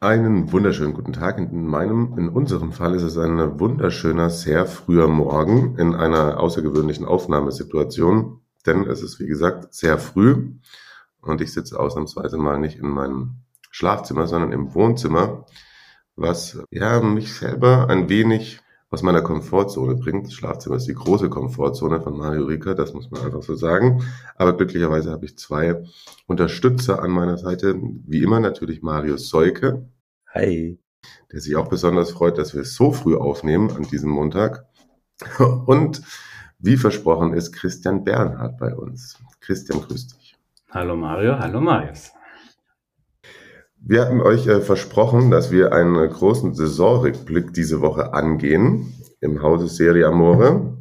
Einen wunderschönen guten Tag. In meinem, in unserem Fall ist es ein wunderschöner, sehr früher Morgen in einer außergewöhnlichen Aufnahmesituation, denn es ist, wie gesagt, sehr früh und ich sitze ausnahmsweise mal nicht in meinem Schlafzimmer, sondern im Wohnzimmer, was ja mich selber ein wenig aus meiner Komfortzone bringt. Das Schlafzimmer ist die große Komfortzone von Mario Rika, das muss man einfach so sagen. Aber glücklicherweise habe ich zwei Unterstützer an meiner Seite. Wie immer natürlich Mario Seuke. Hi. Der sich auch besonders freut, dass wir es so früh aufnehmen an diesem Montag. Und wie versprochen ist Christian Bernhard bei uns. Christian, grüß dich. Hallo Mario, hallo Marius. Wir hatten euch äh, versprochen, dass wir einen großen Saisonrückblick diese Woche angehen im Hause Serie Amore.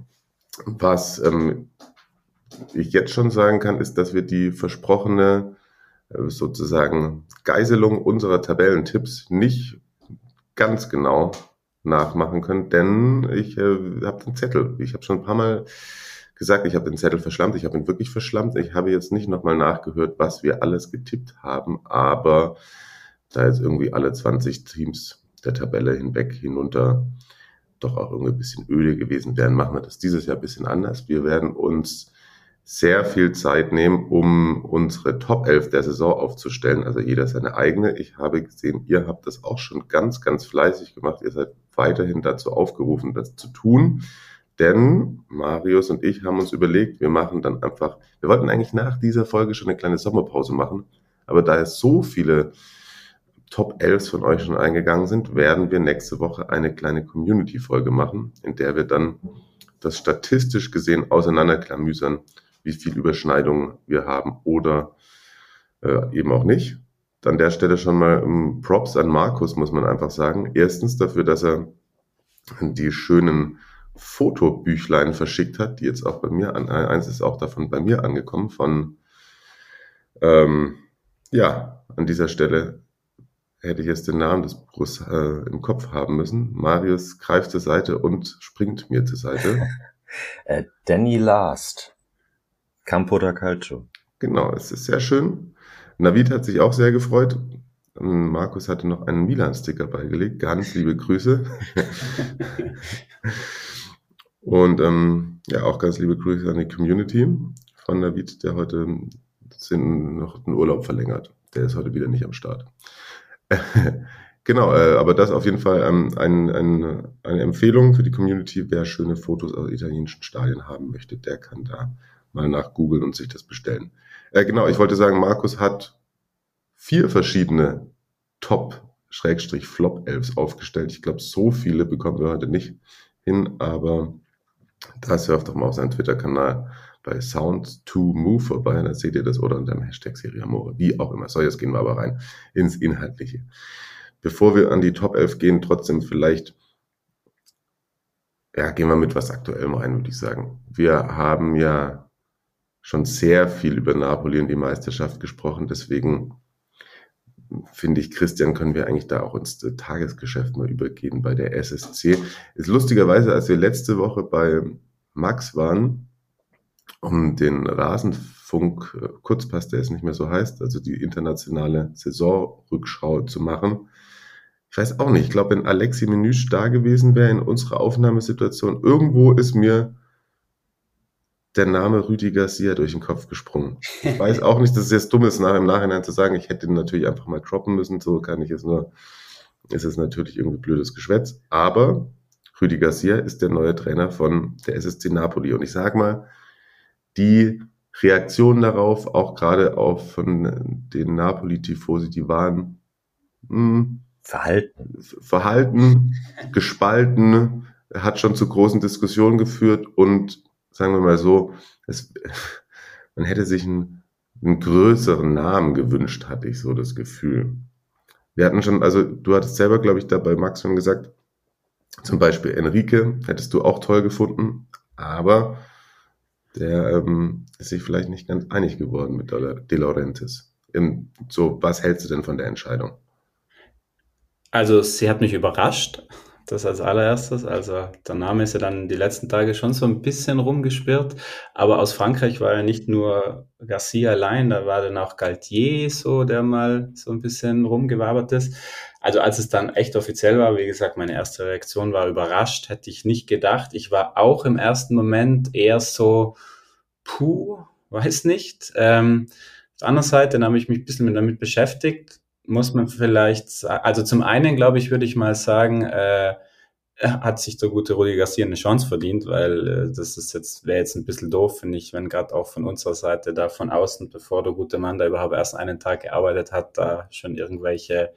Was ähm, ich jetzt schon sagen kann, ist, dass wir die versprochene äh, sozusagen Geiselung unserer Tabellentipps nicht ganz genau nachmachen können, denn ich äh, habe den Zettel. Ich habe schon ein paar Mal gesagt, ich habe den Zettel verschlammt. Ich habe ihn wirklich verschlammt. Ich habe jetzt nicht nochmal nachgehört, was wir alles getippt haben, aber da jetzt irgendwie alle 20 Teams der Tabelle hinweg hinunter doch auch irgendwie ein bisschen öde gewesen wären, machen wir das dieses Jahr ein bisschen anders. Wir werden uns sehr viel Zeit nehmen, um unsere Top 11 der Saison aufzustellen. Also jeder seine eigene. Ich habe gesehen, ihr habt das auch schon ganz, ganz fleißig gemacht. Ihr seid weiterhin dazu aufgerufen, das zu tun. Denn Marius und ich haben uns überlegt, wir machen dann einfach, wir wollten eigentlich nach dieser Folge schon eine kleine Sommerpause machen. Aber da es so viele Top 11 von euch schon eingegangen sind, werden wir nächste Woche eine kleine Community-Folge machen, in der wir dann das statistisch gesehen auseinanderklamüsern, wie viel Überschneidungen wir haben oder äh, eben auch nicht. An der Stelle schon mal um, ähm, Props an Markus, muss man einfach sagen. Erstens dafür, dass er die schönen Fotobüchlein verschickt hat, die jetzt auch bei mir an, eins ist auch davon bei mir angekommen, von, ähm, ja, an dieser Stelle hätte ich jetzt den Namen des Buches äh, im Kopf haben müssen. Marius greift zur Seite und springt mir zur Seite. äh, Danny Last. Campo da Calcio. Genau, es ist sehr schön. Navid hat sich auch sehr gefreut. Ähm, Markus hatte noch einen Milan-Sticker beigelegt. Ganz liebe Grüße. und ähm, ja, auch ganz liebe Grüße an die Community von Navid, der heute noch den Urlaub verlängert. Der ist heute wieder nicht am Start. genau, äh, aber das auf jeden Fall ähm, ein, ein, eine Empfehlung für die Community. Wer schöne Fotos aus italienischen Stadien haben möchte, der kann da mal nach googeln und sich das bestellen. Äh, genau, ich wollte sagen, Markus hat vier verschiedene Top-Flop-Elves aufgestellt. Ich glaube, so viele bekommen wir heute nicht hin, aber da surft doch mal auf seinen Twitter-Kanal bei Sound to Move vorbei, da seht ihr das oder unter dem Hashtag Serie Amore, wie auch immer. So, jetzt gehen wir aber rein ins Inhaltliche. Bevor wir an die Top 11 gehen, trotzdem vielleicht, ja, gehen wir mit was Aktuellem rein, würde ich sagen. Wir haben ja schon sehr viel über Napoli und die Meisterschaft gesprochen, deswegen finde ich, Christian, können wir eigentlich da auch ins Tagesgeschäft mal übergehen bei der SSC. Ist lustigerweise, als wir letzte Woche bei Max waren, um den Rasenfunk äh, der es nicht mehr so heißt, also die internationale Saisonrückschau zu machen. Ich weiß auch nicht, ich glaube, wenn Alexi Menüsch da gewesen wäre in unserer Aufnahmesituation, irgendwo ist mir der Name Rüdi Garcia durch den Kopf gesprungen. Ich weiß auch nicht, dass es jetzt dumm ist, nach, im Nachhinein zu sagen, ich hätte ihn natürlich einfach mal droppen müssen, so kann ich es nur, ist es natürlich irgendwie blödes Geschwätz, aber Rüdi Garcia ist der neue Trainer von der SSC Napoli und ich sage mal, die Reaktionen darauf, auch gerade auf von den Napoli-Tifosi, die waren mh, hm, verhalten, verhalten, gespalten, hat schon zu großen Diskussionen geführt und sagen wir mal so, es, man hätte sich einen, einen größeren Namen gewünscht, hatte ich so das Gefühl. Wir hatten schon, also du hattest selber, glaube ich, da bei Max schon gesagt, zum Beispiel Enrique hättest du auch toll gefunden, aber der ähm, ist sich vielleicht nicht ganz einig geworden mit De Laurentiis. so, was hältst du denn von der Entscheidung? Also, sie hat mich überrascht. Das als allererstes. Also der Name ist ja dann die letzten Tage schon so ein bisschen rumgespürt. Aber aus Frankreich war ja nicht nur Garcia allein, da war dann auch Galtier so, der mal so ein bisschen rumgewabert ist. Also als es dann echt offiziell war, wie gesagt, meine erste Reaktion war überrascht, hätte ich nicht gedacht. Ich war auch im ersten Moment eher so, puh, weiß nicht. Ähm, auf der anderen Seite dann habe ich mich ein bisschen damit beschäftigt muss man vielleicht, also zum einen, glaube ich, würde ich mal sagen, äh, hat sich der gute Rudi Garcia eine Chance verdient, weil äh, das ist jetzt, wäre jetzt ein bisschen doof, finde ich, wenn gerade auch von unserer Seite da von außen, bevor der gute Mann da überhaupt erst einen Tag gearbeitet hat, da schon irgendwelche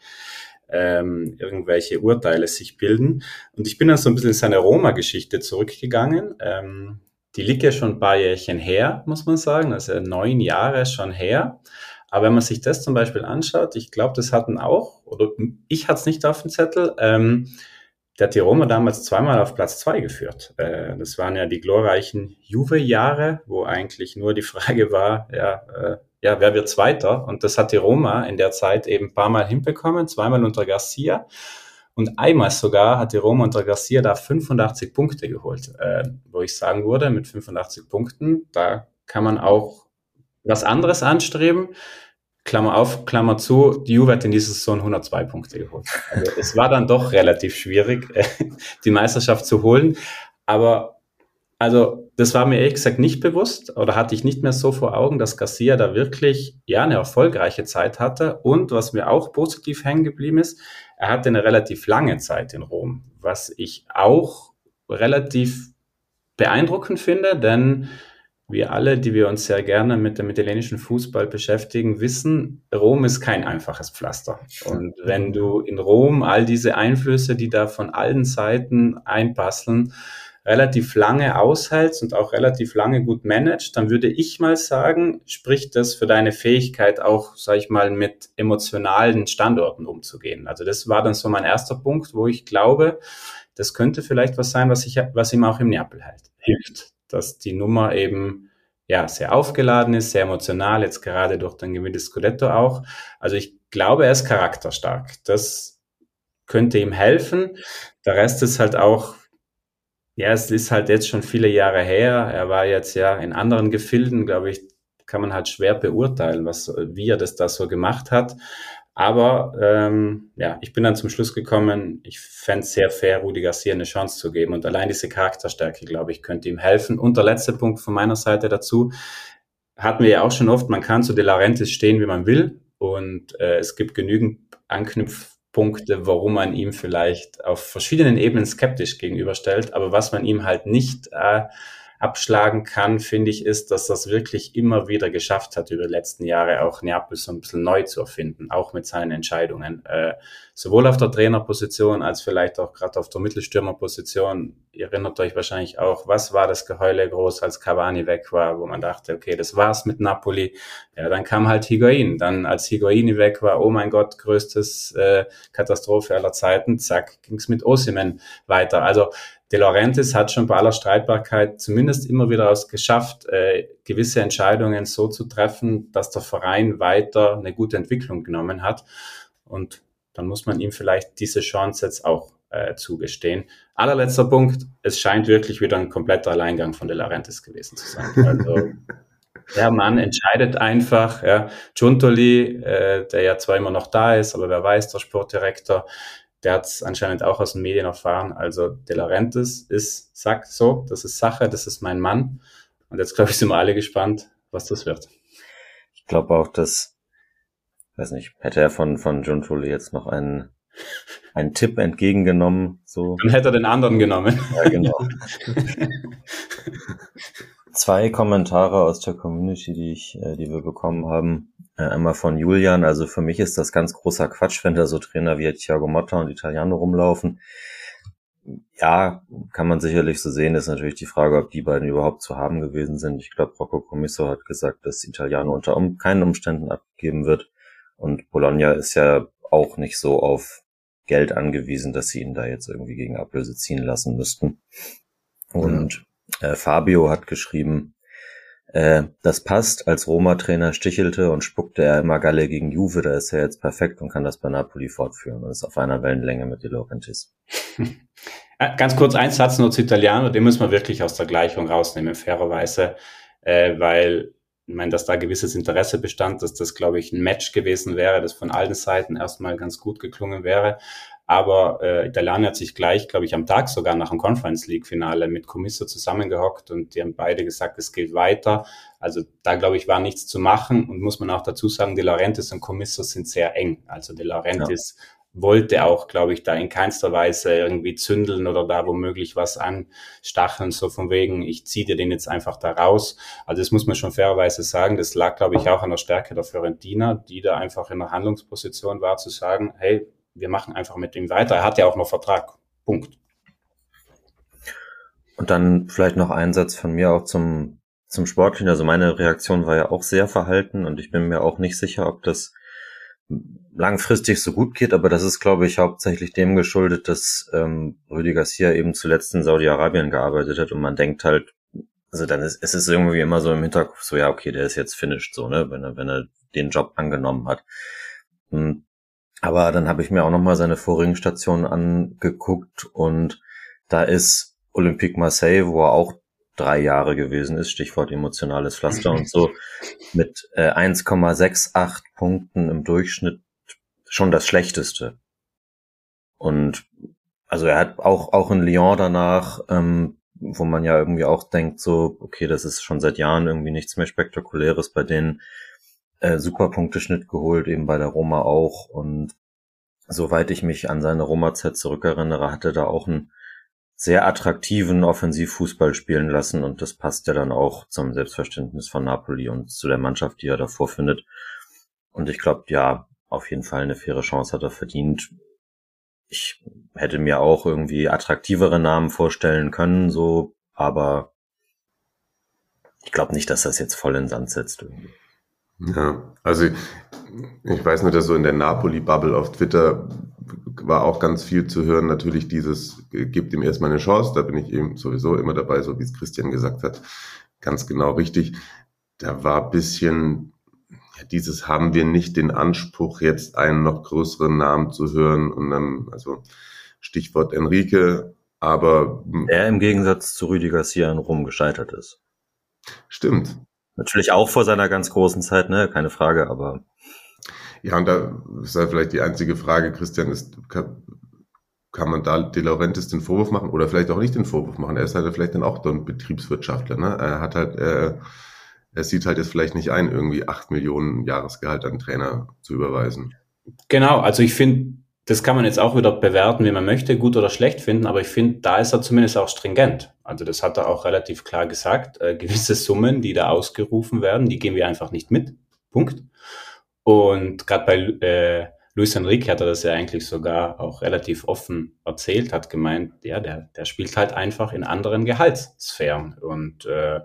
ähm, irgendwelche Urteile sich bilden. Und ich bin dann so ein bisschen in seine Roma-Geschichte zurückgegangen. Ähm, die liegt ja schon ein paar Jährchen her, muss man sagen, also neun Jahre schon her. Aber wenn man sich das zum Beispiel anschaut, ich glaube, das hatten auch, oder ich hatte es nicht auf dem Zettel, ähm, der hat die Roma damals zweimal auf Platz zwei geführt. Äh, das waren ja die glorreichen Juve-Jahre, wo eigentlich nur die Frage war, ja, äh, ja, wer wird Zweiter? Und das hat die Roma in der Zeit eben ein paar Mal hinbekommen, zweimal unter Garcia. Und einmal sogar hat die Roma unter Garcia da 85 Punkte geholt, äh, wo ich sagen würde, mit 85 Punkten, da kann man auch was anderes anstreben. Klammer auf, Klammer zu, die Juve hat in dieser Saison 102 Punkte geholt. Also es war dann doch relativ schwierig, die Meisterschaft zu holen. Aber also das war mir ehrlich gesagt nicht bewusst oder hatte ich nicht mehr so vor Augen, dass Garcia da wirklich ja eine erfolgreiche Zeit hatte. Und was mir auch positiv hängen geblieben ist, er hatte eine relativ lange Zeit in Rom, was ich auch relativ beeindruckend finde, denn wir alle, die wir uns sehr gerne mit dem italienischen Fußball beschäftigen, wissen, Rom ist kein einfaches Pflaster. Und wenn du in Rom all diese Einflüsse, die da von allen Seiten einpasseln, relativ lange aushältst und auch relativ lange gut managst, dann würde ich mal sagen, spricht das für deine Fähigkeit auch, sag ich mal, mit emotionalen Standorten umzugehen. Also das war dann so mein erster Punkt, wo ich glaube, das könnte vielleicht was sein, was, ich, was ihm auch im Neapel hilft dass die Nummer eben ja sehr aufgeladen ist, sehr emotional, jetzt gerade durch den Gewinn des Scudetto auch. Also ich glaube, er ist charakterstark. Das könnte ihm helfen. Der Rest ist halt auch, ja, es ist halt jetzt schon viele Jahre her. Er war jetzt ja in anderen Gefilden, glaube ich, kann man halt schwer beurteilen, was, wie er das da so gemacht hat. Aber ähm, ja, ich bin dann zum Schluss gekommen, ich fände es sehr fair, Rudi Garcia eine Chance zu geben. Und allein diese Charakterstärke, glaube ich, könnte ihm helfen. Und der letzte Punkt von meiner Seite dazu, hatten wir ja auch schon oft, man kann zu De Laurentiis stehen, wie man will. Und äh, es gibt genügend Anknüpfpunkte, warum man ihm vielleicht auf verschiedenen Ebenen skeptisch gegenüberstellt. Aber was man ihm halt nicht äh, abschlagen kann, finde ich, ist, dass das wirklich immer wieder geschafft hat, über die letzten Jahre auch Neapel so ein bisschen neu zu erfinden, auch mit seinen Entscheidungen. Äh, sowohl auf der Trainerposition als vielleicht auch gerade auf der Mittelstürmerposition. Ihr erinnert euch wahrscheinlich auch, was war das Geheule groß, als Cavani weg war, wo man dachte, okay, das war's mit Napoli. Ja, dann kam halt Higuain. Dann, als Higuain weg war, oh mein Gott, größtes äh, Katastrophe aller Zeiten, zack, ging's mit Osimen weiter. Also De Laurentiis hat schon bei aller Streitbarkeit zumindest immer wieder es geschafft, äh, gewisse Entscheidungen so zu treffen, dass der Verein weiter eine gute Entwicklung genommen hat. Und dann muss man ihm vielleicht diese Chance jetzt auch äh, zugestehen. Allerletzter Punkt, es scheint wirklich wieder ein kompletter Alleingang von De Laurentiis gewesen zu sein. Also der Mann entscheidet einfach, ja. Giuntoli, äh, der ja zwar immer noch da ist, aber wer weiß, der Sportdirektor, der hat es anscheinend auch aus den Medien erfahren. Also De Laurentiis ist, sagt so, das ist Sache, das ist mein Mann. Und jetzt, glaube ich, sind wir alle gespannt, was das wird. Ich glaube auch, dass, weiß nicht, hätte er von, von John Tully jetzt noch einen, einen Tipp entgegengenommen, so. Dann hätte er den anderen genommen. Ja, genau. Zwei Kommentare aus der Community, die ich, äh, die wir bekommen haben. Äh, einmal von Julian, also für mich ist das ganz großer Quatsch, wenn da so Trainer wie Thiago Motta und Italiano rumlaufen. Ja, kann man sicherlich so sehen, ist natürlich die Frage, ob die beiden überhaupt zu haben gewesen sind. Ich glaube, Rocco Commisso hat gesagt, dass Italiano unter um, keinen Umständen abgegeben wird. Und Bologna ist ja auch nicht so auf Geld angewiesen, dass sie ihn da jetzt irgendwie gegen Ablöse ziehen lassen müssten. Und äh, Fabio hat geschrieben, äh, das passt, als Roma-Trainer stichelte und spuckte er immer Galle gegen Juve, da ist er jetzt perfekt und kann das bei Napoli fortführen und ist auf einer Wellenlänge mit De Laurentiis. Äh, ganz kurz ein Satz nur zu Italiano, den muss man wirklich aus der Gleichung rausnehmen, fairerweise, äh, weil ich meine, dass da gewisses Interesse bestand, dass das, glaube ich, ein Match gewesen wäre, das von allen Seiten erstmal ganz gut geklungen wäre. Aber äh, Italiano hat sich gleich, glaube ich, am Tag sogar nach dem Conference League Finale mit Commisso zusammengehockt und die haben beide gesagt, es geht weiter. Also da, glaube ich, war nichts zu machen und muss man auch dazu sagen, De Laurentiis und Commisso sind sehr eng. Also De Laurentiis ja. wollte auch, glaube ich, da in keinster Weise irgendwie zündeln oder da womöglich was anstacheln, so von wegen, ich ziehe dir den jetzt einfach da raus. Also das muss man schon fairerweise sagen. Das lag, glaube ich, auch an der Stärke der Fiorentina, die da einfach in der Handlungsposition war, zu sagen, hey, wir machen einfach mit ihm weiter. Er hat ja auch noch Vertrag. Punkt. Und dann vielleicht noch ein Satz von mir auch zum, zum Sportlichen. Also meine Reaktion war ja auch sehr verhalten und ich bin mir auch nicht sicher, ob das langfristig so gut geht, aber das ist, glaube ich, hauptsächlich dem geschuldet, dass ähm, Rüdi Garcia eben zuletzt in Saudi-Arabien gearbeitet hat und man denkt halt, also dann ist es ist irgendwie immer so im Hinterkopf so, ja, okay, der ist jetzt finished, so, ne, wenn er, wenn er den Job angenommen hat. Und aber dann habe ich mir auch nochmal seine vorigen Stationen angeguckt und da ist Olympique Marseille, wo er auch drei Jahre gewesen ist, Stichwort emotionales Pflaster und so, mit äh, 1,68 Punkten im Durchschnitt schon das Schlechteste. Und also er hat auch, auch in Lyon danach, ähm, wo man ja irgendwie auch denkt, so, okay, das ist schon seit Jahren irgendwie nichts mehr Spektakuläres bei denen, äh, super Punkteschnitt geholt, eben bei der Roma auch. Und soweit ich mich an seine Roma-Zeit zurückerinnere, hatte da auch einen sehr attraktiven Offensivfußball spielen lassen und das passt ja dann auch zum Selbstverständnis von Napoli und zu der Mannschaft, die er davor findet. Und ich glaube, ja, auf jeden Fall eine faire Chance hat er verdient. Ich hätte mir auch irgendwie attraktivere Namen vorstellen können, so, aber ich glaube nicht, dass das jetzt voll in Sand setzt irgendwie. Ja, also ich weiß nur, dass so in der Napoli-Bubble auf Twitter war auch ganz viel zu hören. Natürlich dieses, gibt ihm erstmal eine Chance, da bin ich eben sowieso immer dabei, so wie es Christian gesagt hat. Ganz genau richtig. Da war bisschen, ja, dieses haben wir nicht den Anspruch, jetzt einen noch größeren Namen zu hören und dann, also Stichwort Enrique, aber. Er im Gegensatz zu Rüdiger Garcia in Rom gescheitert ist. Stimmt, Natürlich auch vor seiner ganz großen Zeit, ne? Keine Frage, aber. Ja, und da ist halt vielleicht die einzige Frage, Christian, ist, kann, kann man da De Laurentiis den Vorwurf machen oder vielleicht auch nicht den Vorwurf machen? Er ist halt vielleicht dann auch so ein Betriebswirtschaftler, ne? Er hat halt, er, er sieht halt jetzt vielleicht nicht ein, irgendwie acht Millionen Jahresgehalt an Trainer zu überweisen. Genau, also ich finde, das kann man jetzt auch wieder bewerten, wie man möchte, gut oder schlecht finden, aber ich finde, da ist er zumindest auch stringent. Also das hat er auch relativ klar gesagt. Äh, gewisse Summen, die da ausgerufen werden, die gehen wir einfach nicht mit. Punkt. Und gerade bei äh, Luis Enrique hat er das ja eigentlich sogar auch relativ offen erzählt, hat gemeint, ja, der, der spielt halt einfach in anderen Gehaltssphären. Und äh,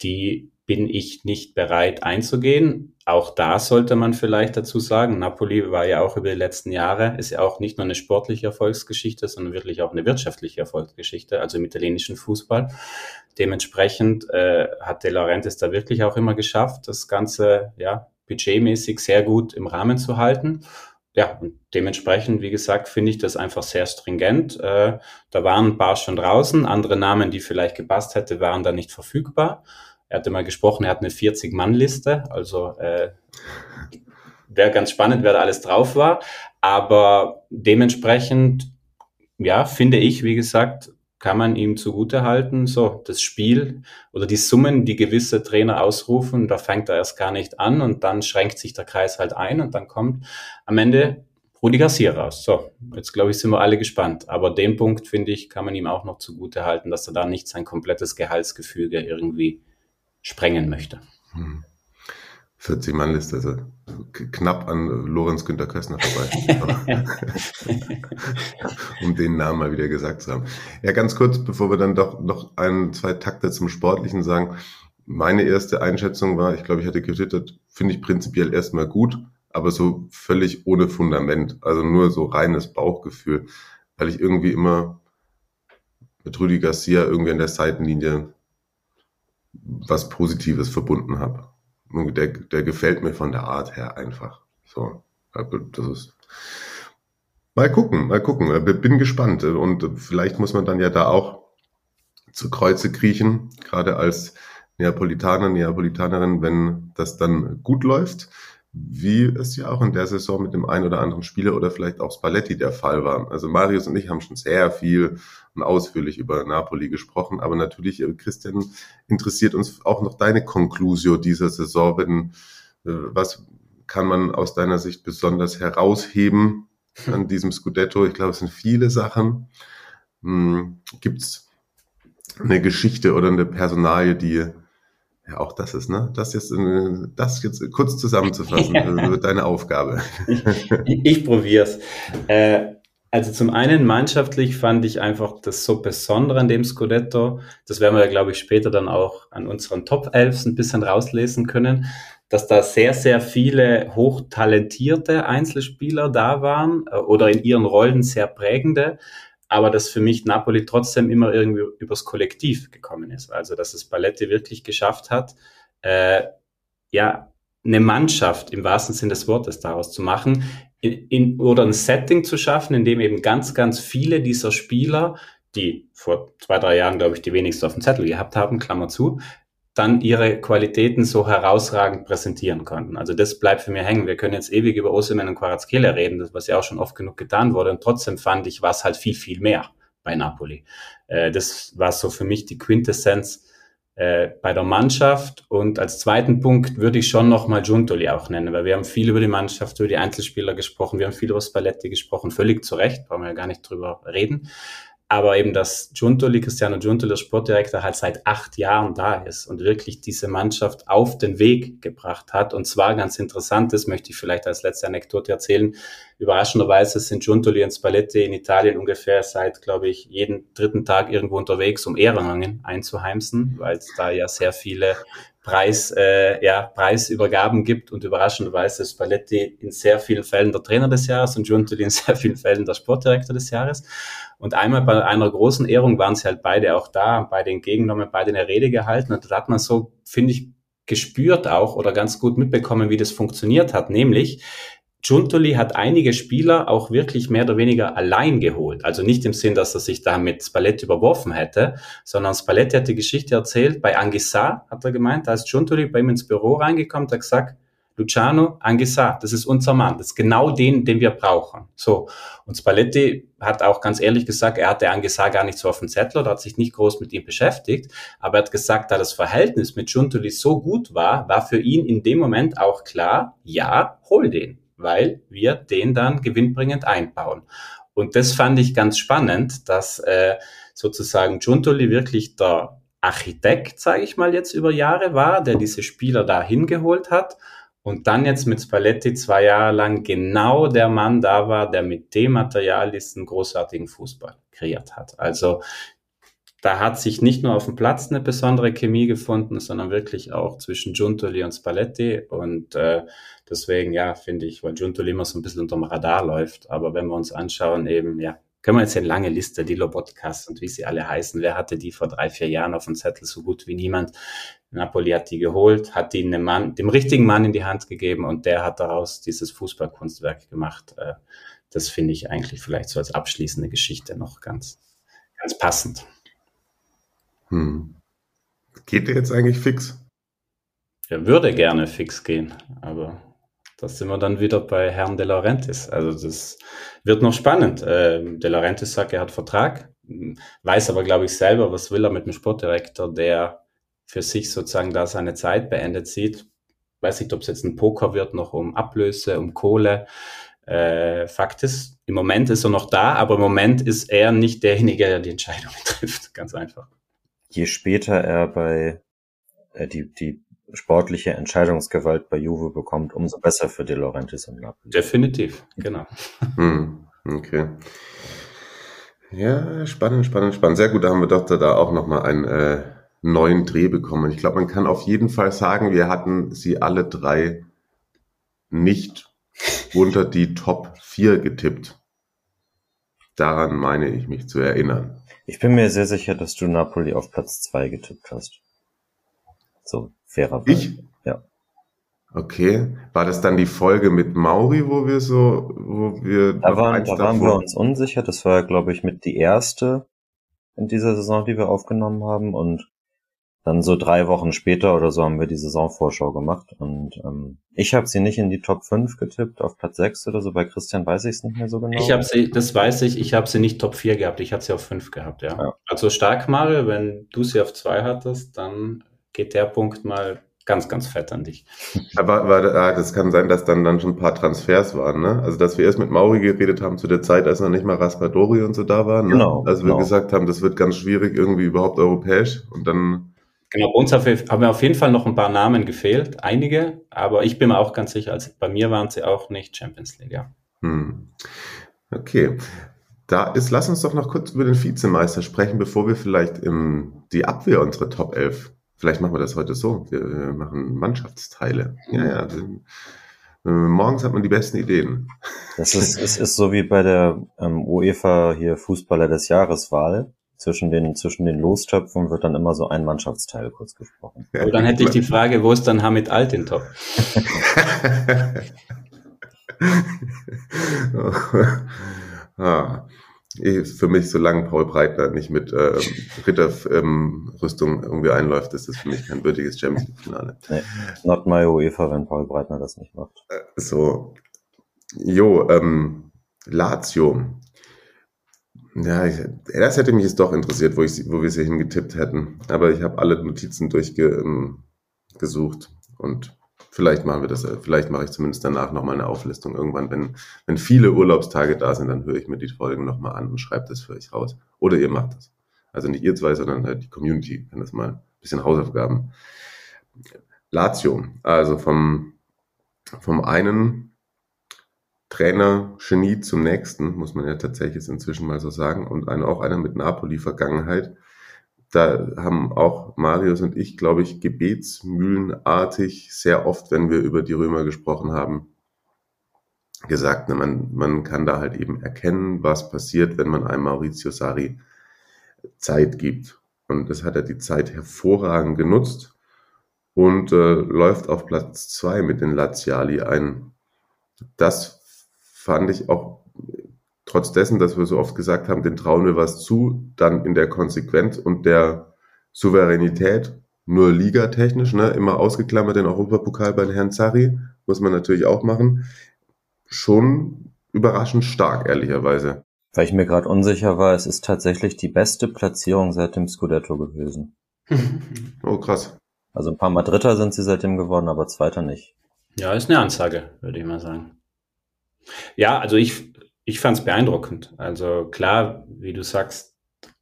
die bin ich nicht bereit einzugehen. Auch da sollte man vielleicht dazu sagen, Napoli war ja auch über die letzten Jahre, ist ja auch nicht nur eine sportliche Erfolgsgeschichte, sondern wirklich auch eine wirtschaftliche Erfolgsgeschichte, also im italienischen Fußball. Dementsprechend äh, hat De Laurentiis da wirklich auch immer geschafft, das Ganze ja budgetmäßig sehr gut im Rahmen zu halten. Ja, und dementsprechend, wie gesagt, finde ich das einfach sehr stringent. Äh, da waren ein paar schon draußen, andere Namen, die vielleicht gepasst hätte, waren da nicht verfügbar. Er hatte mal gesprochen, er hat eine 40-Mann-Liste, also äh, wäre ganz spannend, wer da alles drauf war. Aber dementsprechend, ja, finde ich, wie gesagt, kann man ihm zugute halten, so das Spiel oder die Summen, die gewisse Trainer ausrufen, da fängt er erst gar nicht an und dann schränkt sich der Kreis halt ein und dann kommt am Ende Rudi Garcia raus. So, jetzt glaube ich, sind wir alle gespannt. Aber den Punkt, finde ich, kann man ihm auch noch zugute halten, dass er da nicht sein komplettes Gehaltsgefüge irgendwie sprengen möchte. 40 Mann Liste, also knapp an Lorenz Günter Köstner vorbei. um den Namen mal wieder gesagt zu haben. Ja, ganz kurz, bevor wir dann doch noch ein, zwei Takte zum Sportlichen sagen. Meine erste Einschätzung war, ich glaube, ich hatte getwittert, finde ich prinzipiell erstmal gut, aber so völlig ohne Fundament, also nur so reines Bauchgefühl, weil ich irgendwie immer mit Rüdi Garcia irgendwie an der Seitenlinie was Positives verbunden habe. Der, der gefällt mir von der Art her einfach. So, das ist. Mal gucken, mal gucken. Bin gespannt. Und vielleicht muss man dann ja da auch zu Kreuze kriechen, gerade als Neapolitaner, Neapolitanerin, wenn das dann gut läuft wie es ja auch in der Saison mit dem einen oder anderen Spieler oder vielleicht auch Spalletti der Fall war. Also Marius und ich haben schon sehr viel und ausführlich über Napoli gesprochen, aber natürlich, äh, Christian, interessiert uns auch noch deine Conclusio dieser Saison. Wenn, äh, was kann man aus deiner Sicht besonders herausheben an diesem Scudetto? Ich glaube, es sind viele Sachen. Hm, Gibt es eine Geschichte oder eine Personalie, die ja, auch das ist, ne? Das jetzt, äh, das jetzt kurz zusammenzufassen, ja. deine Aufgabe. Ich, ich probiere Äh, also zum einen mannschaftlich fand ich einfach das so Besondere an dem Scudetto, das werden wir ja, glaube ich, später dann auch an unseren Top Elves ein bisschen rauslesen können, dass da sehr, sehr viele hochtalentierte Einzelspieler da waren äh, oder in ihren Rollen sehr prägende aber dass für mich Napoli trotzdem immer irgendwie übers Kollektiv gekommen ist. Also dass es Balletti wirklich geschafft hat, äh, ja, eine Mannschaft im wahrsten Sinn des Wortes daraus zu machen in, in, oder ein Setting zu schaffen, in dem eben ganz, ganz viele dieser Spieler, die vor zwei, drei Jahren, glaube ich, die wenigsten auf dem Zettel gehabt haben, Klammer zu, dann ihre Qualitäten so herausragend präsentieren konnten. Also das bleibt für mich hängen. Wir können jetzt ewig über Osimhen und Quarazkela reden, was ja auch schon oft genug getan wurde. Und trotzdem fand ich, war es halt viel, viel mehr bei Napoli. Äh, das war so für mich die Quintessenz äh, bei der Mannschaft. Und als zweiten Punkt würde ich schon nochmal Giuntoli auch nennen, weil wir haben viel über die Mannschaft, über die Einzelspieler gesprochen, wir haben viel über Spalletti gesprochen, völlig zu Recht, brauchen wir ja gar nicht drüber reden aber eben, dass Giuntoli, Cristiano Giuntoli, der Sportdirektor, halt seit acht Jahren da ist und wirklich diese Mannschaft auf den Weg gebracht hat. Und zwar ganz interessant, das möchte ich vielleicht als letzte Anekdote erzählen. Überraschenderweise sind Giuntoli und Spalletti in Italien ungefähr seit, glaube ich, jeden dritten Tag irgendwo unterwegs, um Ehrenrangen einzuheimsen, weil es da ja sehr viele Preis, äh, ja, Preisübergaben gibt und überraschenderweise ist Spalletti in sehr vielen Fällen der Trainer des Jahres und Giuntoli in sehr vielen Fällen der Sportdirektor des Jahres. Und einmal bei einer großen Ehrung waren sie halt beide auch da, beide entgegengenommen, beide eine Rede gehalten. Und da hat man so, finde ich, gespürt auch oder ganz gut mitbekommen, wie das funktioniert hat. Nämlich, Giuntoli hat einige Spieler auch wirklich mehr oder weniger allein geholt. Also nicht im Sinn, dass er sich da mit Spalletti überworfen hätte, sondern Spalletti hat die Geschichte erzählt. Bei Anguissa hat er gemeint, da ist Giuntoli bei ihm ins Büro reingekommen, hat gesagt, Luciano Anguissa, das ist unser Mann, das ist genau den, den wir brauchen. So. Und Spalletti hat auch ganz ehrlich gesagt, er hatte Anguissa gar nicht so auf dem Zettel oder hat sich nicht groß mit ihm beschäftigt, aber er hat gesagt, da das Verhältnis mit Giuntoli so gut war, war für ihn in dem Moment auch klar, ja, hol den, weil wir den dann gewinnbringend einbauen. Und das fand ich ganz spannend, dass äh, sozusagen Giuntoli wirklich der Architekt, sage ich mal jetzt über Jahre war, der diese Spieler da hingeholt hat und dann jetzt mit Spalletti zwei Jahre lang genau der Mann da war, der mit dem Material diesen großartigen Fußball kreiert hat. Also da hat sich nicht nur auf dem Platz eine besondere Chemie gefunden, sondern wirklich auch zwischen Giuntoli und Spalletti. Und äh, deswegen, ja, finde ich, weil Giuntoli immer so ein bisschen unterm Radar läuft. Aber wenn wir uns anschauen, eben, ja, können wir jetzt eine lange Liste, die Lobotkast und wie sie alle heißen. Wer hatte die vor drei, vier Jahren auf dem Zettel? So gut wie niemand. Napoli hat die geholt, hat die einem Mann, dem richtigen Mann in die Hand gegeben und der hat daraus dieses Fußballkunstwerk gemacht. Äh, das finde ich eigentlich vielleicht so als abschließende Geschichte noch ganz, ganz passend. Hm. Geht der jetzt eigentlich fix? Er würde gerne fix gehen, aber da sind wir dann wieder bei Herrn De Laurentiis. Also das wird noch spannend. Ähm, De Laurentiis sagt, er hat Vertrag, weiß aber, glaube ich, selber, was will er mit dem Sportdirektor, der für sich sozusagen da seine Zeit beendet sieht. Weiß nicht, ob es jetzt ein Poker wird, noch um Ablöse, um Kohle. Äh, Fakt ist, im Moment ist er noch da, aber im Moment ist er nicht derjenige, der die Entscheidungen trifft. Ganz einfach. Je später er bei äh, die, die sportliche Entscheidungsgewalt bei Juve bekommt, umso besser für De Laurentiis und Napoli. Definitiv, genau. Hm, okay. Ja, spannend, spannend, spannend. Sehr gut, da haben wir doch da auch nochmal einen äh, neuen Dreh bekommen. Ich glaube, man kann auf jeden Fall sagen, wir hatten sie alle drei nicht unter die Top 4 getippt. Daran meine ich mich zu erinnern. Ich bin mir sehr sicher, dass du Napoli auf Platz 2 getippt hast. So, fairer Ich? Ja. Okay. War das dann die Folge mit Mauri, wo wir so, wo wir. Da waren, da waren wir uns unsicher. Das war, glaube ich, mit die erste in dieser Saison, die wir aufgenommen haben. Und dann so drei Wochen später oder so haben wir die Saisonvorschau gemacht. Und ähm, ich habe sie nicht in die Top 5 getippt, auf Platz 6 oder so. Bei Christian weiß ich es nicht mehr so genau. Ich habe sie, das weiß ich, ich habe sie nicht Top 4 gehabt, ich hatte sie auf 5 gehabt, ja. Ja. Also stark, Mario, wenn du sie auf 2 hattest, dann geht der Punkt mal ganz, ganz fett an dich. Aber war, ah, das kann sein, dass dann, dann schon ein paar Transfers waren, ne? Also, dass wir erst mit Mauri geredet haben zu der Zeit, als noch nicht mal Raspadori und so da waren, ne? Genau, Also wir genau. gesagt haben, das wird ganz schwierig irgendwie überhaupt europäisch und dann, Genau, bei uns haben wir auf jeden Fall noch ein paar Namen gefehlt, einige, aber ich bin mir auch ganz sicher, also bei mir waren sie auch nicht Champions League, ja. hm. Okay. Da ist, lass uns doch noch kurz über den Vizemeister sprechen, bevor wir vielleicht im, die Abwehr unsere Top 11, vielleicht machen wir das heute so, wir, wir machen Mannschaftsteile. Ja, ja. äh, Morgens hat man die besten Ideen. Das ist, es ist so wie bei der ähm, UEFA hier Fußballer des Jahreswahl. Zwischen den, zwischen den Lostöpfen wird dann immer so ein Mannschaftsteil kurz gesprochen. Aber dann hätte ich die Frage, wo ist dann Hamid Altin top? ah, eh, für mich, solange Paul Breitner nicht mit ähm, Ritterrüstung irgendwie einläuft, ist das für mich kein würdiges Champions League-Finale. Nee, not my UEFA, wenn Paul Breitner das nicht macht. So, jo, ähm, Lazio. Ja, ich, das hätte mich jetzt doch interessiert, wo, ich, wo wir sie hingetippt hätten. Aber ich habe alle Notizen durchgesucht ähm, und vielleicht machen wir das, äh, vielleicht mache ich zumindest danach nochmal eine Auflistung. Irgendwann, wenn, wenn viele Urlaubstage da sind, dann höre ich mir die Folgen nochmal an und schreibe das für euch raus. Oder ihr macht das. Also nicht ihr zwei, sondern halt die Community kann das mal ein bisschen Hausaufgaben. Lazio, also vom, vom einen Trainer Genie zum nächsten, muss man ja tatsächlich inzwischen mal so sagen, und auch einer mit Napoli-Vergangenheit. Da haben auch Marius und ich, glaube ich, gebetsmühlenartig sehr oft, wenn wir über die Römer gesprochen haben, gesagt, ne, man, man kann da halt eben erkennen, was passiert, wenn man einem Maurizio Sarri Zeit gibt. Und das hat er die Zeit hervorragend genutzt und äh, läuft auf Platz zwei mit den Laziali ein. Das fand ich auch, trotz dessen, dass wir so oft gesagt haben, den trauen wir was zu, dann in der Konsequenz und der Souveränität, nur ligatechnisch, ne, immer ausgeklammert den Europapokal bei Herrn Zari, muss man natürlich auch machen, schon überraschend stark, ehrlicherweise. Weil ich mir gerade unsicher war, es ist tatsächlich die beste Platzierung seit dem Scudetto gewesen. Oh, krass. Also ein paar Mal Dritter sind sie seitdem geworden, aber Zweiter nicht. Ja, ist eine Ansage, würde ich mal sagen. Ja, also ich, ich fand es beeindruckend. Also klar, wie du sagst,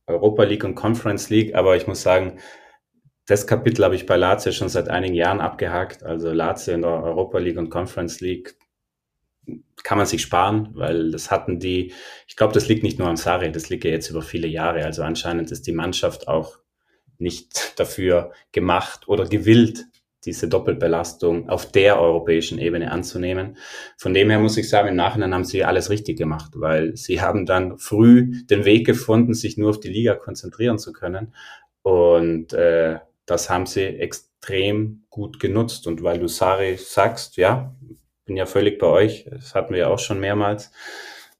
Europa League und Conference League, aber ich muss sagen, das Kapitel habe ich bei Lazio schon seit einigen Jahren abgehakt. Also Lazio in der Europa League und Conference League kann man sich sparen, weil das hatten die, ich glaube, das liegt nicht nur an Sarri, das liegt ja jetzt über viele Jahre. Also anscheinend ist die Mannschaft auch nicht dafür gemacht oder gewillt, diese Doppelbelastung auf der europäischen Ebene anzunehmen. Von dem her muss ich sagen, im Nachhinein haben sie alles richtig gemacht, weil sie haben dann früh den Weg gefunden, sich nur auf die Liga konzentrieren zu können. Und äh, das haben sie extrem gut genutzt. Und weil du Sari sagst, ja, bin ja völlig bei euch, das hatten wir ja auch schon mehrmals.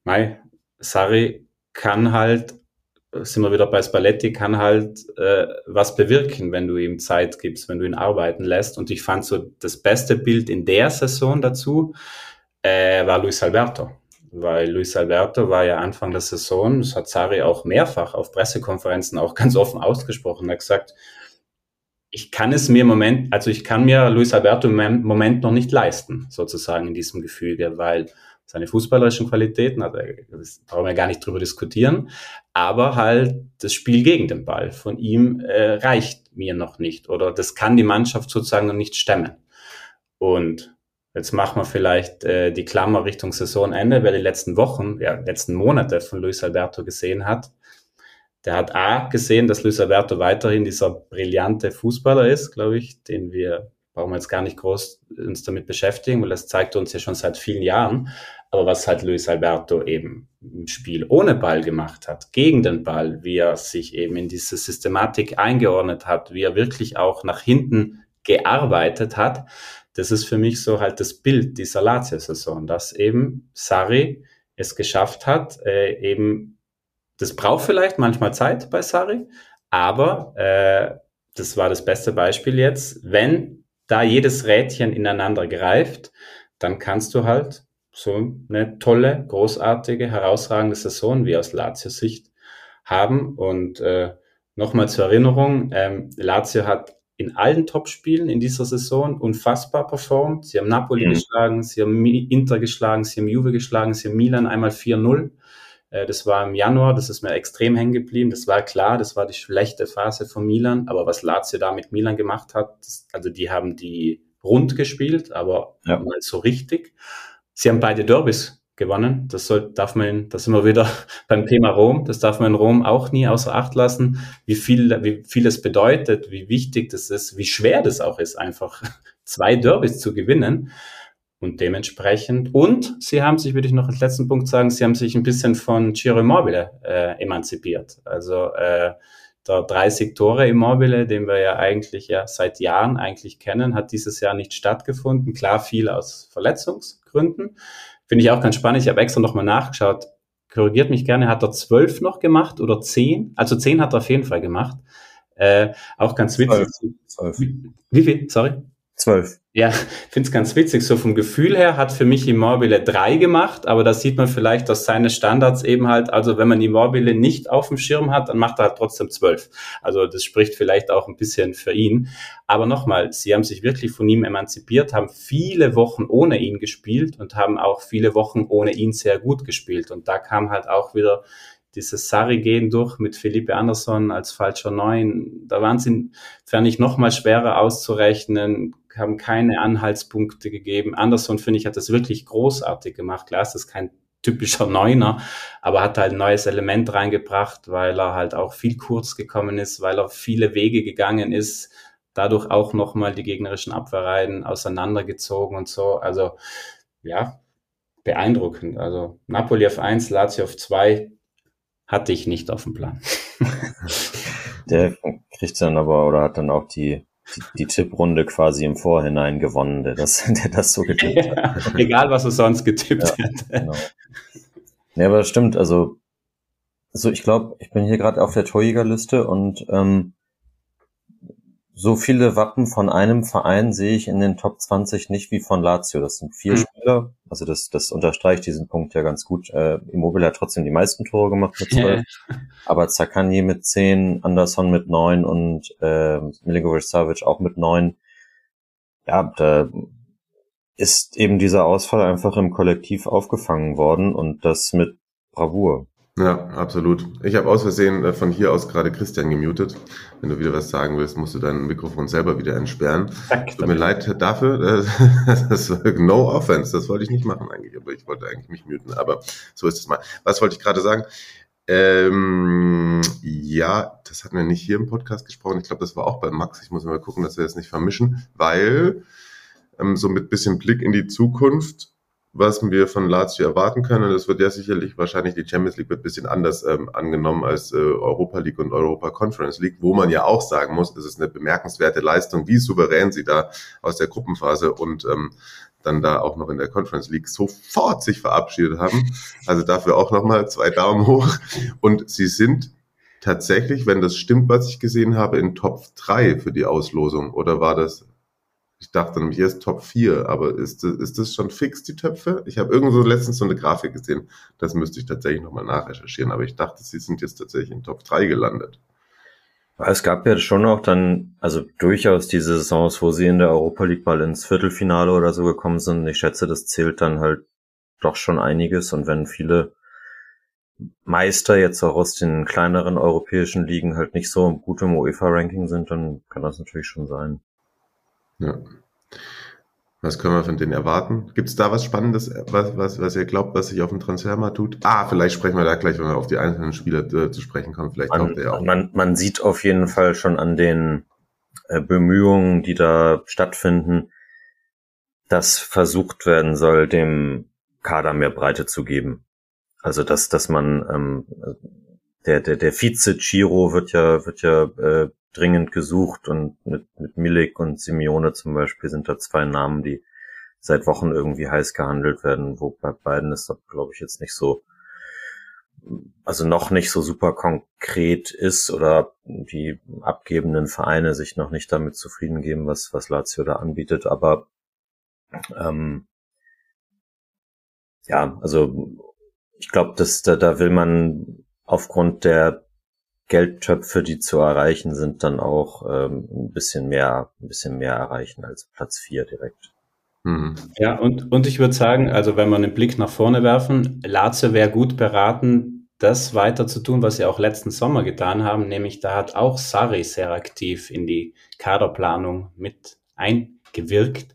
Mai, Sari kann halt sind wir wieder bei Spalletti, kann halt äh, was bewirken, wenn du ihm Zeit gibst, wenn du ihn arbeiten lässt. Und ich fand so das beste Bild in der Saison dazu äh, war Luis Alberto. Weil Luis Alberto war ja Anfang der Saison, das hat Sari auch mehrfach auf Pressekonferenzen auch ganz offen ausgesprochen, er hat gesagt, ich kann es mir im Moment, also ich kann mir Luis Alberto im Moment noch nicht leisten, sozusagen in diesem Gefüge, weil seine fußballerischen Qualitäten, also das brauchen wir gar nicht drüber diskutieren, aber halt das Spiel gegen den Ball von ihm äh, reicht mir noch nicht oder das kann die Mannschaft sozusagen noch nicht stemmen. Und jetzt machen wir vielleicht äh, die Klammer Richtung Saisonende, wer die letzten Wochen, ja, letzten Monate von Luis Alberto gesehen hat. Der hat A gesehen, dass Luis Alberto weiterhin dieser brillante Fußballer ist, glaube ich, den wir brauchen wir jetzt gar nicht groß uns damit beschäftigen, weil das zeigt uns ja schon seit vielen Jahren. Aber was halt Luis Alberto eben im Spiel ohne Ball gemacht hat, gegen den Ball, wie er sich eben in diese Systematik eingeordnet hat, wie er wirklich auch nach hinten gearbeitet hat, das ist für mich so halt das Bild dieser Lazio-Saison, dass eben Sari es geschafft hat, äh, eben, das braucht vielleicht manchmal Zeit bei Sari, aber äh, das war das beste Beispiel jetzt, wenn da jedes Rädchen ineinander greift, dann kannst du halt so eine tolle, großartige, herausragende Saison wie aus Lazio Sicht haben. Und äh, nochmal zur Erinnerung, ähm, Lazio hat in allen Topspielen in dieser Saison unfassbar performt. Sie haben Napoli mhm. geschlagen, sie haben Inter geschlagen, sie haben Juve geschlagen, sie haben Milan einmal 4-0. Äh, das war im Januar, das ist mir extrem hängen geblieben. Das war klar, das war die schlechte Phase von Milan. Aber was Lazio da mit Milan gemacht hat, also die haben die rund gespielt, aber ja. mal so richtig. Sie haben beide Derbys gewonnen. Das soll, darf man, das sind wir wieder beim Thema Rom. Das darf man in Rom auch nie außer Acht lassen, wie viel, wie viel es bedeutet, wie wichtig das ist, wie schwer das auch ist, einfach zwei Derbys zu gewinnen. Und dementsprechend, und sie haben sich, würde ich noch als letzten Punkt sagen, sie haben sich ein bisschen von Ciro Immobile äh, emanzipiert. Also äh, der 30 Tore Immobile, den wir ja eigentlich ja seit Jahren eigentlich kennen, hat dieses Jahr nicht stattgefunden. Klar, viel aus Verletzungsgründen. Finde ich auch ganz spannend. Ich habe extra nochmal nachgeschaut. Korrigiert mich gerne, hat er zwölf noch gemacht oder zehn? Also zehn hat er auf jeden Fall gemacht. Äh, auch ganz witzig. Zwölf. Wie, wie viel? Sorry? Zwölf. Ja, finde es ganz witzig. So vom Gefühl her hat für mich Immobile drei gemacht, aber das sieht man vielleicht aus seine Standards eben halt. Also wenn man Immobile nicht auf dem Schirm hat, dann macht er halt trotzdem zwölf. Also das spricht vielleicht auch ein bisschen für ihn. Aber nochmal, sie haben sich wirklich von ihm emanzipiert, haben viele Wochen ohne ihn gespielt und haben auch viele Wochen ohne ihn sehr gut gespielt. Und da kam halt auch wieder dieses Sari-Gehen durch mit Felipe Anderson als falscher Neun. Da waren sie, fern ich noch mal schwerer auszurechnen, haben keine Anhaltspunkte gegeben. Anderson, finde ich, hat das wirklich großartig gemacht. Klar ist das kein typischer Neuner, aber hat halt ein neues Element reingebracht, weil er halt auch viel kurz gekommen ist, weil er viele Wege gegangen ist, dadurch auch nochmal die gegnerischen Abwehrreihen auseinandergezogen und so. Also, ja, beeindruckend. Also Napoli auf 1, Lazio auf 2 hatte ich nicht auf dem Plan. Der kriegt dann aber oder hat dann auch die die, Tipprunde quasi im Vorhinein gewonnen, der das, der das so getippt ja, hat. Egal, was er sonst getippt ja, hat. Genau. Ja, aber das stimmt, also, so ich glaube, ich bin hier gerade auf der Torjägerliste und ähm, so viele Wappen von einem Verein sehe ich in den Top 20 nicht wie von Lazio. Das sind vier mhm. Spieler. Also das, das unterstreicht diesen Punkt ja ganz gut. Äh, Immobile hat trotzdem die meisten Tore gemacht mit zwölf. aber Zakani mit zehn, Anderson mit neun und äh, Milinkovic Savic auch mit neun. Ja, da ist eben dieser Ausfall einfach im Kollektiv aufgefangen worden und das mit Bravour. Ja, absolut. Ich habe aus Versehen äh, von hier aus gerade Christian gemutet. Wenn du wieder was sagen willst, musst du dein Mikrofon selber wieder entsperren. Zack, Tut mir leid dafür. Das, no offense, das wollte ich nicht machen eigentlich, aber ich wollte eigentlich mich muten. Aber so ist es mal. Was wollte ich gerade sagen? Ähm, ja, das hatten wir nicht hier im Podcast gesprochen. Ich glaube, das war auch bei Max. Ich muss mal gucken, dass wir das nicht vermischen, weil ähm, so mit bisschen Blick in die Zukunft was wir von Lazio erwarten können. Und das wird ja sicherlich wahrscheinlich die Champions League wird ein bisschen anders ähm, angenommen als äh, Europa League und Europa Conference League, wo man ja auch sagen muss, es ist eine bemerkenswerte Leistung, wie souverän sie da aus der Gruppenphase und ähm, dann da auch noch in der Conference League sofort sich verabschiedet haben. Also dafür auch nochmal zwei Daumen hoch. Und sie sind tatsächlich, wenn das stimmt, was ich gesehen habe, in Top 3 für die Auslosung. Oder war das ich dachte nämlich erst Top 4, aber ist, ist das schon fix, die Töpfe? Ich habe irgendwo letztens so eine Grafik gesehen. Das müsste ich tatsächlich nochmal nachrecherchieren, aber ich dachte, sie sind jetzt tatsächlich in Top 3 gelandet. Es gab ja schon auch dann, also durchaus diese Saisons, wo sie in der Europa League mal ins Viertelfinale oder so gekommen sind. Ich schätze, das zählt dann halt doch schon einiges. Und wenn viele Meister jetzt auch aus den kleineren europäischen Ligen halt nicht so gut im UEFA-Ranking sind, dann kann das natürlich schon sein. Ja. Was können wir von denen erwarten? Gibt es da was Spannendes, was, was, was ihr glaubt, was sich auf dem Transfermarkt tut? Ah, vielleicht sprechen wir da gleich, wenn wir auf die einzelnen Spieler äh, zu sprechen kommen. Vielleicht man, kommt der auch. Man, man sieht auf jeden Fall schon an den äh, Bemühungen, die da stattfinden, dass versucht werden soll, dem Kader mehr Breite zu geben. Also dass, dass man ähm, der, der, der Vize-Chiro wird ja, wird ja äh, dringend gesucht und mit, mit Milik und Simeone zum Beispiel sind da zwei Namen, die seit Wochen irgendwie heiß gehandelt werden, wo bei beiden ist das, glaube ich, jetzt nicht so, also noch nicht so super konkret ist oder die abgebenden Vereine sich noch nicht damit zufrieden geben, was, was Lazio da anbietet, aber ähm, ja, also ich glaube, dass da, da will man aufgrund der Geldtöpfe, die zu erreichen sind, dann auch ähm, ein bisschen mehr, ein bisschen mehr erreichen als Platz vier direkt. Mhm. Ja, und, und ich würde sagen, also wenn wir einen Blick nach vorne werfen, Lazio wäre gut beraten, das weiter zu tun, was sie auch letzten Sommer getan haben, nämlich da hat auch Sari sehr aktiv in die Kaderplanung mit eingewirkt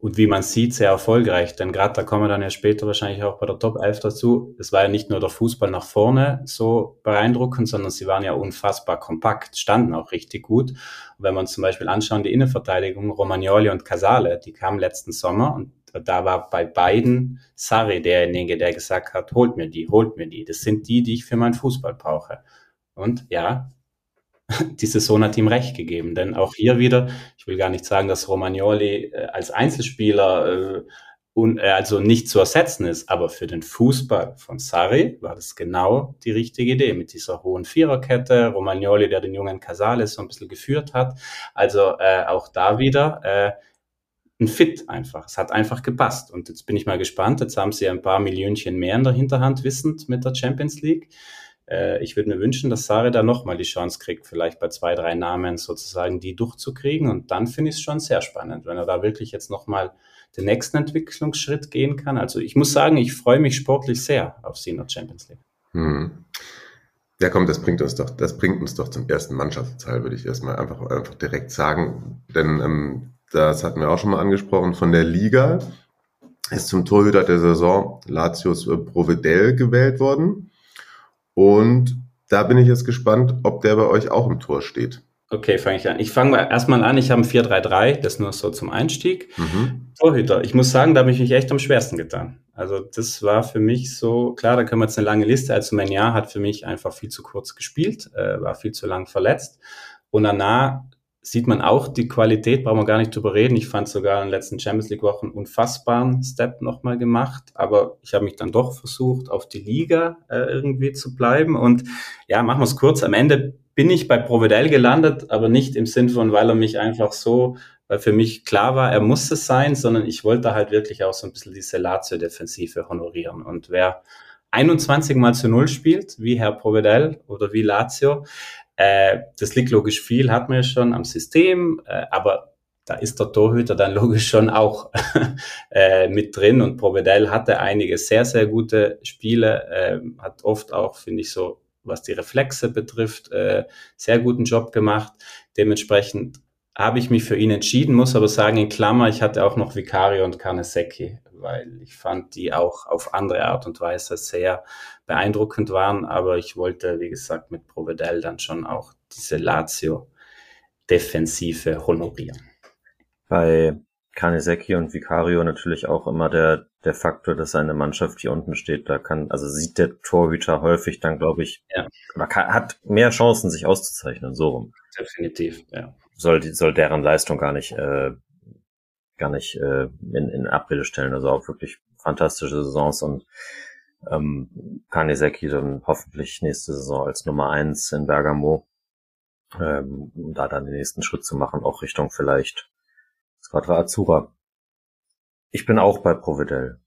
und wie man sieht, sehr erfolgreich. Denn gerade da kommen wir dann ja später wahrscheinlich auch bei der Top 11 dazu. Es war ja nicht nur der Fußball nach vorne so beeindruckend, sondern sie waren ja unfassbar kompakt, standen auch richtig gut. Und wenn uns zum Beispiel anschauen, die Innenverteidigung, Romagnoli und Casale, die kamen letzten Sommer und da war bei beiden Sarri derjenige, der gesagt hat, holt mir die, holt mir die. Das sind die, die ich für meinen Fußball brauche. Und ja, die Saison hat ihm recht gegeben. Denn auch hier wieder, ich will gar nicht sagen, dass Romagnoli äh, als Einzelspieler äh, un, äh, also nicht zu ersetzen ist, aber für den Fußball von Sarri war das genau die richtige Idee mit dieser hohen Viererkette. Romagnoli, der den jungen Casales so ein bisschen geführt hat. Also äh, auch da wieder äh, ein Fit einfach. Es hat einfach gepasst. Und jetzt bin ich mal gespannt. Jetzt haben sie ein paar Millionchen mehr in der Hinterhand wissend mit der Champions League äh, ich würde mir wünschen, dass Sare da nochmal die Chance kriegt, vielleicht bei zwei, drei Namen sozusagen die durchzukriegen. Und dann finde ich es schon sehr spannend, wenn er da wirklich jetzt nochmal den nächsten Entwicklungsschritt gehen kann. Also ich muss sagen, ich freue mich sportlich sehr auf der Champions League. Hm. Ja, komm, das bringt uns doch, das bringt uns doch zum ersten Mannschaftsteil, würde ich erstmal einfach, einfach direkt sagen. Denn ähm, das hatten wir auch schon mal angesprochen von der Liga. Ist zum Torhüter der Saison Latius Provedel gewählt worden. Und da bin ich jetzt gespannt, ob der bei euch auch im Tor steht. Okay, fange ich an. Ich fange mal erstmal an. Ich habe ein 4-3-3, das nur so zum Einstieg. Mhm. Torhüter. Ich muss sagen, da habe ich mich echt am schwersten getan. Also das war für mich so, klar, da können wir jetzt eine lange Liste. Also mein Jahr hat für mich einfach viel zu kurz gespielt, äh, war viel zu lang verletzt. Und danach sieht man auch die Qualität, brauchen wir gar nicht drüber reden. Ich fand sogar in den letzten Champions League Wochen unfassbaren Step nochmal gemacht, aber ich habe mich dann doch versucht, auf die Liga äh, irgendwie zu bleiben und ja, machen wir es kurz. Am Ende bin ich bei Provedel gelandet, aber nicht im Sinn von, weil er mich einfach so, weil für mich klar war, er muss es sein, sondern ich wollte halt wirklich auch so ein bisschen diese Lazio-Defensive honorieren und wer 21 mal zu Null spielt, wie Herr Provedel oder wie Lazio, äh, das liegt logisch viel, hat man ja schon am System, äh, aber da ist der Torhüter dann logisch schon auch äh, mit drin und Provedel hatte einige sehr, sehr gute Spiele, äh, hat oft auch, finde ich so, was die Reflexe betrifft, äh, sehr guten Job gemacht. Dementsprechend habe ich mich für ihn entschieden, muss aber sagen, in Klammer, ich hatte auch noch Vicario und Carnesecchi, weil ich fand die auch auf andere Art und Weise sehr beeindruckend waren, aber ich wollte, wie gesagt, mit Provedel dann schon auch diese Lazio-Defensive honorieren. Bei Carnesecchi und Vicario natürlich auch immer der, der Faktor, dass seine Mannschaft hier unten steht. Da kann, also sieht der Torhüter häufig dann, glaube ich, ja. kann, hat mehr Chancen, sich auszuzeichnen, so rum. Definitiv, ja soll, soll deren Leistung gar nicht, äh, gar nicht äh, in, in Abrede stellen. Also auch wirklich fantastische Saisons und ähm, Kaneseki dann hoffentlich nächste Saison als Nummer eins in Bergamo, ähm, um da dann den nächsten Schritt zu machen, auch Richtung vielleicht Squadra Azura. Ich bin auch bei Providel.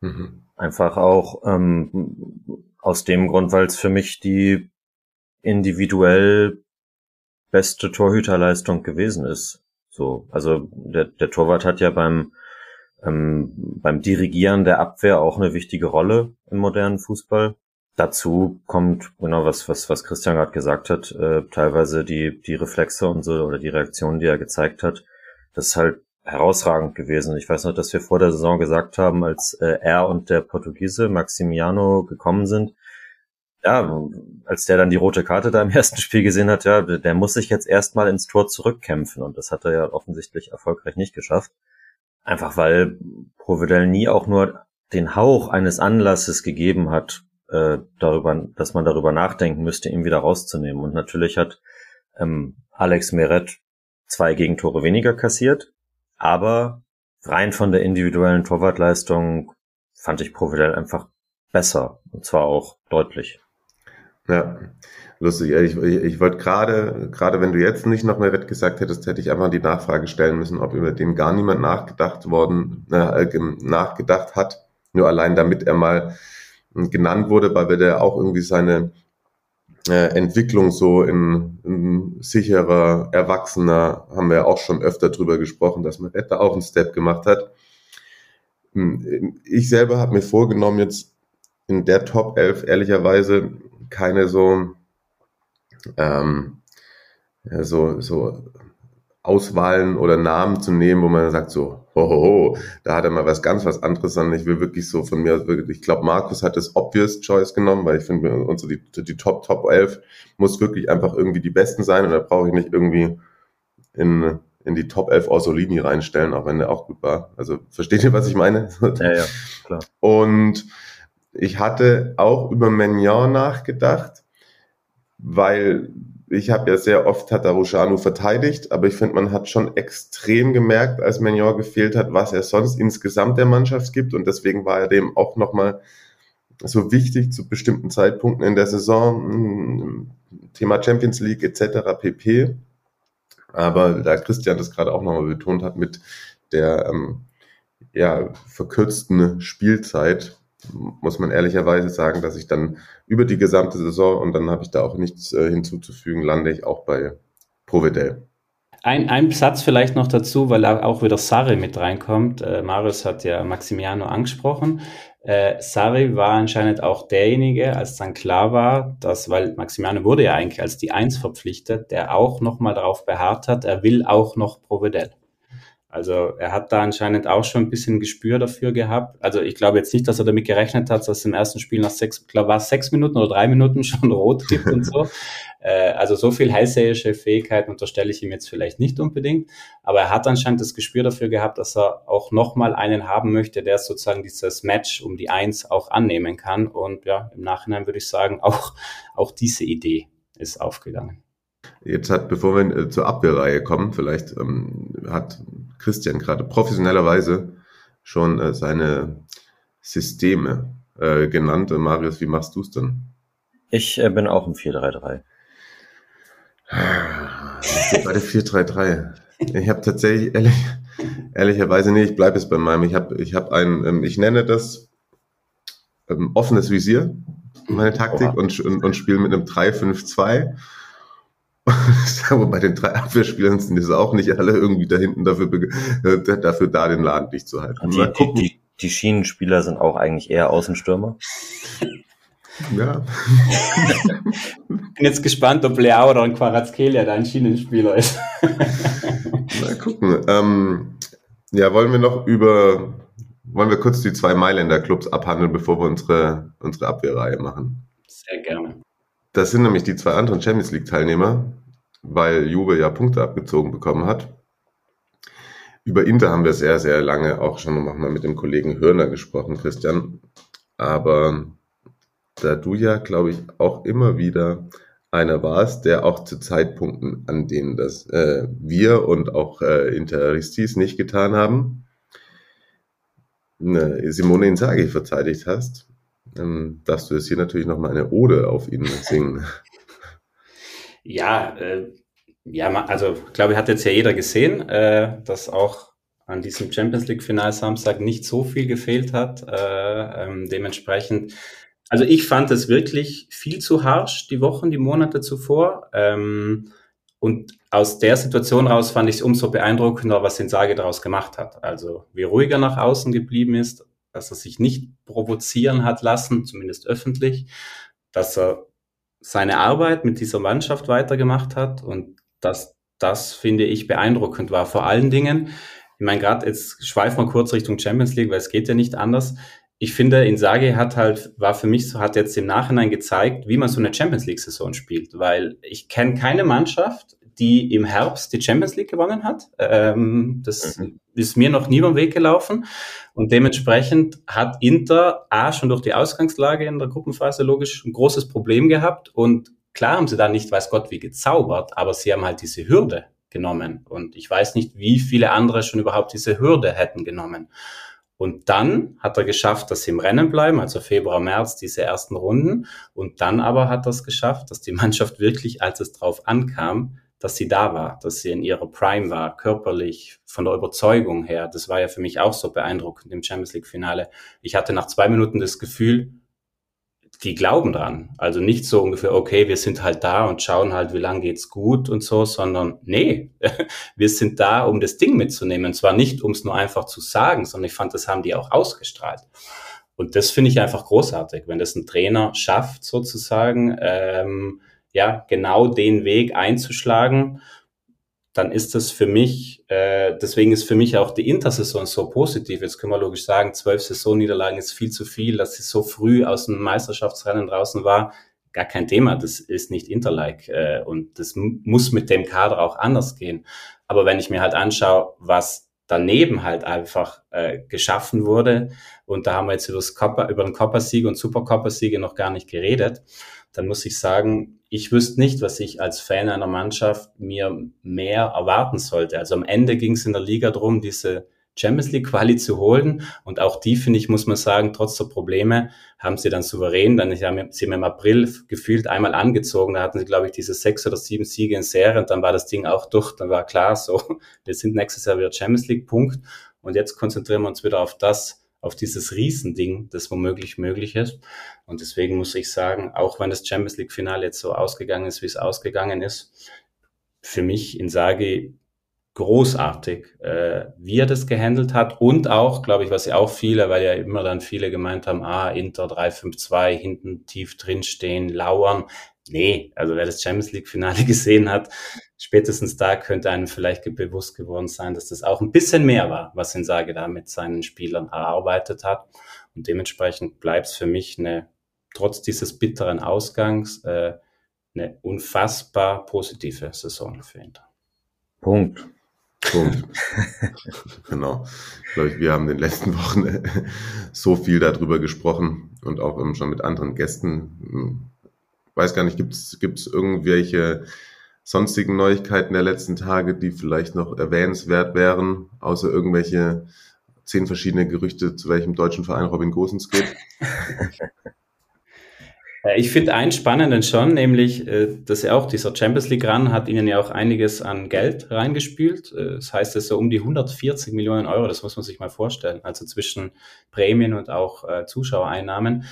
Mhm. Einfach auch ähm, aus dem Grund, weil es für mich die individuell beste Torhüterleistung gewesen ist. So, also der, der Torwart hat ja beim ähm, beim Dirigieren der Abwehr auch eine wichtige Rolle im modernen Fußball. Dazu kommt genau was was was Christian gerade gesagt hat, äh, teilweise die die Reflexe und so oder die Reaktionen, die er gezeigt hat. Das ist halt herausragend gewesen. Ich weiß noch, dass wir vor der Saison gesagt haben, als äh, er und der Portugiese Maximiano gekommen sind, ja, als der dann die rote Karte da im ersten Spiel gesehen hat, ja, der muss sich jetzt erstmal ins Tor zurückkämpfen und das hat er ja offensichtlich erfolgreich nicht geschafft. Einfach weil Providel nie auch nur den Hauch eines Anlasses gegeben hat, äh, darüber, dass man darüber nachdenken müsste, ihn wieder rauszunehmen. Und natürlich hat ähm, Alex Meret zwei Gegentore weniger kassiert, aber rein von der individuellen Torwartleistung fand ich Providel einfach besser und zwar auch deutlich. Ja, lustig. Ich, ich, ich wollte gerade, gerade wenn du jetzt nicht noch Meret gesagt hättest, hätte ich einfach die Nachfrage stellen müssen, ob über den gar niemand nachgedacht worden, äh, nachgedacht hat. Nur allein damit er mal genannt wurde, weil wir da auch irgendwie seine äh, Entwicklung so in, in sicherer, erwachsener, haben wir auch schon öfter drüber gesprochen, dass man da auch einen Step gemacht hat. Hm, ich selber habe mir vorgenommen, jetzt in der Top 11 ehrlicherweise keine so, ähm, ja, so, so Auswahlen oder Namen zu nehmen, wo man sagt so, hohoho, da hat er mal was ganz was anderes, sondern ich will wirklich so von mir, ich glaube, Markus hat das Obvious Choice genommen, weil ich finde, unsere, die, die Top, Top 11 muss wirklich einfach irgendwie die Besten sein und da brauche ich nicht irgendwie in, in die Top 11 Orsolini reinstellen, auch wenn der auch gut war. Also versteht ihr, was ich meine? Ja, ja, klar. Und ich hatte auch über Mignon nachgedacht, weil ich habe ja sehr oft Tatarushanu verteidigt, aber ich finde, man hat schon extrem gemerkt, als Mignon gefehlt hat, was er sonst insgesamt der Mannschaft gibt und deswegen war er dem auch nochmal so wichtig zu bestimmten Zeitpunkten in der Saison, hm, Thema Champions League etc. pp. Aber da Christian das gerade auch nochmal betont hat mit der ähm, ja, verkürzten Spielzeit, muss man ehrlicherweise sagen, dass ich dann über die gesamte Saison und dann habe ich da auch nichts äh, hinzuzufügen, lande ich auch bei Provedel. Ein, ein Satz vielleicht noch dazu, weil auch wieder Sarri mit reinkommt. Äh, Marius hat ja Maximiano angesprochen. Äh, Sarri war anscheinend auch derjenige, als dann klar war, dass, weil Maximiano wurde ja eigentlich als die Eins verpflichtet, der auch nochmal darauf beharrt hat, er will auch noch Provedel. Also er hat da anscheinend auch schon ein bisschen Gespür dafür gehabt. Also ich glaube jetzt nicht, dass er damit gerechnet hat, dass im ersten Spiel nach sechs, glaube war es sechs Minuten oder drei Minuten schon rot gibt und so. Äh, also so viel heißerische Fähigkeiten unterstelle ich ihm jetzt vielleicht nicht unbedingt. Aber er hat anscheinend das Gespür dafür gehabt, dass er auch nochmal einen haben möchte, der sozusagen dieses Match um die Eins auch annehmen kann. Und ja, im Nachhinein würde ich sagen, auch, auch diese Idee ist aufgegangen. Jetzt hat, bevor wir äh, zur Abwehrreihe kommen, vielleicht ähm, hat Christian gerade professionellerweise schon äh, seine Systeme äh, genannt. Äh, Marius, wie machst du es denn? Ich äh, bin auch im 4-3-3. Bei der 4-3-3. Ich habe tatsächlich ehrlich, ehrlicherweise nee, ich bleibe es bei meinem. Ich habe ich hab ein, ähm, ich nenne das ähm, offenes Visier, meine Taktik, und, und, und spiele mit einem 3-5-2 aber bei den drei Abwehrspielern sind es auch nicht alle irgendwie da hinten dafür, äh, dafür da, den Laden dicht zu halten. Die, die, die, die Schienenspieler sind auch eigentlich eher Außenstürmer. Ja. Bin jetzt gespannt, ob Leao oder ein Quarazkelia da ein Schienenspieler ist. Mal gucken. Ähm, ja, wollen wir noch über, wollen wir kurz die zwei Mailänder Clubs abhandeln, bevor wir unsere, unsere Abwehrreihe machen? Sehr gerne. Das sind nämlich die zwei anderen Champions League Teilnehmer, weil Juve ja Punkte abgezogen bekommen hat. Über Inter haben wir sehr, sehr lange auch schon nochmal mit dem Kollegen Hörner gesprochen, Christian. Aber da du ja, glaube ich, auch immer wieder einer warst, der auch zu Zeitpunkten, an denen das äh, wir und auch äh, Interistis nicht getan haben, ne, Simone Inzaghi verteidigt hast, ähm, darfst du jetzt hier natürlich nochmal eine Ode auf ihn singen. Ja, äh, ja, also ich glaube, hat jetzt ja jeder gesehen, äh, dass auch an diesem Champions League Final Samstag nicht so viel gefehlt hat. Äh, ähm, dementsprechend, also ich fand es wirklich viel zu harsch die Wochen, die Monate zuvor. Ähm, und aus der Situation raus fand ich es umso beeindruckender, was Sage daraus gemacht hat. Also wie ruhiger nach außen geblieben ist, dass er sich nicht provozieren hat lassen, zumindest öffentlich, dass er seine Arbeit mit dieser Mannschaft weitergemacht hat und dass das, finde ich, beeindruckend war. Vor allen Dingen, ich meine, gerade jetzt schweifen wir kurz Richtung Champions League, weil es geht ja nicht anders. ich finde, Insagi hat halt, war für mich so, hat jetzt im Nachhinein gezeigt, wie man so eine Champions League Saison spielt, weil ich kenne keine Mannschaft, die im Herbst die Champions League gewonnen hat. Ähm, das mhm. ist mir noch nie über den Weg gelaufen. Und dementsprechend hat Inter A schon durch die Ausgangslage in der Gruppenphase logisch ein großes Problem gehabt. Und klar haben sie da nicht, weiß Gott, wie gezaubert, aber sie haben halt diese Hürde genommen. Und ich weiß nicht, wie viele andere schon überhaupt diese Hürde hätten genommen. Und dann hat er geschafft, dass sie im Rennen bleiben, also Februar, März, diese ersten Runden. Und dann aber hat er es geschafft, dass die Mannschaft wirklich, als es drauf ankam, dass sie da war, dass sie in ihrer Prime war, körperlich, von der Überzeugung her. Das war ja für mich auch so beeindruckend im Champions League Finale. Ich hatte nach zwei Minuten das Gefühl, die glauben dran. Also nicht so ungefähr, okay, wir sind halt da und schauen halt, wie lange geht's gut und so, sondern nee, wir sind da, um das Ding mitzunehmen. Und zwar nicht, um es nur einfach zu sagen, sondern ich fand, das haben die auch ausgestrahlt. Und das finde ich einfach großartig, wenn das ein Trainer schafft, sozusagen, ähm, ja, genau den Weg einzuschlagen dann ist das für mich, äh, deswegen ist für mich auch die Intersaison so positiv. Jetzt können wir logisch sagen, zwölf Saisonniederlagen ist viel zu viel, dass sie so früh aus dem Meisterschaftsrennen draußen war. Gar kein Thema, das ist nicht Interlike äh, und das muss mit dem Kader auch anders gehen. Aber wenn ich mir halt anschaue, was daneben halt einfach äh, geschaffen wurde, und da haben wir jetzt über, das Copper, über den Copper-Sieg und Super-Copper-Siege noch gar nicht geredet, dann muss ich sagen, ich wüsste nicht, was ich als Fan einer Mannschaft mir mehr erwarten sollte. Also am Ende ging es in der Liga drum, diese Champions League Quali zu holen. Und auch die, finde ich, muss man sagen, trotz der Probleme, haben sie dann souverän, dann haben sie im April gefühlt einmal angezogen. Da hatten sie, glaube ich, diese sechs oder sieben Siege in Serie und dann war das Ding auch durch. Dann war klar, so, wir sind nächstes Jahr wieder Champions League Punkt. Und jetzt konzentrieren wir uns wieder auf das, auf dieses Riesending, das womöglich möglich ist. Und deswegen muss ich sagen, auch wenn das Champions League Finale jetzt so ausgegangen ist, wie es ausgegangen ist, für mich in Sage großartig, äh, wie er das gehandelt hat und auch, glaube ich, was ja auch viele, weil ja immer dann viele gemeint haben, ah, Inter 3-5-2, hinten tief drinstehen, lauern. Nee, also wer das Champions League Finale gesehen hat, spätestens da könnte einem vielleicht bewusst geworden sein, dass das auch ein bisschen mehr war, was Insage da mit seinen Spielern erarbeitet hat. Und dementsprechend bleibt es für mich eine, trotz dieses bitteren Ausgangs, äh, eine unfassbar positive Saison für Inter. Punkt. Punkt. genau. Ich glaube, wir haben in den letzten Wochen so viel darüber gesprochen und auch schon mit anderen Gästen. Weiß gar nicht, gibt es irgendwelche sonstigen Neuigkeiten der letzten Tage, die vielleicht noch erwähnenswert wären, außer irgendwelche zehn verschiedene Gerüchte, zu welchem deutschen Verein Robin Gosens geht? Äh, ich finde einen spannenden schon, nämlich, äh, dass ja auch dieser Champions League Run hat ihnen ja auch einiges an Geld reingespült. Äh, das heißt, es so um die 140 Millionen Euro, das muss man sich mal vorstellen. Also zwischen Prämien und auch Zuschauereinnahmen.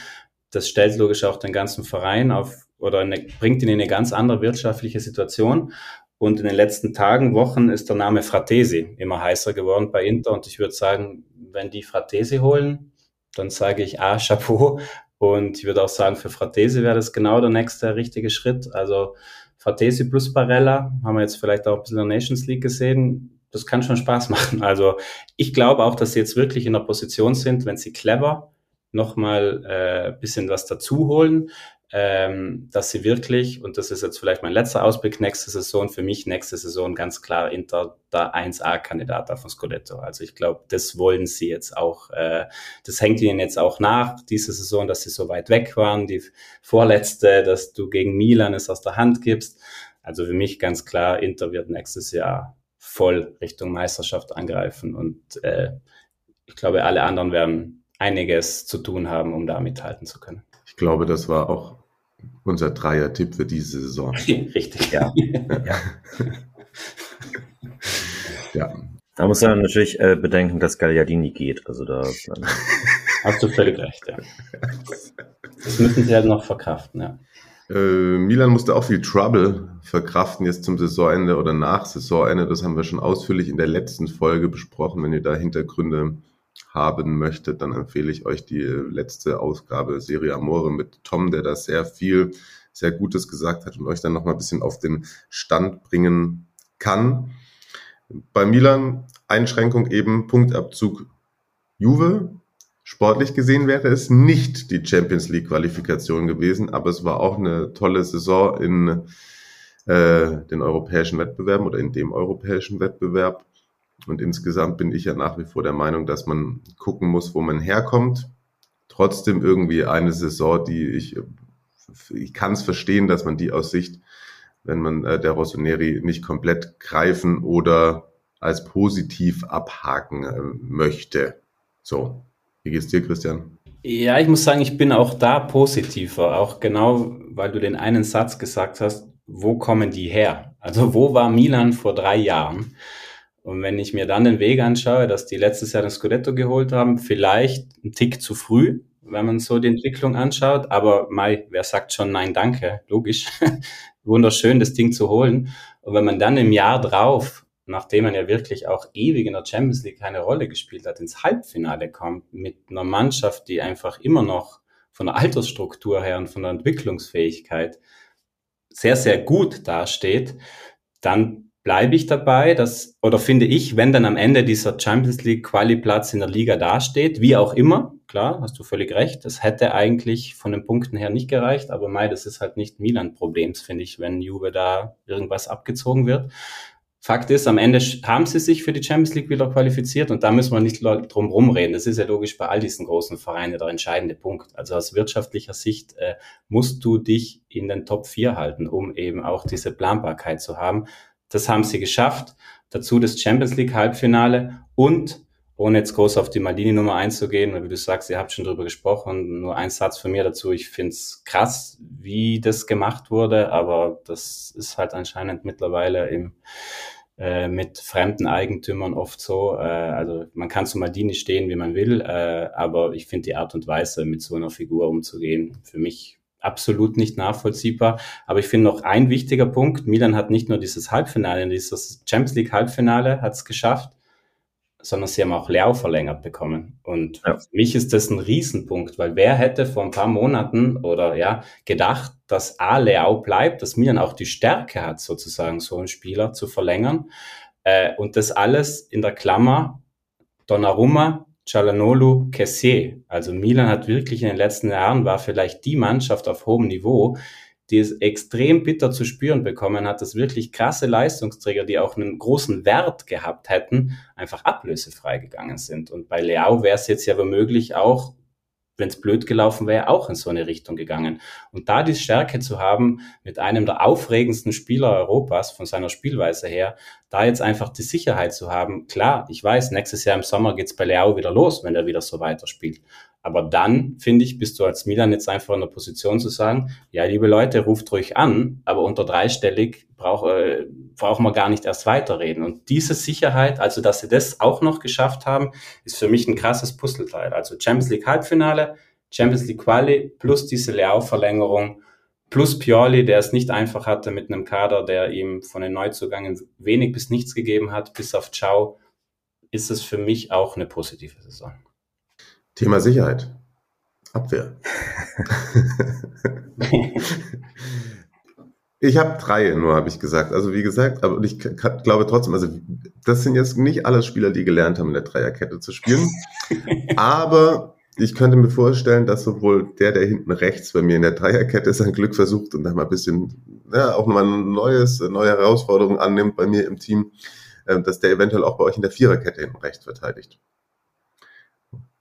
Das stellt logisch auch den ganzen Verein auf oder eine, bringt ihn in eine ganz andere wirtschaftliche Situation. Und in den letzten Tagen, Wochen ist der Name Fratesi immer heißer geworden bei Inter. Und ich würde sagen, wenn die Fratesi holen, dann sage ich A, Chapeau. Und ich würde auch sagen, für Fratesi wäre das genau der nächste richtige Schritt. Also Fratesi plus Barella haben wir jetzt vielleicht auch ein bisschen in der Nations League gesehen. Das kann schon Spaß machen. Also ich glaube auch, dass sie jetzt wirklich in der Position sind, wenn sie clever nochmal äh, bisschen was dazu holen, ähm, dass sie wirklich, und das ist jetzt vielleicht mein letzter Ausblick nächste Saison, für mich nächste Saison ganz klar Inter der 1A-Kandidat auf den Scudetto. Also ich glaube, das wollen sie jetzt auch, äh, das hängt ihnen jetzt auch nach, diese Saison, dass sie so weit weg waren, die vorletzte, dass du gegen Milan es aus der Hand gibst. Also für mich ganz klar, Inter wird nächstes Jahr voll Richtung Meisterschaft angreifen und äh, ich glaube, alle anderen werden einiges zu tun haben, um da mithalten zu können. Ich glaube, das war auch unser Dreier-Tipp für diese Saison. Richtig, ja. ja. ja. Da muss man natürlich äh, bedenken, dass Gagliardini geht. Also da hast du völlig recht, ja. Das müssen sie halt noch verkraften, ja. Äh, Milan musste auch viel Trouble verkraften jetzt zum Saisonende oder nach Saisonende. Das haben wir schon ausführlich in der letzten Folge besprochen. Wenn ihr da Hintergründe haben möchtet, dann empfehle ich euch die letzte Ausgabe Serie Amore mit Tom, der da sehr viel, sehr Gutes gesagt hat und euch dann nochmal ein bisschen auf den Stand bringen kann. Bei Milan Einschränkung eben Punktabzug Juve, Sportlich gesehen wäre es nicht die Champions League Qualifikation gewesen, aber es war auch eine tolle Saison in äh, den europäischen Wettbewerben oder in dem europäischen Wettbewerb. Und insgesamt bin ich ja nach wie vor der Meinung, dass man gucken muss, wo man herkommt. Trotzdem irgendwie eine Saison, die ich, ich kann es verstehen, dass man die aus Sicht, wenn man äh, der Rossoneri nicht komplett greifen oder als positiv abhaken äh, möchte. So, wie geht's dir, Christian? Ja, ich muss sagen, ich bin auch da positiver, auch genau, weil du den einen Satz gesagt hast, wo kommen die her? Also wo war Milan vor drei Jahren? Und wenn ich mir dann den Weg anschaue, dass die letztes Jahr den Scudetto geholt haben, vielleicht ein Tick zu früh, wenn man so die Entwicklung anschaut, aber Mai, wer sagt schon nein, danke? Logisch. Wunderschön, das Ding zu holen. Und wenn man dann im Jahr drauf nachdem man ja wirklich auch ewig in der Champions League keine Rolle gespielt hat, ins Halbfinale kommt mit einer Mannschaft, die einfach immer noch von der Altersstruktur her und von der Entwicklungsfähigkeit sehr, sehr gut dasteht, dann bleibe ich dabei, dass, oder finde ich, wenn dann am Ende dieser Champions League Quali-Platz in der Liga dasteht, wie auch immer, klar, hast du völlig recht, das hätte eigentlich von den Punkten her nicht gereicht, aber Mai, das ist halt nicht Milan-Problems, finde ich, wenn Juve da irgendwas abgezogen wird. Fakt ist, am Ende haben sie sich für die Champions League wieder qualifiziert und da müssen wir nicht drum rumreden. Das ist ja logisch bei all diesen großen Vereinen der entscheidende Punkt. Also aus wirtschaftlicher Sicht äh, musst du dich in den Top 4 halten, um eben auch diese Planbarkeit zu haben. Das haben sie geschafft. Dazu das Champions League Halbfinale und ohne jetzt groß auf die Maldini-Nummer einzugehen, weil wie du sagst, ihr habt schon drüber gesprochen, nur ein Satz von mir dazu. Ich finde es krass, wie das gemacht wurde, aber das ist halt anscheinend mittlerweile im, äh, mit fremden Eigentümern oft so. Äh, also man kann zu Maldini stehen, wie man will, äh, aber ich finde die Art und Weise, mit so einer Figur umzugehen, für mich absolut nicht nachvollziehbar. Aber ich finde noch ein wichtiger Punkt, Milan hat nicht nur dieses Halbfinale, dieses Champions League Halbfinale hat es geschafft, sondern sie haben auch Leao verlängert bekommen. Und ja. für mich ist das ein Riesenpunkt, weil wer hätte vor ein paar Monaten oder ja gedacht, dass A Leao bleibt, dass Milan auch die Stärke hat, sozusagen so einen Spieler zu verlängern. Äh, und das alles in der Klammer Donnarumma, Cialanolu, Kessier. Also Milan hat wirklich in den letzten Jahren war vielleicht die Mannschaft auf hohem Niveau, die es extrem bitter zu spüren bekommen hat, dass wirklich krasse Leistungsträger, die auch einen großen Wert gehabt hätten, einfach ablösefrei gegangen sind. Und bei Leao wäre es jetzt ja womöglich auch wenn es blöd gelaufen wäre, auch in so eine Richtung gegangen. Und da die Stärke zu haben, mit einem der aufregendsten Spieler Europas von seiner Spielweise her, da jetzt einfach die Sicherheit zu haben, klar, ich weiß, nächstes Jahr im Sommer geht's bei Leao wieder los, wenn er wieder so weiterspielt. Aber dann, finde ich, bist du als Milan jetzt einfach in der Position zu sagen, ja, liebe Leute, ruft ruhig an, aber unter dreistellig brauch, äh, brauchen wir gar nicht erst weiterreden. Und diese Sicherheit, also dass sie das auch noch geschafft haben, ist für mich ein krasses Puzzleteil. Also Champions League Halbfinale, Champions League Quali plus diese Leao-Verlängerung plus Pioli, der es nicht einfach hatte mit einem Kader, der ihm von den Neuzugängen wenig bis nichts gegeben hat, bis auf Ciao, ist es für mich auch eine positive Saison. Thema Sicherheit. Abwehr. ich habe drei nur, habe ich gesagt. Also wie gesagt, aber ich glaube trotzdem, also das sind jetzt nicht alle Spieler, die gelernt haben, in der Dreierkette zu spielen. aber ich könnte mir vorstellen, dass sowohl der, der hinten rechts bei mir in der Dreierkette sein Glück versucht und dann mal ein bisschen, ja, auch nochmal ein neues, neue Herausforderung annimmt bei mir im Team, äh, dass der eventuell auch bei euch in der Viererkette hinten rechts verteidigt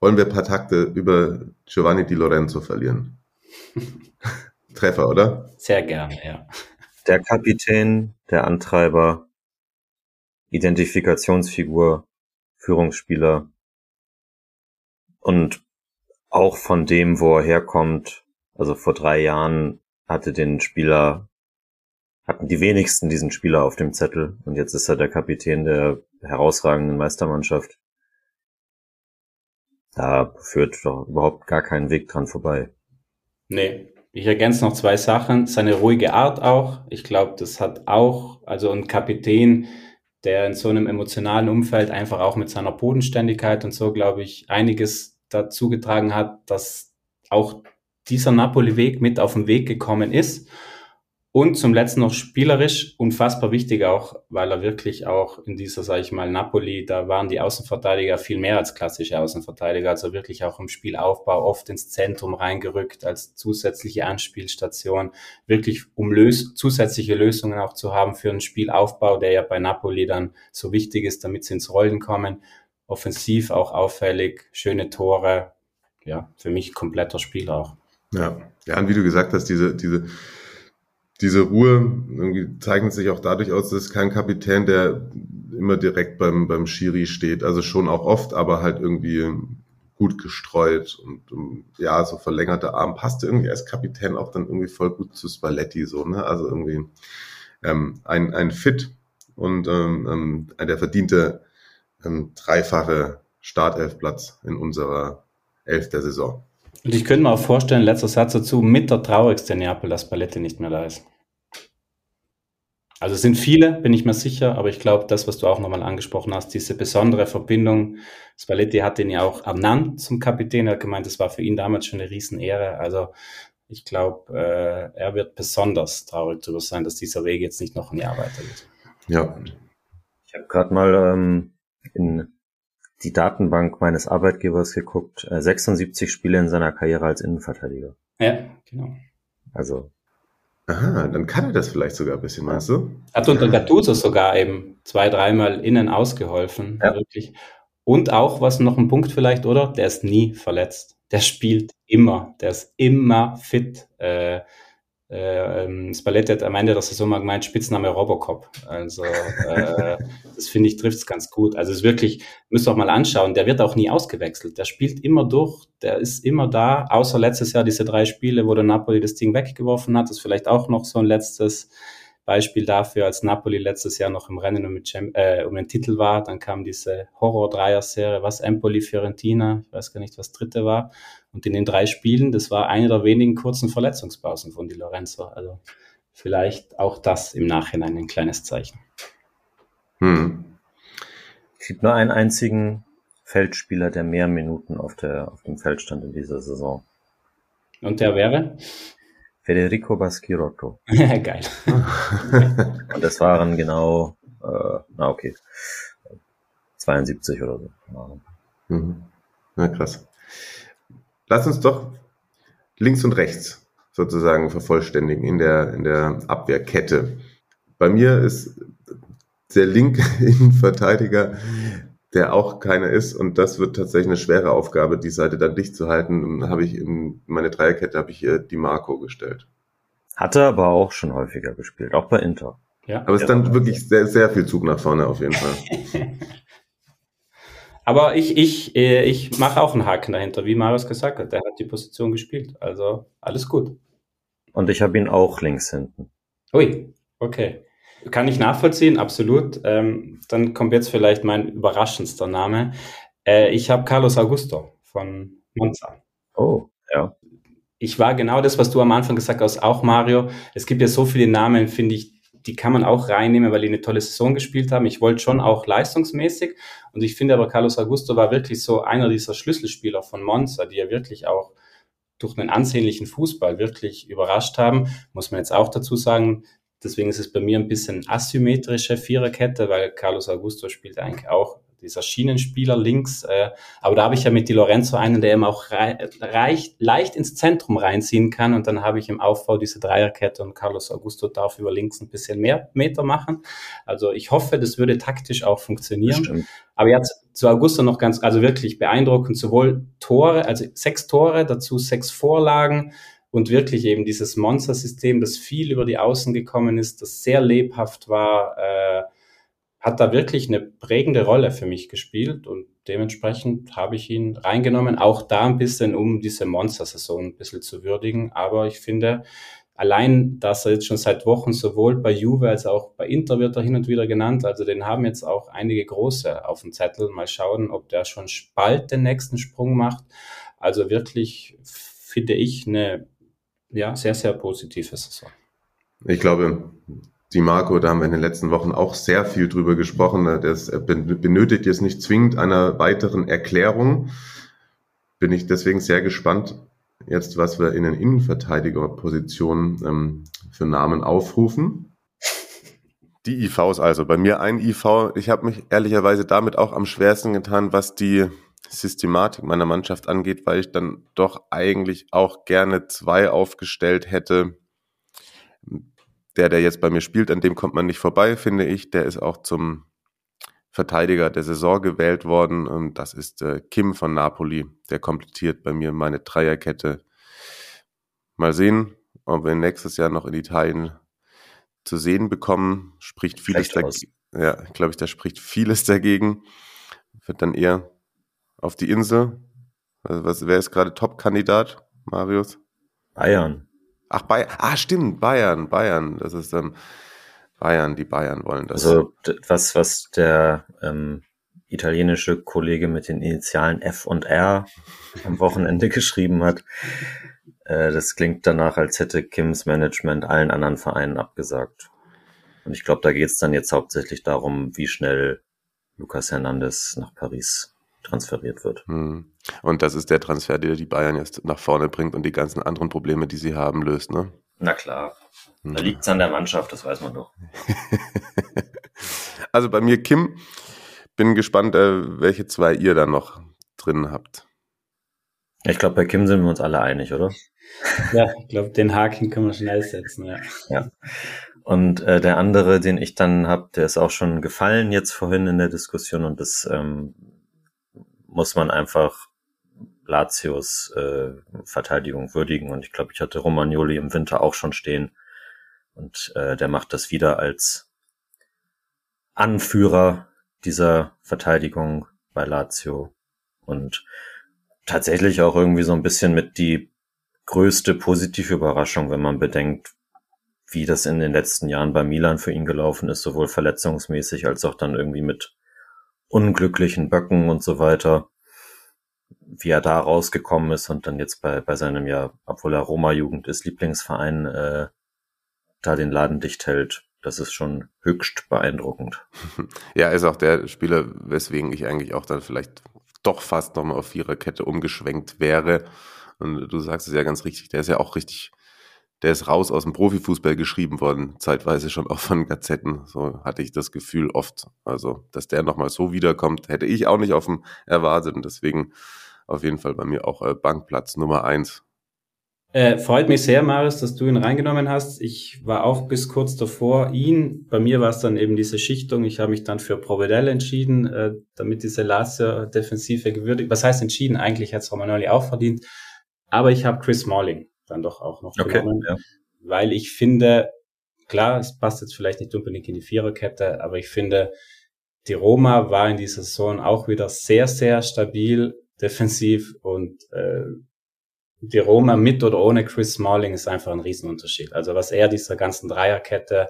wollen wir ein paar Takte über Giovanni Di Lorenzo verlieren. Treffer, oder? Sehr gerne, ja. Der Kapitän, der Antreiber, Identifikationsfigur, Führungsspieler und auch von dem, wo er herkommt. Also vor drei Jahren hatte den Spieler, hatten die wenigsten diesen Spieler auf dem Zettel und jetzt ist er der Kapitän der herausragenden Meistermannschaft. Da führt doch überhaupt gar kein Weg dran vorbei. Nee. Ich ergänze noch zwei Sachen. Seine ruhige Art auch. Ich glaube, das hat auch, also ein Kapitän, der in so einem emotionalen Umfeld einfach auch mit seiner Bodenständigkeit und so, glaube ich, einiges dazu getragen hat, dass auch dieser Napoli-Weg mit auf den Weg gekommen ist. Und zum letzten noch spielerisch, unfassbar wichtig auch, weil er wirklich auch in dieser, sage ich mal, Napoli, da waren die Außenverteidiger viel mehr als klassische Außenverteidiger, also wirklich auch im Spielaufbau oft ins Zentrum reingerückt als zusätzliche Anspielstation, wirklich um lös zusätzliche Lösungen auch zu haben für einen Spielaufbau, der ja bei Napoli dann so wichtig ist, damit sie ins Rollen kommen. Offensiv auch auffällig, schöne Tore, ja, für mich kompletter Spieler auch. Ja, ja, und wie du gesagt hast, diese, diese, diese Ruhe irgendwie zeichnet sich auch dadurch aus, dass kein Kapitän, der immer direkt beim, beim Schiri steht. Also schon auch oft, aber halt irgendwie gut gestreut und ja, so verlängerte Arm passte irgendwie als Kapitän auch dann irgendwie voll gut zu Spalletti so, ne? Also irgendwie ähm, ein, ein Fit und ähm, ähm der verdiente ähm, dreifache Startelfplatz in unserer Elf der Saison. Und ich könnte mir auch vorstellen, letzter Satz dazu, mit der traurigste Neapel, dass Spalletti nicht mehr da ist. Also es sind viele, bin ich mir sicher, aber ich glaube, das, was du auch nochmal angesprochen hast, diese besondere Verbindung, Spalletti hat ihn ja auch ernannt zum Kapitän, er hat gemeint, das war für ihn damals schon eine Riesenehre. Also ich glaube, äh, er wird besonders traurig darüber sein, dass dieser Weg jetzt nicht noch ein Jahr weitergeht. Ja. Ich habe gerade mal ähm, in die Datenbank meines Arbeitgebers geguckt, 76 äh, Spiele in seiner Karriere als Innenverteidiger. Ja, genau. Also Aha, dann kann er das vielleicht sogar ein bisschen, meinst du? Hat unter Gattuso sogar eben zwei, dreimal innen ausgeholfen. Ja. Wirklich. Und auch, was noch ein Punkt vielleicht, oder? Der ist nie verletzt. Der spielt immer. Der ist immer fit. Äh, äh, ähm, Spalletti hat am Ende der Saison mal gemeint, Spitzname Robocop. Also äh, das finde ich trifft es ganz gut. Also es ist wirklich, müsst ihr auch mal anschauen, der wird auch nie ausgewechselt. Der spielt immer durch, der ist immer da, außer letztes Jahr diese drei Spiele, wo der Napoli das Ding weggeworfen hat. Das ist vielleicht auch noch so ein letztes Beispiel dafür, als Napoli letztes Jahr noch im Rennen um, äh, um den Titel war, dann kam diese Horror-Dreier-Serie, was Empoli, Fiorentina, ich weiß gar nicht, was dritte war. Und in den drei Spielen, das war eine der wenigen kurzen Verletzungspausen von Di Lorenzo. Also vielleicht auch das im Nachhinein ein kleines Zeichen. Hm. Es gibt nur einen einzigen Feldspieler, der mehr Minuten auf, der, auf dem Feld stand in dieser Saison. Und der wäre? Federico Baschirotto. Geil. Und das waren genau, äh, na okay, 72 oder so. Mhm. Na krass. Lass uns doch links und rechts sozusagen vervollständigen in der, in der Abwehrkette. Bei mir ist der linke Innenverteidiger, der auch keiner ist, und das wird tatsächlich eine schwere Aufgabe, die Seite dann dicht zu halten, habe ich in meine Dreierkette habe ich hier die Marco gestellt. Hatte aber auch schon häufiger gespielt, auch bei Inter. Ja, aber es ist dann wirklich sehr, sehr viel Zug nach vorne auf jeden Fall. Aber ich, ich, äh, ich mache auch einen Haken dahinter, wie Marius gesagt hat. Der hat die Position gespielt. Also alles gut. Und ich habe ihn auch links hinten. Ui, okay. Kann ich nachvollziehen, absolut. Ähm, dann kommt jetzt vielleicht mein überraschendster Name. Äh, ich habe Carlos Augusto von Monza. Oh, ja. Ich war genau das, was du am Anfang gesagt hast, auch Mario. Es gibt ja so viele Namen, finde ich, die kann man auch reinnehmen, weil die eine tolle Saison gespielt haben. Ich wollte schon auch leistungsmäßig und ich finde aber Carlos Augusto war wirklich so einer dieser Schlüsselspieler von Monza, die ja wirklich auch durch einen ansehnlichen Fußball wirklich überrascht haben. Muss man jetzt auch dazu sagen, deswegen ist es bei mir ein bisschen asymmetrische Viererkette, weil Carlos Augusto spielt eigentlich auch dieser Schienenspieler links. Äh, aber da habe ich ja mit Di Lorenzo einen, der eben auch reich, leicht ins Zentrum reinziehen kann. Und dann habe ich im Aufbau diese Dreierkette und Carlos Augusto darf über links ein bisschen mehr Meter machen. Also ich hoffe, das würde taktisch auch funktionieren. Bestimmt. Aber jetzt zu Augusto noch ganz, also wirklich beeindruckend, sowohl Tore, also sechs Tore, dazu sechs Vorlagen und wirklich eben dieses Monster-System, das viel über die Außen gekommen ist, das sehr lebhaft war, äh, hat da wirklich eine prägende Rolle für mich gespielt und dementsprechend habe ich ihn reingenommen, auch da ein bisschen, um diese Monster-Saison ein bisschen zu würdigen. Aber ich finde, allein, dass er jetzt schon seit Wochen sowohl bei Juve als auch bei Inter wird er hin und wieder genannt, also den haben jetzt auch einige große auf dem Zettel. Mal schauen, ob der schon bald den nächsten Sprung macht. Also wirklich finde ich eine ja, sehr, sehr positive Saison. Ich glaube, die Marco, da haben wir in den letzten Wochen auch sehr viel drüber gesprochen. Das benötigt jetzt nicht zwingend einer weiteren Erklärung. Bin ich deswegen sehr gespannt, jetzt, was wir in den Innenverteidigerpositionen ähm, für Namen aufrufen. Die IVs also. Bei mir ein IV. Ich habe mich ehrlicherweise damit auch am schwersten getan, was die Systematik meiner Mannschaft angeht, weil ich dann doch eigentlich auch gerne zwei aufgestellt hätte. Der, der jetzt bei mir spielt, an dem kommt man nicht vorbei, finde ich. Der ist auch zum Verteidiger der Saison gewählt worden und das ist äh, Kim von Napoli. Der komplettiert bei mir meine Dreierkette. Mal sehen, ob wir nächstes Jahr noch in Italien zu sehen bekommen. Spricht vieles dagegen. Ja, glaube ich, da spricht vieles dagegen. Wird dann eher auf die Insel. Also was, wer ist gerade Top-Kandidat, Marius? Bayern. Ach, Bayern. Ah, stimmt, Bayern, Bayern. Das ist ähm, Bayern, die Bayern wollen das. Also was, was der ähm, italienische Kollege mit den Initialen F und R am Wochenende geschrieben hat, äh, das klingt danach, als hätte Kims Management allen anderen Vereinen abgesagt. Und ich glaube, da geht es dann jetzt hauptsächlich darum, wie schnell Lucas Hernandez nach Paris transferiert wird. Hm. Und das ist der Transfer, der die Bayern jetzt nach vorne bringt und die ganzen anderen Probleme, die sie haben, löst, ne? Na klar. Da liegt es an der Mannschaft, das weiß man doch. also bei mir Kim, bin gespannt, äh, welche zwei ihr da noch drin habt. Ich glaube, bei Kim sind wir uns alle einig, oder? Ja, ich glaube, den Haken können wir schnell setzen, ja. ja. Und äh, der andere, den ich dann habe, der ist auch schon gefallen jetzt vorhin in der Diskussion und das ähm, muss man einfach Latios äh, Verteidigung würdigen. Und ich glaube, ich hatte Romagnoli im Winter auch schon stehen. Und äh, der macht das wieder als Anführer dieser Verteidigung bei Lazio. Und tatsächlich auch irgendwie so ein bisschen mit die größte positive Überraschung, wenn man bedenkt, wie das in den letzten Jahren bei Milan für ihn gelaufen ist, sowohl verletzungsmäßig als auch dann irgendwie mit unglücklichen Böcken und so weiter, wie er da rausgekommen ist und dann jetzt bei, bei seinem ja, obwohl er Roma-Jugend ist, Lieblingsverein, äh, da den Laden dicht hält. Das ist schon höchst beeindruckend. Ja, ist auch der Spieler, weswegen ich eigentlich auch dann vielleicht doch fast nochmal auf Viererkette umgeschwenkt wäre. Und du sagst es ja ganz richtig, der ist ja auch richtig, der ist raus aus dem Profifußball geschrieben worden, zeitweise schon auch von Gazetten. So hatte ich das Gefühl oft. Also, dass der nochmal so wiederkommt, hätte ich auch nicht auf dem erwartet. Und deswegen auf jeden Fall bei mir auch äh, Bankplatz Nummer eins. Äh, freut mich sehr, Marius, dass du ihn reingenommen hast. Ich war auch bis kurz davor ihn. Bei mir war es dann eben diese Schichtung. Ich habe mich dann für Provedel entschieden, äh, damit diese Lazio-Defensive gewürdigt. Was heißt entschieden? Eigentlich hat es Romanoli auch verdient. Aber ich habe Chris Smalling dann doch auch noch okay, genommen, ja. weil ich finde, klar, es passt jetzt vielleicht nicht unbedingt in die Viererkette, aber ich finde, die Roma war in dieser Saison auch wieder sehr, sehr stabil defensiv und äh, die Roma mit oder ohne Chris Smalling ist einfach ein Riesenunterschied. Also was er dieser ganzen Dreierkette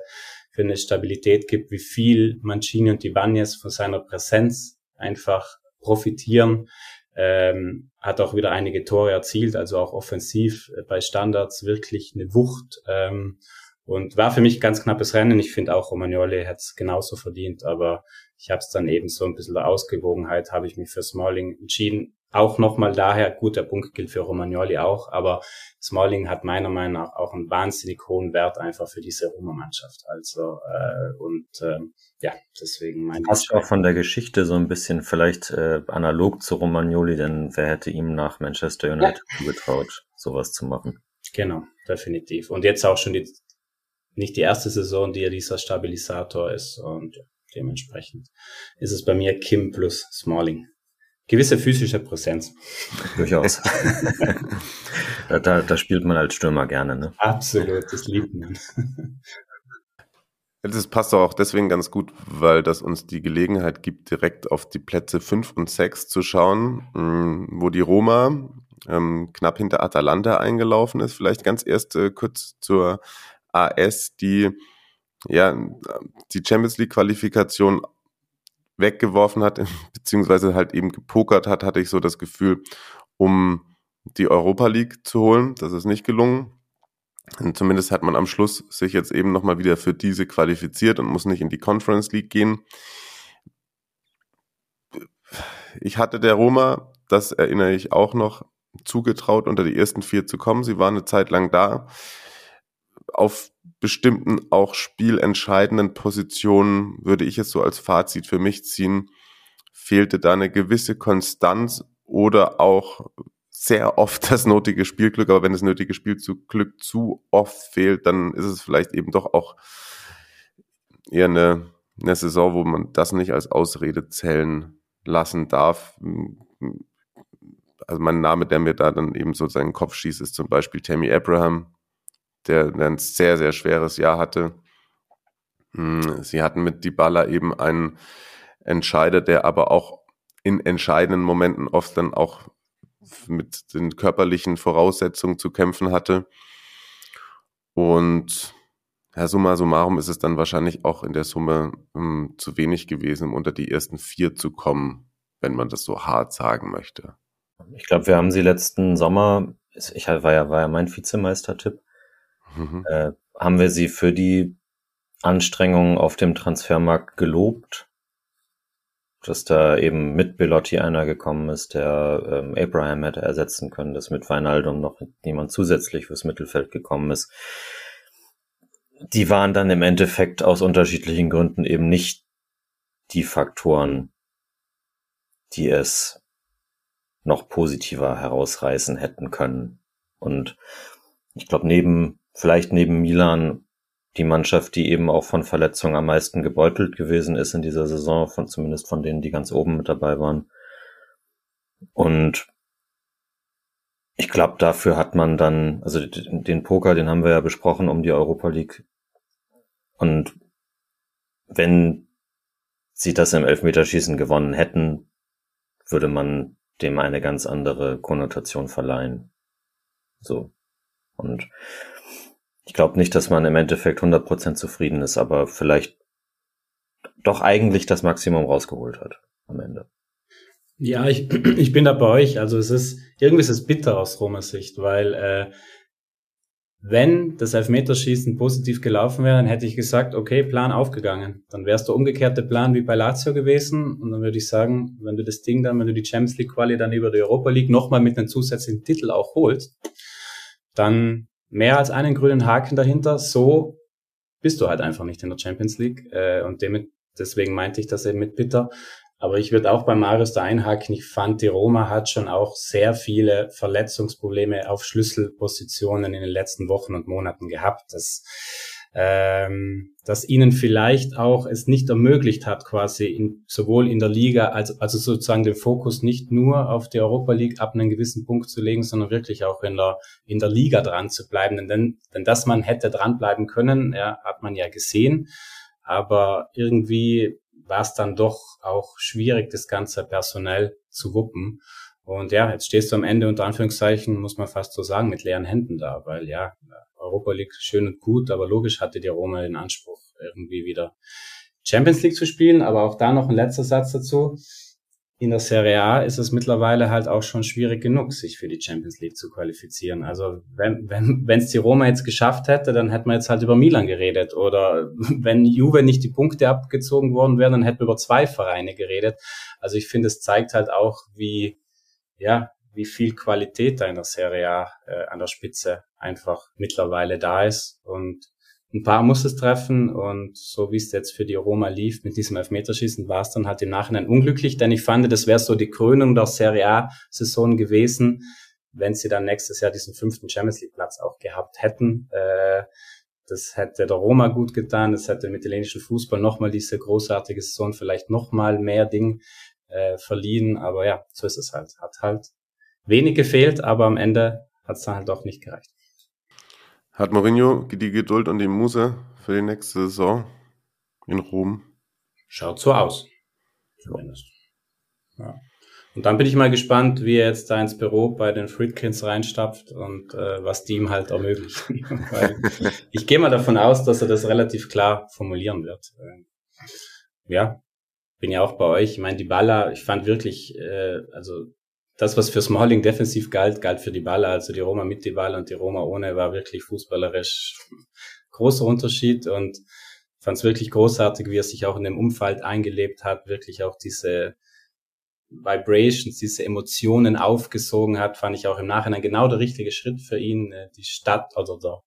für eine Stabilität gibt, wie viel Mancini und die Banyes von seiner Präsenz einfach profitieren, ähm, hat auch wieder einige Tore erzielt, also auch offensiv äh, bei Standards wirklich eine Wucht ähm, und war für mich ganz knappes Rennen. Ich finde auch Romagnoli hat es genauso verdient, aber ich habe es dann eben so ein bisschen der Ausgewogenheit, habe ich mich für Smalling entschieden auch nochmal daher, gut, der Punkt gilt für Romagnoli auch, aber Smalling hat meiner Meinung nach auch einen wahnsinnig hohen Wert einfach für diese Roma-Mannschaft. Also äh, und äh, ja, deswegen mein Passt auch von der Geschichte so ein bisschen vielleicht äh, analog zu Romagnoli, denn wer hätte ihm nach Manchester United ja. getraut, sowas zu machen? Genau, definitiv. Und jetzt auch schon die nicht die erste Saison, die er dieser Stabilisator ist und dementsprechend ist es bei mir Kim plus Smalling gewisse physische Präsenz. Durchaus. da, da, da, spielt man als Stürmer gerne, ne? Absolut, das liebt man. Das passt auch deswegen ganz gut, weil das uns die Gelegenheit gibt, direkt auf die Plätze 5 und 6 zu schauen, mm, wo die Roma ähm, knapp hinter Atalanta eingelaufen ist. Vielleicht ganz erst äh, kurz zur AS, die ja die Champions League Qualifikation weggeworfen hat, beziehungsweise halt eben gepokert hat, hatte ich so das Gefühl, um die Europa League zu holen. Das ist nicht gelungen. Und zumindest hat man am Schluss sich jetzt eben nochmal wieder für diese qualifiziert und muss nicht in die Conference League gehen. Ich hatte der Roma, das erinnere ich auch noch, zugetraut, unter die ersten vier zu kommen. Sie waren eine Zeit lang da. Auf bestimmten auch spielentscheidenden Positionen würde ich es so als Fazit für mich ziehen, fehlte da eine gewisse Konstanz oder auch sehr oft das nötige Spielglück. Aber wenn das nötige Spielglück zu oft fehlt, dann ist es vielleicht eben doch auch eher eine, eine Saison, wo man das nicht als Ausrede zählen lassen darf. Also mein Name, der mir da dann eben so seinen Kopf schießt, ist zum Beispiel Tammy Abraham, der ein sehr, sehr schweres Jahr hatte. Hm, sie hatten mit Dybala eben einen Entscheider, der aber auch in entscheidenden Momenten oft dann auch mit den körperlichen Voraussetzungen zu kämpfen hatte. Und ja, summa summarum ist es dann wahrscheinlich auch in der Summe um, zu wenig gewesen, um unter die ersten vier zu kommen, wenn man das so hart sagen möchte. Ich glaube, wir haben sie letzten Sommer, ich war ja, war ja mein Vizemeistertipp, mhm. äh, haben wir sie für die Anstrengungen auf dem Transfermarkt gelobt, dass da eben mit Belotti einer gekommen ist, der ähm, Abraham hätte ersetzen können, dass mit Weinaldum noch jemand zusätzlich fürs Mittelfeld gekommen ist. Die waren dann im Endeffekt aus unterschiedlichen Gründen eben nicht die Faktoren, die es noch positiver herausreißen hätten können. Und ich glaube, neben, vielleicht neben Milan die Mannschaft, die eben auch von Verletzungen am meisten gebeutelt gewesen ist in dieser Saison, von, zumindest von denen, die ganz oben mit dabei waren. Und ich glaube, dafür hat man dann, also den Poker, den haben wir ja besprochen um die Europa League. Und wenn sie das im Elfmeterschießen gewonnen hätten, würde man dem eine ganz andere Konnotation verleihen. So. Und ich glaube nicht, dass man im Endeffekt 100% zufrieden ist, aber vielleicht doch eigentlich das Maximum rausgeholt hat am Ende. Ja, ich, ich bin da bei euch. Also es ist, irgendwie ist es bitter aus Romas Sicht, weil äh, wenn das Elfmeterschießen positiv gelaufen wäre, dann hätte ich gesagt, okay, Plan aufgegangen. Dann wärst du umgekehrte Plan wie bei Lazio gewesen. Und dann würde ich sagen, wenn du das Ding dann, wenn du die Champions League Quali dann über die Europa League nochmal mit einem zusätzlichen Titel auch holst, dann mehr als einen grünen Haken dahinter. So bist du halt einfach nicht in der Champions League. Äh, und dem, deswegen meinte ich das eben mit bitter. Aber ich würde auch bei Marius da einhaken. Ich fand, die Roma hat schon auch sehr viele Verletzungsprobleme auf Schlüsselpositionen in den letzten Wochen und Monaten gehabt. Das ähm, dass ihnen vielleicht auch es nicht ermöglicht hat, quasi in, sowohl in der Liga, als, also sozusagen den Fokus nicht nur auf die Europa League ab einem gewissen Punkt zu legen, sondern wirklich auch in der, in der Liga dran zu bleiben. Denn, denn dass man hätte dranbleiben können, ja, hat man ja gesehen. Aber irgendwie war es dann doch auch schwierig, das Ganze personell zu wuppen. Und ja, jetzt stehst du am Ende unter Anführungszeichen, muss man fast so sagen, mit leeren Händen da, weil ja, Europa League schön und gut, aber logisch hatte die Roma den Anspruch, irgendwie wieder Champions League zu spielen. Aber auch da noch ein letzter Satz dazu. In der Serie A ist es mittlerweile halt auch schon schwierig genug, sich für die Champions League zu qualifizieren. Also wenn wenn wenn, es die Roma jetzt geschafft hätte, dann hätten wir jetzt halt über Milan geredet. Oder wenn Juve nicht die Punkte abgezogen worden wären, dann hätten wir über zwei Vereine geredet. Also ich finde, es zeigt halt auch, wie ja, wie viel Qualität da in der Serie A äh, an der Spitze einfach mittlerweile da ist. Und ein paar muss es treffen und so wie es jetzt für die Roma lief mit diesem Elfmeterschießen, war es dann halt im Nachhinein unglücklich, denn ich fand, das wäre so die Krönung der Serie A-Saison gewesen, wenn sie dann nächstes Jahr diesen fünften Champions League Platz auch gehabt hätten. Äh, das hätte der Roma gut getan, das hätte dem italienischen Fußball nochmal diese großartige Saison vielleicht nochmal mehr Ding äh, verliehen, aber ja, so ist es halt. Hat halt wenig gefehlt, aber am Ende hat es dann halt auch nicht gereicht. Hat Mourinho die Geduld und die Muse für die nächste Saison in Rom? Schaut so aus. Zumindest. Ja. Und dann bin ich mal gespannt, wie er jetzt da ins Büro bei den Friedkins reinstapft und äh, was die ihm halt ermöglicht. Ich gehe mal davon aus, dass er das relativ klar formulieren wird. Ja, bin ja auch bei euch. Ich meine, die Baller, ich fand wirklich, äh, also das, was für Smalling defensiv galt, galt für die Baller. Also die Roma mit die Ball und die Roma ohne war wirklich fußballerisch großer Unterschied und fand es wirklich großartig, wie er sich auch in dem Umfeld eingelebt hat, wirklich auch diese Vibrations, diese Emotionen aufgesogen hat, fand ich auch im Nachhinein genau der richtige Schritt für ihn. Äh, die Stadt oder der,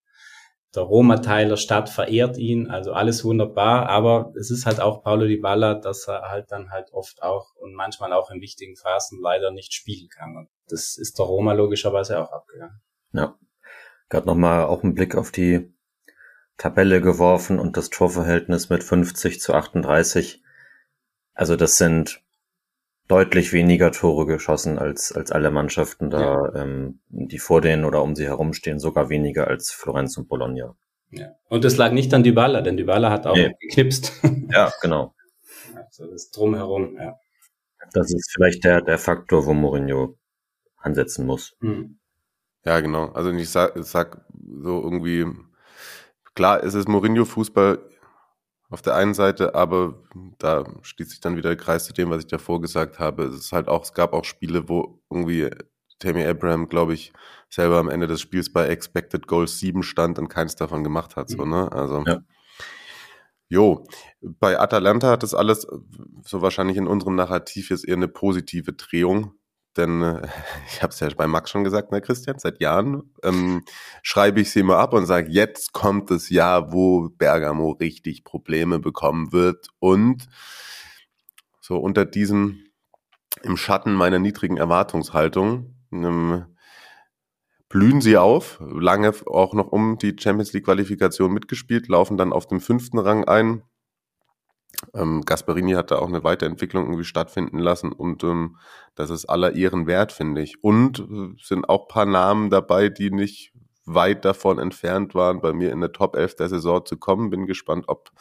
der Roma-Teil der Stadt verehrt ihn, also alles wunderbar, aber es ist halt auch Paulo Di Balla, dass er halt dann halt oft auch und manchmal auch in wichtigen Phasen leider nicht spielen kann. Und das ist der Roma logischerweise auch abgegangen. Ja. Gerade nochmal auch einen Blick auf die Tabelle geworfen und das Torverhältnis mit 50 zu 38. Also das sind deutlich weniger Tore geschossen als, als alle Mannschaften da, ja. ähm, die vor denen oder um sie herumstehen, sogar weniger als Florenz und Bologna. Ja. Und das lag nicht an Dybala, denn Dybala hat auch nee. geknipst. Ja, genau. Also das Drumherum, ja. Das ist vielleicht der, der Faktor, wo Mourinho ansetzen muss. Mhm. Ja, genau. Also ich sag, ich sag so irgendwie, klar, es ist Mourinho-Fußball, auf der einen Seite, aber da schließt sich dann wieder der Kreis zu dem, was ich davor gesagt habe. Es ist halt auch, es gab auch Spiele, wo irgendwie Tammy Abraham, glaube ich, selber am Ende des Spiels bei Expected Goals 7 stand und keins davon gemacht hat. So, ne? Also. Ja. Jo, bei Atalanta hat das alles so wahrscheinlich in unserem Narrativ jetzt eher eine positive Drehung. Denn äh, ich habe es ja bei Max schon gesagt, ne, Christian, seit Jahren ähm, schreibe ich sie immer ab und sage, jetzt kommt das Jahr, wo Bergamo richtig Probleme bekommen wird. Und so unter diesem, im Schatten meiner niedrigen Erwartungshaltung, ähm, blühen sie auf, lange auch noch um die Champions League Qualifikation mitgespielt, laufen dann auf dem fünften Rang ein, ähm, Gasparini hat da auch eine Weiterentwicklung irgendwie stattfinden lassen und ähm, das ist aller Ehren wert, finde ich. Und äh, sind auch paar Namen dabei, die nicht weit davon entfernt waren, bei mir in der Top 11 der Saison zu kommen. Bin gespannt, ob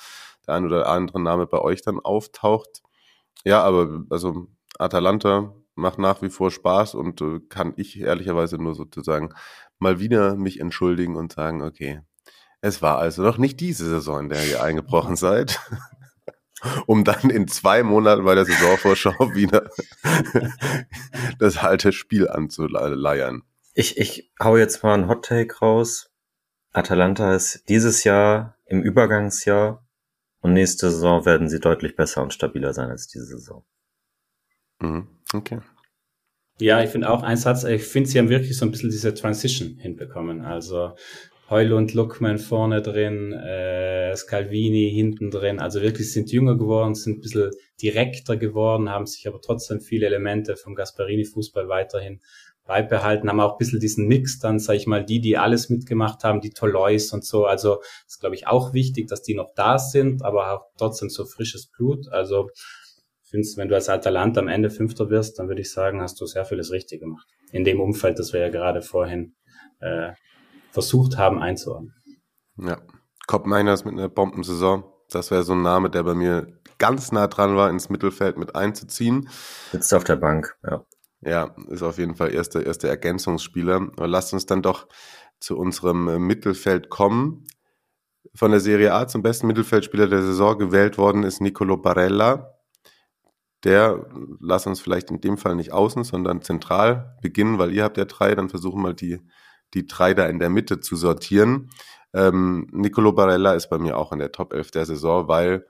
der ein oder andere Name bei euch dann auftaucht. Ja, aber also Atalanta macht nach wie vor Spaß und äh, kann ich ehrlicherweise nur sozusagen mal wieder mich entschuldigen und sagen, okay, es war also noch nicht diese Saison, in der ihr eingebrochen seid um dann in zwei Monaten bei der Saisonvorschau wieder das alte Spiel anzuleiern. Ich, ich hau jetzt mal einen Hot Take raus. Atalanta ist dieses Jahr im Übergangsjahr und nächste Saison werden sie deutlich besser und stabiler sein als diese Saison. Mhm. Okay. Ja, ich finde auch ein Satz, ich finde, sie haben wirklich so ein bisschen diese Transition hinbekommen. Also Heulund, Luckman vorne drin, äh, Scalvini hinten drin. Also wirklich sind jünger geworden, sind ein bisschen direkter geworden, haben sich aber trotzdem viele Elemente vom Gasparini-Fußball weiterhin beibehalten, haben auch ein bisschen diesen Mix dann, sag ich mal, die, die alles mitgemacht haben, die Tolois und so. Also ist, glaube ich, auch wichtig, dass die noch da sind, aber auch trotzdem so frisches Blut. Also findest, wenn du als Atalanta am Ende Fünfter wirst, dann würde ich sagen, hast du sehr vieles richtig gemacht. In dem Umfeld, das wir ja gerade vorhin äh, versucht haben einzuordnen. Ja, Cobb Miners mit einer Bombensaison. Das wäre so ein Name, der bei mir ganz nah dran war, ins Mittelfeld mit einzuziehen. Sitzt auf der Bank, ja. Ja, ist auf jeden Fall erster erste Ergänzungsspieler. Aber lasst uns dann doch zu unserem Mittelfeld kommen. Von der Serie A zum besten Mittelfeldspieler der Saison gewählt worden ist Nicolo Barella. Der, lass uns vielleicht in dem Fall nicht außen, sondern zentral beginnen, weil ihr habt ja drei, dann versuchen wir die die drei da in der Mitte zu sortieren. Ähm, Nicolo Barella ist bei mir auch in der Top 11 der Saison, weil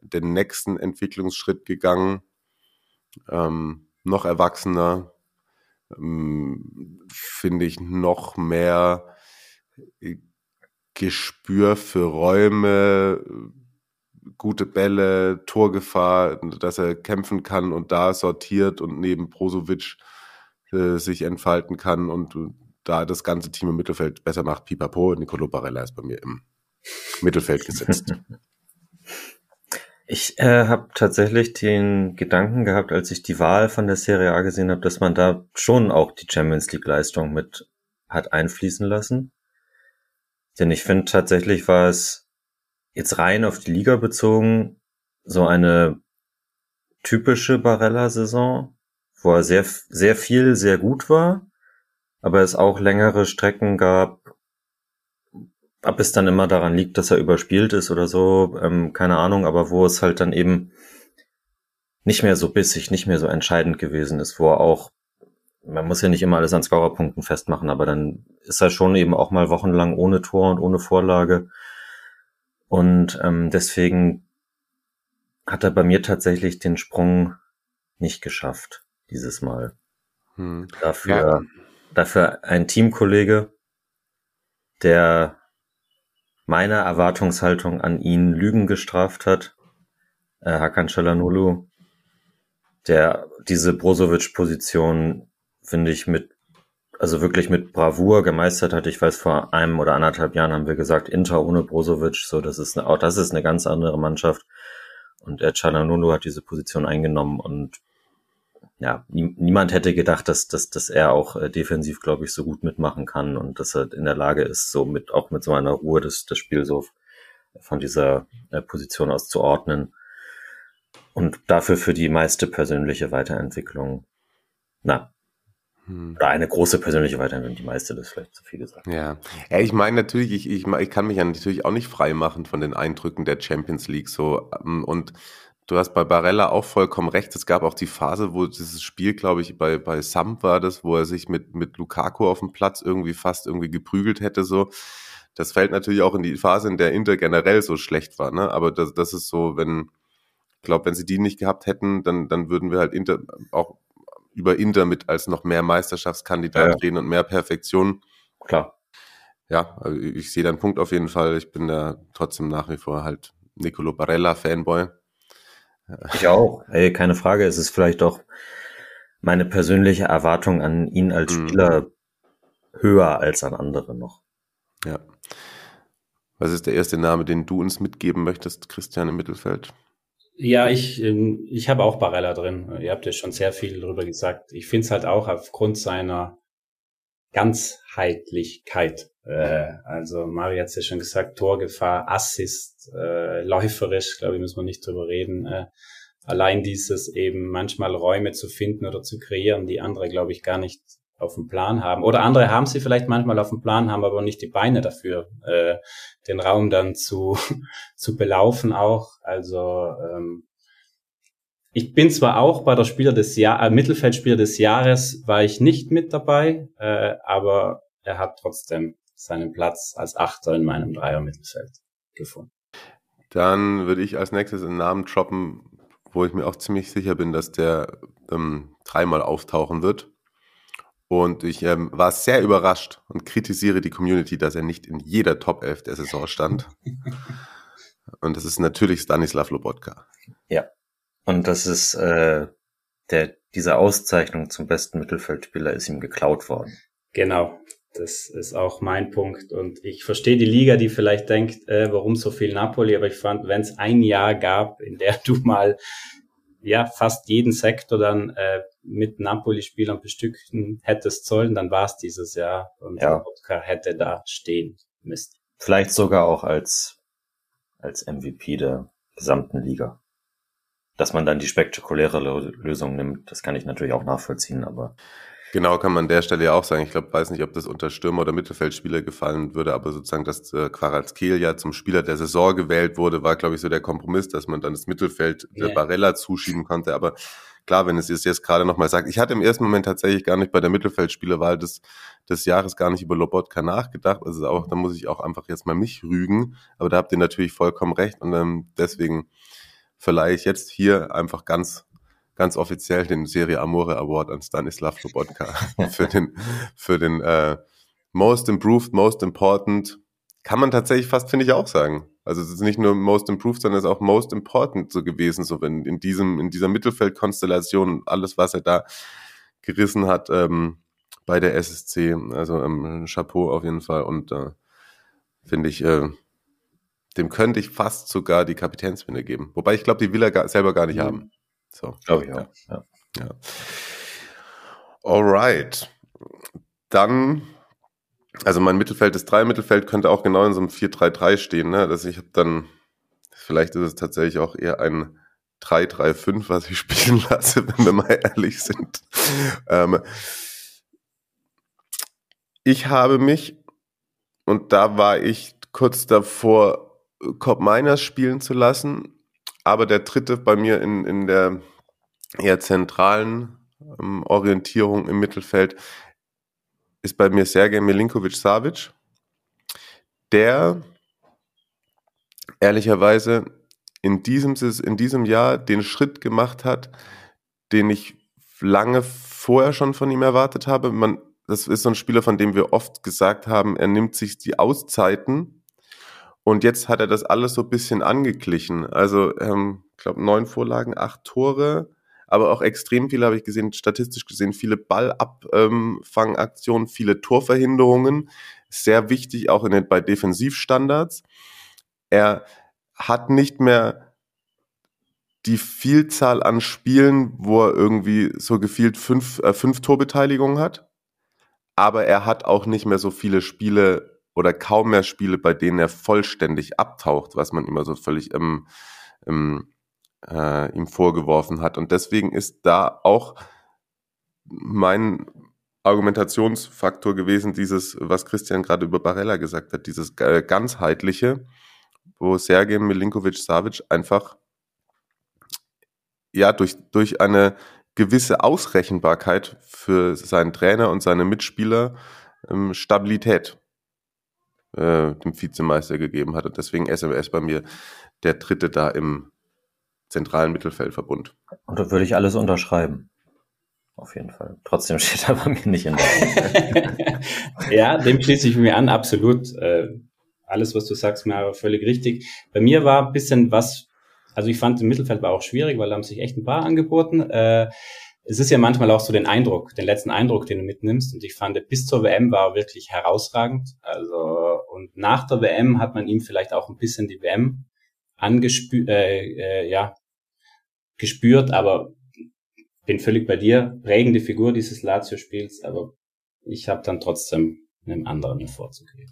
den nächsten Entwicklungsschritt gegangen, ähm, noch erwachsener, ähm, finde ich noch mehr Gespür für Räume, gute Bälle, Torgefahr, dass er kämpfen kann und da sortiert und neben Brozovic äh, sich entfalten kann und da das ganze Team im Mittelfeld besser macht. Pipapo, Nicolo Barella ist bei mir im Mittelfeld gesetzt. Ich äh, habe tatsächlich den Gedanken gehabt, als ich die Wahl von der Serie A gesehen habe, dass man da schon auch die Champions League Leistung mit hat einfließen lassen. Denn ich finde tatsächlich war es jetzt rein auf die Liga bezogen so eine typische Barella-Saison, wo er sehr, sehr viel, sehr gut war aber es auch längere Strecken gab, ob es dann immer daran liegt, dass er überspielt ist oder so, ähm, keine Ahnung, aber wo es halt dann eben nicht mehr so bissig, nicht mehr so entscheidend gewesen ist, wo er auch, man muss ja nicht immer alles an Scorerpunkten festmachen, aber dann ist er schon eben auch mal wochenlang ohne Tor und ohne Vorlage. Und ähm, deswegen hat er bei mir tatsächlich den Sprung nicht geschafft. dieses Mal. Hm. Dafür, ja. Dafür ein Teamkollege, der meine Erwartungshaltung an ihn Lügen gestraft hat, äh, Hakan Çalhanoğlu, der diese Brozovic-Position, finde ich, mit, also wirklich mit Bravour gemeistert hat. Ich weiß, vor einem oder anderthalb Jahren haben wir gesagt, Inter ohne Brozovic, so, das ist eine, auch das ist eine ganz andere Mannschaft. Und der Çalhanoğlu hat diese Position eingenommen und ja, niemand hätte gedacht, dass, dass, dass er auch äh, defensiv, glaube ich, so gut mitmachen kann und dass er in der Lage ist, so mit, auch mit so einer Ruhe das, das Spiel so von dieser äh, Position aus zu ordnen und dafür für die meiste persönliche Weiterentwicklung, na, hm. oder eine große persönliche Weiterentwicklung, die meiste, das ist vielleicht zu viel gesagt. Ja, ja ich meine natürlich, ich, ich, ich kann mich ja natürlich auch nicht frei machen von den Eindrücken der Champions League so ähm, und Du hast bei Barella auch vollkommen recht. Es gab auch die Phase, wo dieses Spiel, glaube ich, bei, bei Sam war das, wo er sich mit, mit Lukaku auf dem Platz irgendwie fast irgendwie geprügelt hätte, so. Das fällt natürlich auch in die Phase, in der Inter generell so schlecht war, ne? Aber das, das ist so, wenn, ich glaube, wenn sie die nicht gehabt hätten, dann, dann würden wir halt Inter auch über Inter mit als noch mehr Meisterschaftskandidat ja. reden und mehr Perfektion. Klar. Ja, also ich sehe deinen Punkt auf jeden Fall. Ich bin da trotzdem nach wie vor halt Nicolo Barella Fanboy. Ich auch. Ey, keine Frage. Es ist vielleicht auch meine persönliche Erwartung an ihn als mhm. Spieler mhm. höher als an andere noch. Ja. Was ist der erste Name, den du uns mitgeben möchtest, Christian im Mittelfeld? Ja, ich, ähm, ich habe auch Barella drin. Ihr habt ja schon sehr viel darüber gesagt. Ich finde es halt auch aufgrund seiner Ganzheitlichkeit. Äh, also Mario hat es ja schon gesagt, Torgefahr, Assist, äh, läuferisch, glaube ich, müssen wir nicht drüber reden. Äh, allein dieses eben manchmal Räume zu finden oder zu kreieren, die andere, glaube ich, gar nicht auf dem Plan haben. Oder andere haben sie vielleicht manchmal auf dem Plan, haben aber nicht die Beine dafür, äh, den Raum dann zu, zu belaufen auch. Also ähm, ich bin zwar auch bei der Spieler des Jahr, äh, Mittelfeldspieler des Jahres war ich nicht mit dabei, äh, aber er hat trotzdem seinen Platz als Achter in meinem Dreier-Mittelfeld gefunden. Dann würde ich als nächstes einen Namen droppen, wo ich mir auch ziemlich sicher bin, dass der ähm, dreimal auftauchen wird. Und ich ähm, war sehr überrascht und kritisiere die Community, dass er nicht in jeder Top 11 der Saison stand. und das ist natürlich Stanislav Lobotka. Ja, und das ist äh, der, diese Auszeichnung zum besten Mittelfeldspieler ist ihm geklaut worden. Genau, das ist auch mein Punkt. Und ich verstehe die Liga, die vielleicht denkt, äh, warum so viel Napoli, aber ich fand, wenn es ein Jahr gab, in der du mal ja fast jeden Sektor dann äh, mit Napoli-Spielern bestücken hättest sollen, dann war es dieses Jahr und ja. Wodka hätte da stehen müssen. Vielleicht sogar auch als als MVP der gesamten Liga dass man dann die spektakuläre Lösung nimmt, das kann ich natürlich auch nachvollziehen, aber. Genau, kann man an der Stelle ja auch sagen. Ich glaube, weiß nicht, ob das unter Stürmer oder Mittelfeldspieler gefallen würde, aber sozusagen, dass äh, Quarazkehl ja zum Spieler der Saison gewählt wurde, war, glaube ich, so der Kompromiss, dass man dann das Mittelfeld yeah. Barella zuschieben konnte. Aber klar, wenn es jetzt gerade nochmal sagt, ich hatte im ersten Moment tatsächlich gar nicht bei der Mittelfeldspielerwahl des, des Jahres gar nicht über Lobotka nachgedacht. Also auch, da muss ich auch einfach jetzt mal mich rügen. Aber da habt ihr natürlich vollkommen recht und ähm, deswegen verleihe ich jetzt hier einfach ganz ganz offiziell den Serie Amore Award an Stanislav Lobotka für den für den äh, Most Improved, Most Important. Kann man tatsächlich fast, finde ich, auch sagen. Also es ist nicht nur Most Improved, sondern es ist auch Most Important so gewesen, so wenn in diesem in dieser Mittelfeldkonstellation alles, was er da gerissen hat ähm, bei der SSC. Also ähm, Chapeau auf jeden Fall und äh, finde ich äh, dem könnte ich fast sogar die Kapitänsbinde geben. Wobei ich glaube, die will er gar, selber gar nicht mhm. haben. So. Glaube ich auch. Ja. ja. Alright. Dann, also mein Mittelfeld, das Drei-Mittelfeld könnte auch genau in so einem 4-3-3 stehen. Ne? Das ich habe dann, vielleicht ist es tatsächlich auch eher ein 3-3-5, was ich spielen lasse, wenn wir mal ehrlich sind. Ähm, ich habe mich, und da war ich kurz davor, Cobb Miners spielen zu lassen. Aber der dritte bei mir in, in der eher zentralen ähm, Orientierung im Mittelfeld ist bei mir Sergej Milinkovic-Savic, der ehrlicherweise in diesem, in diesem Jahr den Schritt gemacht hat, den ich lange vorher schon von ihm erwartet habe. Man, das ist so ein Spieler, von dem wir oft gesagt haben, er nimmt sich die Auszeiten. Und jetzt hat er das alles so ein bisschen angeglichen. Also, ähm, ich glaube, neun Vorlagen, acht Tore, aber auch extrem viele, habe ich gesehen, statistisch gesehen, viele Ballabfangaktionen, viele Torverhinderungen. Sehr wichtig auch in den, bei Defensivstandards. Er hat nicht mehr die Vielzahl an Spielen, wo er irgendwie so gefühlt fünf, äh, fünf Torbeteiligungen hat. Aber er hat auch nicht mehr so viele Spiele oder kaum mehr Spiele, bei denen er vollständig abtaucht, was man immer so völlig ähm, ähm, äh, ihm vorgeworfen hat. Und deswegen ist da auch mein Argumentationsfaktor gewesen, dieses, was Christian gerade über Barella gesagt hat, dieses äh, ganzheitliche, wo Sergej Milinkovic-Savic einfach ja durch, durch eine gewisse Ausrechenbarkeit für seinen Trainer und seine Mitspieler ähm, Stabilität äh, dem Vizemeister gegeben hat. Und deswegen SMS bei mir der dritte da im zentralen Mittelfeldverbund. Und da würde ich alles unterschreiben. Auf jeden Fall. Trotzdem steht er bei mir nicht in der Ja, dem schließe ich mir an, absolut. Äh, alles, was du sagst, mir völlig richtig. Bei mir war ein bisschen was, also ich fand im Mittelfeld war auch schwierig, weil da haben sich echt ein paar angeboten. Äh, es ist ja manchmal auch so den Eindruck, den letzten Eindruck, den du mitnimmst. Und ich fand, bis zur WM war er wirklich herausragend. Also, und nach der WM hat man ihm vielleicht auch ein bisschen die WM angespürt, äh, äh, ja, gespürt, aber bin völlig bei dir. Prägende Figur dieses Lazio-Spiels, aber ich habe dann trotzdem einem anderen hervorzugeben.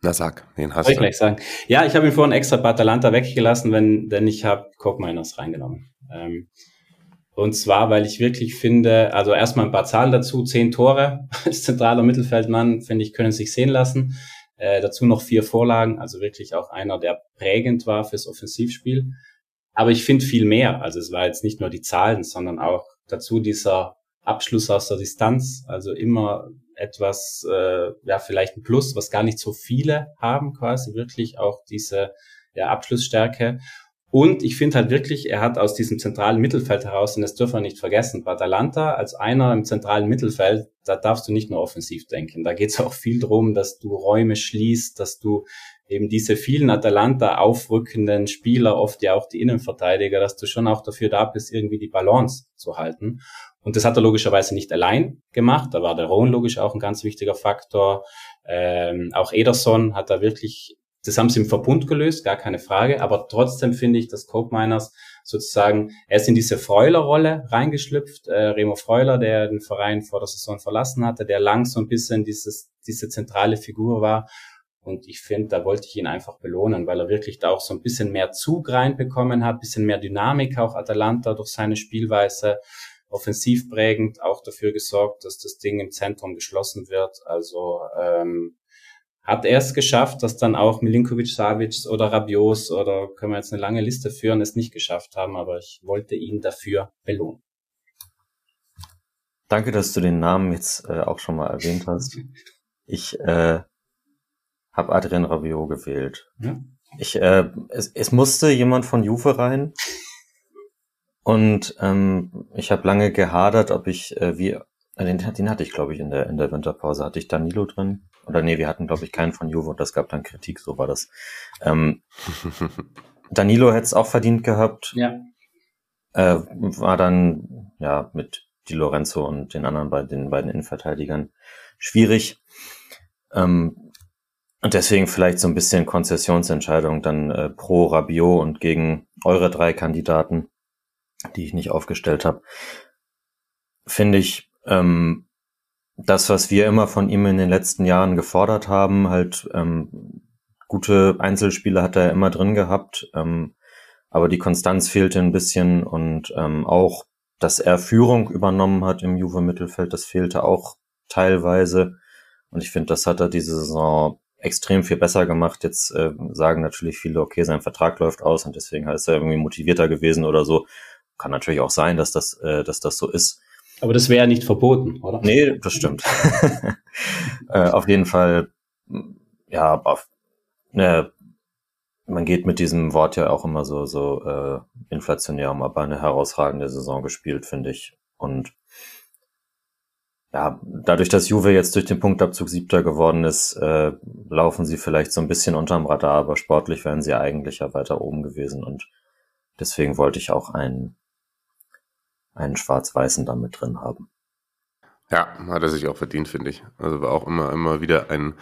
Na sag, den hast Soll ich gleich sagen. Ja, ich habe ihn vorhin extra bei Atalanta weggelassen, wenn, denn ich habe Koch-Miners reingenommen. Ähm, und zwar, weil ich wirklich finde, also erstmal ein paar Zahlen dazu, zehn Tore als zentraler Mittelfeldmann, finde ich, können sich sehen lassen. Äh, dazu noch vier Vorlagen, also wirklich auch einer, der prägend war fürs Offensivspiel. Aber ich finde viel mehr. Also es war jetzt nicht nur die Zahlen, sondern auch dazu dieser Abschluss aus der Distanz. Also immer etwas, äh, ja, vielleicht ein Plus, was gar nicht so viele haben, quasi wirklich auch diese ja, Abschlussstärke. Und ich finde halt wirklich, er hat aus diesem zentralen Mittelfeld heraus, und das dürfen wir nicht vergessen, bei Atalanta als einer im zentralen Mittelfeld, da darfst du nicht nur offensiv denken. Da geht es auch viel drum, dass du Räume schließt, dass du eben diese vielen Atalanta aufrückenden Spieler, oft ja auch die Innenverteidiger, dass du schon auch dafür da bist, irgendwie die Balance zu halten. Und das hat er logischerweise nicht allein gemacht. Da war der Rohn logisch auch ein ganz wichtiger Faktor. Ähm, auch Ederson hat da wirklich das haben sie im Verbund gelöst, gar keine Frage. Aber trotzdem finde ich, dass Coke Miners sozusagen, er ist in diese Freuler-Rolle reingeschlüpft. Äh, Remo Freuler, der den Verein vor der Saison verlassen hatte, der lang so ein bisschen dieses, diese zentrale Figur war. Und ich finde, da wollte ich ihn einfach belohnen, weil er wirklich da auch so ein bisschen mehr Zug reinbekommen hat, bisschen mehr Dynamik auch Atalanta durch seine Spielweise, offensiv prägend, auch dafür gesorgt, dass das Ding im Zentrum geschlossen wird. Also ähm, hat er es geschafft, dass dann auch Milinkovic, Savic oder Rabios oder können wir jetzt eine lange Liste führen, es nicht geschafft haben, aber ich wollte ihn dafür belohnen. Danke, dass du den Namen jetzt äh, auch schon mal erwähnt hast. Ich äh, habe Adrian Rabiot gewählt. Ja. Ich, äh, es, es musste jemand von Juve rein. Und ähm, ich habe lange gehadert, ob ich äh, wie den, den hatte ich glaube ich in der in der Winterpause hatte ich Danilo drin oder nee, wir hatten, glaube ich, keinen von Juve und das gab dann Kritik, so war das. Ähm, Danilo hätte es auch verdient gehabt. Ja. Äh, war dann ja mit Di Lorenzo und den anderen bei den beiden Innenverteidigern schwierig. Ähm, und deswegen vielleicht so ein bisschen Konzessionsentscheidung dann äh, pro Rabiot und gegen eure drei Kandidaten, die ich nicht aufgestellt habe. Finde ich ähm, das, was wir immer von ihm in den letzten Jahren gefordert haben, halt ähm, gute Einzelspiele hat er immer drin gehabt, ähm, aber die Konstanz fehlte ein bisschen und ähm, auch, dass er Führung übernommen hat im Juve-Mittelfeld, das fehlte auch teilweise. Und ich finde, das hat er diese Saison extrem viel besser gemacht. Jetzt äh, sagen natürlich viele, okay, sein Vertrag läuft aus und deswegen ist er irgendwie motivierter gewesen oder so. Kann natürlich auch sein, dass das, äh, dass das so ist. Aber das wäre ja nicht verboten, oder? Nee, das stimmt. äh, auf jeden Fall, ja, auf, ne, man geht mit diesem Wort ja auch immer so, so äh, inflationär um, aber eine herausragende Saison gespielt, finde ich. Und ja, dadurch, dass Juve jetzt durch den Punktabzug Siebter geworden ist, äh, laufen sie vielleicht so ein bisschen unterm Radar, aber sportlich wären sie eigentlich ja weiter oben gewesen und deswegen wollte ich auch einen, einen Schwarz-Weißen da mit drin haben. Ja, hat er sich auch verdient, finde ich. Also war auch immer, immer wieder ein,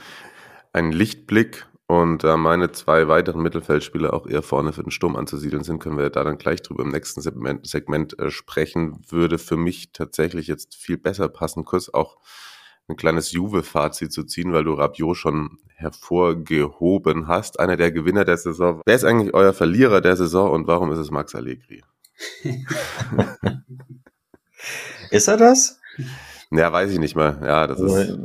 ein Lichtblick und da meine zwei weiteren Mittelfeldspieler auch eher vorne für den Sturm anzusiedeln sind, können wir da dann gleich drüber im nächsten Segment, Segment äh, sprechen. Würde für mich tatsächlich jetzt viel besser passen, kurz auch ein kleines Juve-Fazit zu ziehen, weil du Rabiot schon hervorgehoben hast. Einer der Gewinner der Saison. Wer ist eigentlich euer Verlierer der Saison und warum ist es Max Allegri? Ist er das? Ja, weiß ich nicht mal. Ja, das ist. Also,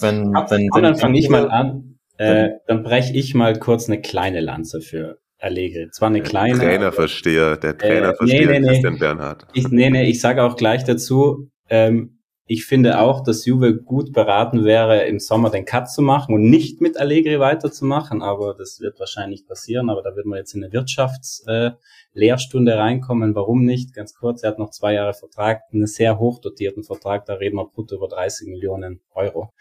wenn, wenn, wenn dann fange ich mal an. Äh, dann breche ich mal kurz eine kleine Lanze für Allegri. Zwar eine kleine. Der Trainerversteher, der Trainerversteher äh, nee, nee, Christian Bernhard. Ich, nee, nee, ich sage auch gleich dazu, ähm, ich finde auch, dass Juve gut beraten wäre, im Sommer den Cut zu machen und nicht mit Allegri weiterzumachen, aber das wird wahrscheinlich passieren, aber da wird man jetzt in eine Wirtschaftslehrstunde äh, reinkommen. Warum nicht? Ganz kurz, er hat noch zwei Jahre Vertrag, einen sehr hochdotierten Vertrag, da reden wir brutto über 30 Millionen Euro.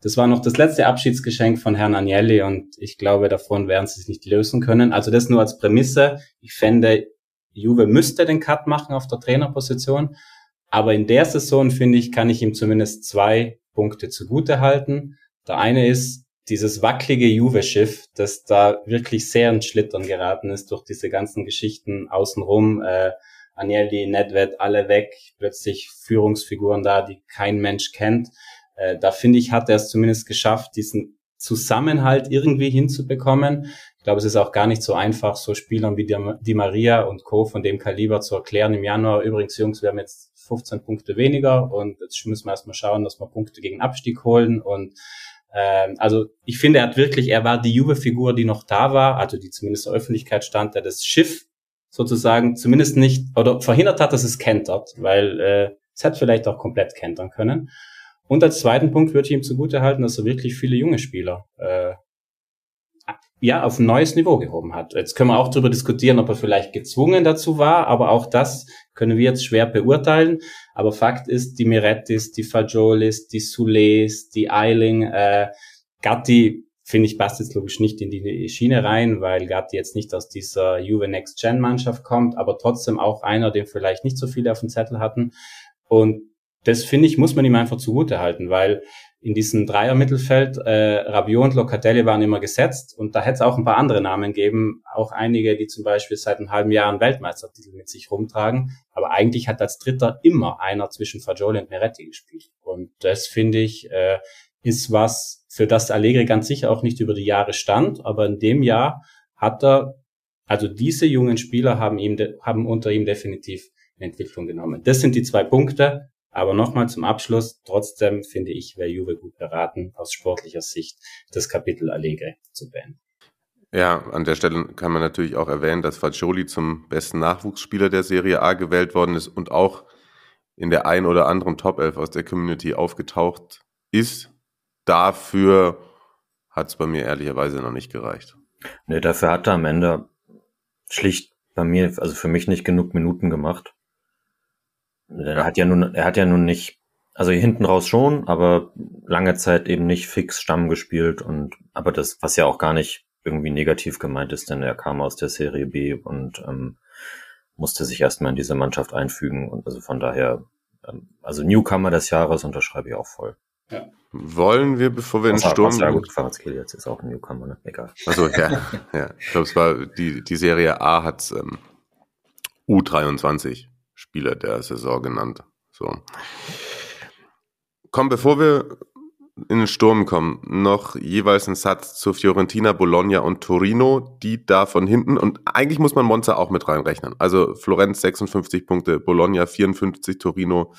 Das war noch das letzte Abschiedsgeschenk von Herrn Agnelli und ich glaube, davon werden sie sich nicht lösen können. Also das nur als Prämisse. Ich fände, Juve müsste den Cut machen auf der Trainerposition. Aber in der Saison, finde ich, kann ich ihm zumindest zwei Punkte zugute halten. Der eine ist dieses wackelige Juve-Schiff, das da wirklich sehr ins Schlittern geraten ist durch diese ganzen Geschichten außenrum. Äh, Agnelli, Nedved, alle weg, plötzlich Führungsfiguren da, die kein Mensch kennt. Äh, da finde ich, hat er es zumindest geschafft, diesen Zusammenhalt irgendwie hinzubekommen. Ich glaube, es ist auch gar nicht so einfach, so Spielern wie die Maria und Co. von dem Kaliber zu erklären im Januar. Übrigens, Jungs, wir haben jetzt 15 Punkte weniger und jetzt müssen wir erstmal schauen, dass wir Punkte gegen Abstieg holen und ähm, also ich finde, er hat wirklich, er war die Juve-Figur, die noch da war, also die zumindest der Öffentlichkeit stand, der das Schiff sozusagen zumindest nicht oder verhindert hat, dass es kentert, weil äh, es hätte vielleicht auch komplett kentern können. Und als zweiten Punkt würde ich ihm zugute halten, dass er wirklich viele junge Spieler äh, ja, auf ein neues Niveau gehoben hat. Jetzt können wir auch darüber diskutieren, ob er vielleicht gezwungen dazu war, aber auch das können wir jetzt schwer beurteilen. Aber Fakt ist, die Mirettis, die Fagiolis, die Sules, die Eiling, äh, Gatti, finde ich, passt jetzt logisch nicht in die Schiene rein, weil Gatti jetzt nicht aus dieser Juve Next Gen Mannschaft kommt, aber trotzdem auch einer, den vielleicht nicht so viele auf dem Zettel hatten. Und das finde ich, muss man ihm einfach zugute halten, weil in diesem Dreier-Mittelfeld, äh, Rabiot und Locatelli waren immer gesetzt. Und da hätte es auch ein paar andere Namen geben, auch einige, die zum Beispiel seit einem halben Jahr einen Weltmeistertitel mit sich rumtragen, aber eigentlich hat als Dritter immer einer zwischen Fagioli und Meretti gespielt. Und das finde ich äh, ist was, für das Allegri ganz sicher auch nicht über die Jahre stand, aber in dem Jahr hat er, also diese jungen Spieler haben ihm, haben unter ihm definitiv Entwicklung genommen. Das sind die zwei Punkte aber nochmal zum Abschluss, trotzdem finde ich, wäre Juve gut beraten, aus sportlicher Sicht das Kapitel Allegre zu beenden. Ja, an der Stelle kann man natürlich auch erwähnen, dass Fagioli zum besten Nachwuchsspieler der Serie A gewählt worden ist und auch in der ein oder anderen Top 11 aus der Community aufgetaucht ist. Dafür hat es bei mir ehrlicherweise noch nicht gereicht. Nee, dafür hat er am Ende schlicht bei mir, also für mich nicht genug Minuten gemacht. Er hat ja nun, er hat ja nun nicht, also hinten raus schon, aber lange Zeit eben nicht fix Stamm gespielt und, aber das, was ja auch gar nicht irgendwie negativ gemeint ist, denn er kam aus der Serie B und ähm, musste sich erstmal in diese Mannschaft einfügen und also von daher, ähm, also Newcomer des Jahres unterschreibe ich auch voll. Ja. Wollen wir, bevor wir in den Sturm... Ja gut, Fahrradskill jetzt ist auch ein Newcomer, ne? Egal. Also ja, ja. Ich glaube, es war, die, die Serie A hat ähm, U23 Spieler der Saison genannt. So. Komm, bevor wir in den Sturm kommen, noch jeweils ein Satz zu Fiorentina, Bologna und Torino, die da von hinten, und eigentlich muss man Monza auch mit reinrechnen. Also Florenz 56 Punkte, Bologna 54, Torino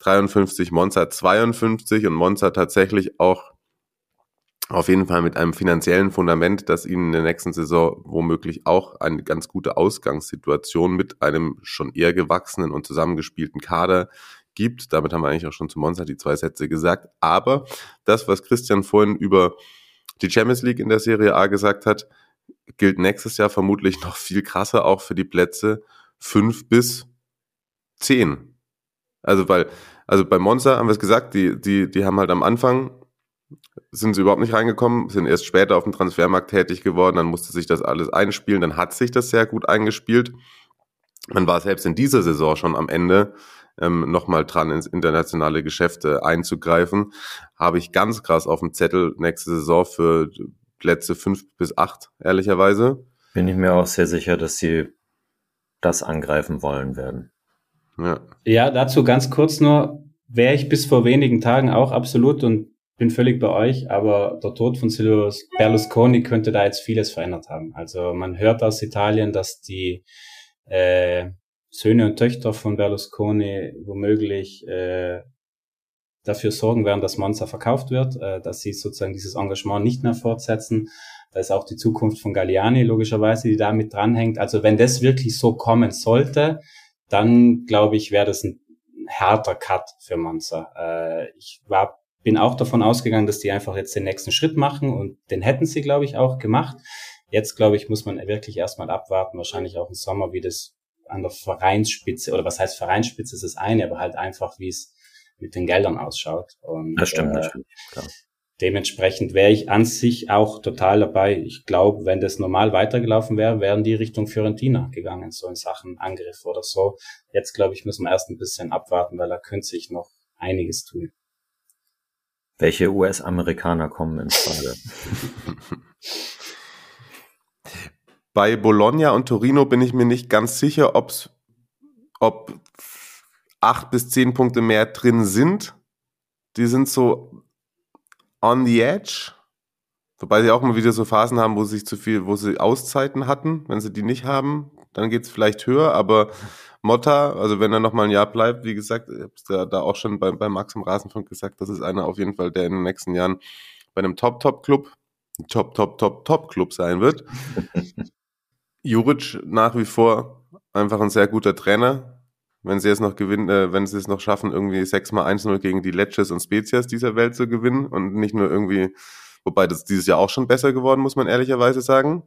53, Monza 52 und Monza tatsächlich auch auf jeden Fall mit einem finanziellen Fundament, das ihnen in der nächsten Saison womöglich auch eine ganz gute Ausgangssituation mit einem schon eher gewachsenen und zusammengespielten Kader gibt. Damit haben wir eigentlich auch schon zu Monza die zwei Sätze gesagt. Aber das, was Christian vorhin über die Champions League in der Serie A gesagt hat, gilt nächstes Jahr vermutlich noch viel krasser auch für die Plätze fünf bis zehn Also, weil, also bei Monza haben wir es gesagt, die, die, die haben halt am Anfang sind sie überhaupt nicht reingekommen, sind erst später auf dem Transfermarkt tätig geworden, dann musste sich das alles einspielen, dann hat sich das sehr gut eingespielt. Man war selbst in dieser Saison schon am Ende ähm, nochmal dran, ins internationale Geschäfte einzugreifen. Habe ich ganz krass auf dem Zettel nächste Saison für Plätze fünf bis acht, ehrlicherweise. Bin ich mir auch sehr sicher, dass sie das angreifen wollen werden. Ja, ja dazu ganz kurz nur, wäre ich bis vor wenigen Tagen auch absolut und bin völlig bei euch, aber der Tod von Silvio Berlusconi könnte da jetzt vieles verändert haben. Also man hört aus Italien, dass die äh, Söhne und Töchter von Berlusconi womöglich äh, dafür sorgen werden, dass Monza verkauft wird, äh, dass sie sozusagen dieses Engagement nicht mehr fortsetzen. Da ist auch die Zukunft von Galliani logischerweise, die da mit dranhängt. Also wenn das wirklich so kommen sollte, dann glaube ich, wäre das ein härter Cut für Monza. Äh, ich war bin auch davon ausgegangen, dass die einfach jetzt den nächsten Schritt machen und den hätten sie, glaube ich, auch gemacht. Jetzt, glaube ich, muss man wirklich erstmal abwarten, wahrscheinlich auch im Sommer, wie das an der Vereinsspitze, oder was heißt Vereinsspitze ist das eine, aber halt einfach, wie es mit den Geldern ausschaut. Und, das stimmt, äh, natürlich. Klar. Dementsprechend wäre ich an sich auch total dabei. Ich glaube, wenn das normal weitergelaufen wäre, wären die Richtung Fiorentina gegangen, so in Sachen Angriff oder so. Jetzt, glaube ich, müssen wir erst ein bisschen abwarten, weil da könnte sich noch einiges tun. Welche US-Amerikaner kommen ins Frage? Bei Bologna und Torino bin ich mir nicht ganz sicher, ob's, ob acht bis zehn Punkte mehr drin sind. Die sind so on the edge. Wobei sie auch mal wieder so Phasen haben, wo sie sich zu viel, wo sie Auszeiten hatten. Wenn sie die nicht haben, dann geht's vielleicht höher, aber Motta, also wenn er noch mal ein Jahr bleibt, wie gesagt, ich habe es da, da auch schon bei, bei Max im Rasenfunk gesagt, das ist einer auf jeden Fall, der in den nächsten Jahren bei einem Top-Top-Club, Top, Top, Top, Top-Club sein wird. Juric nach wie vor einfach ein sehr guter Trainer. Wenn sie es noch gewinnen, äh, wenn sie es noch schaffen, irgendwie 6 mal 1-0 gegen die Ledges und Spezies dieser Welt zu gewinnen und nicht nur irgendwie, wobei das dieses Jahr auch schon besser geworden, muss man ehrlicherweise sagen.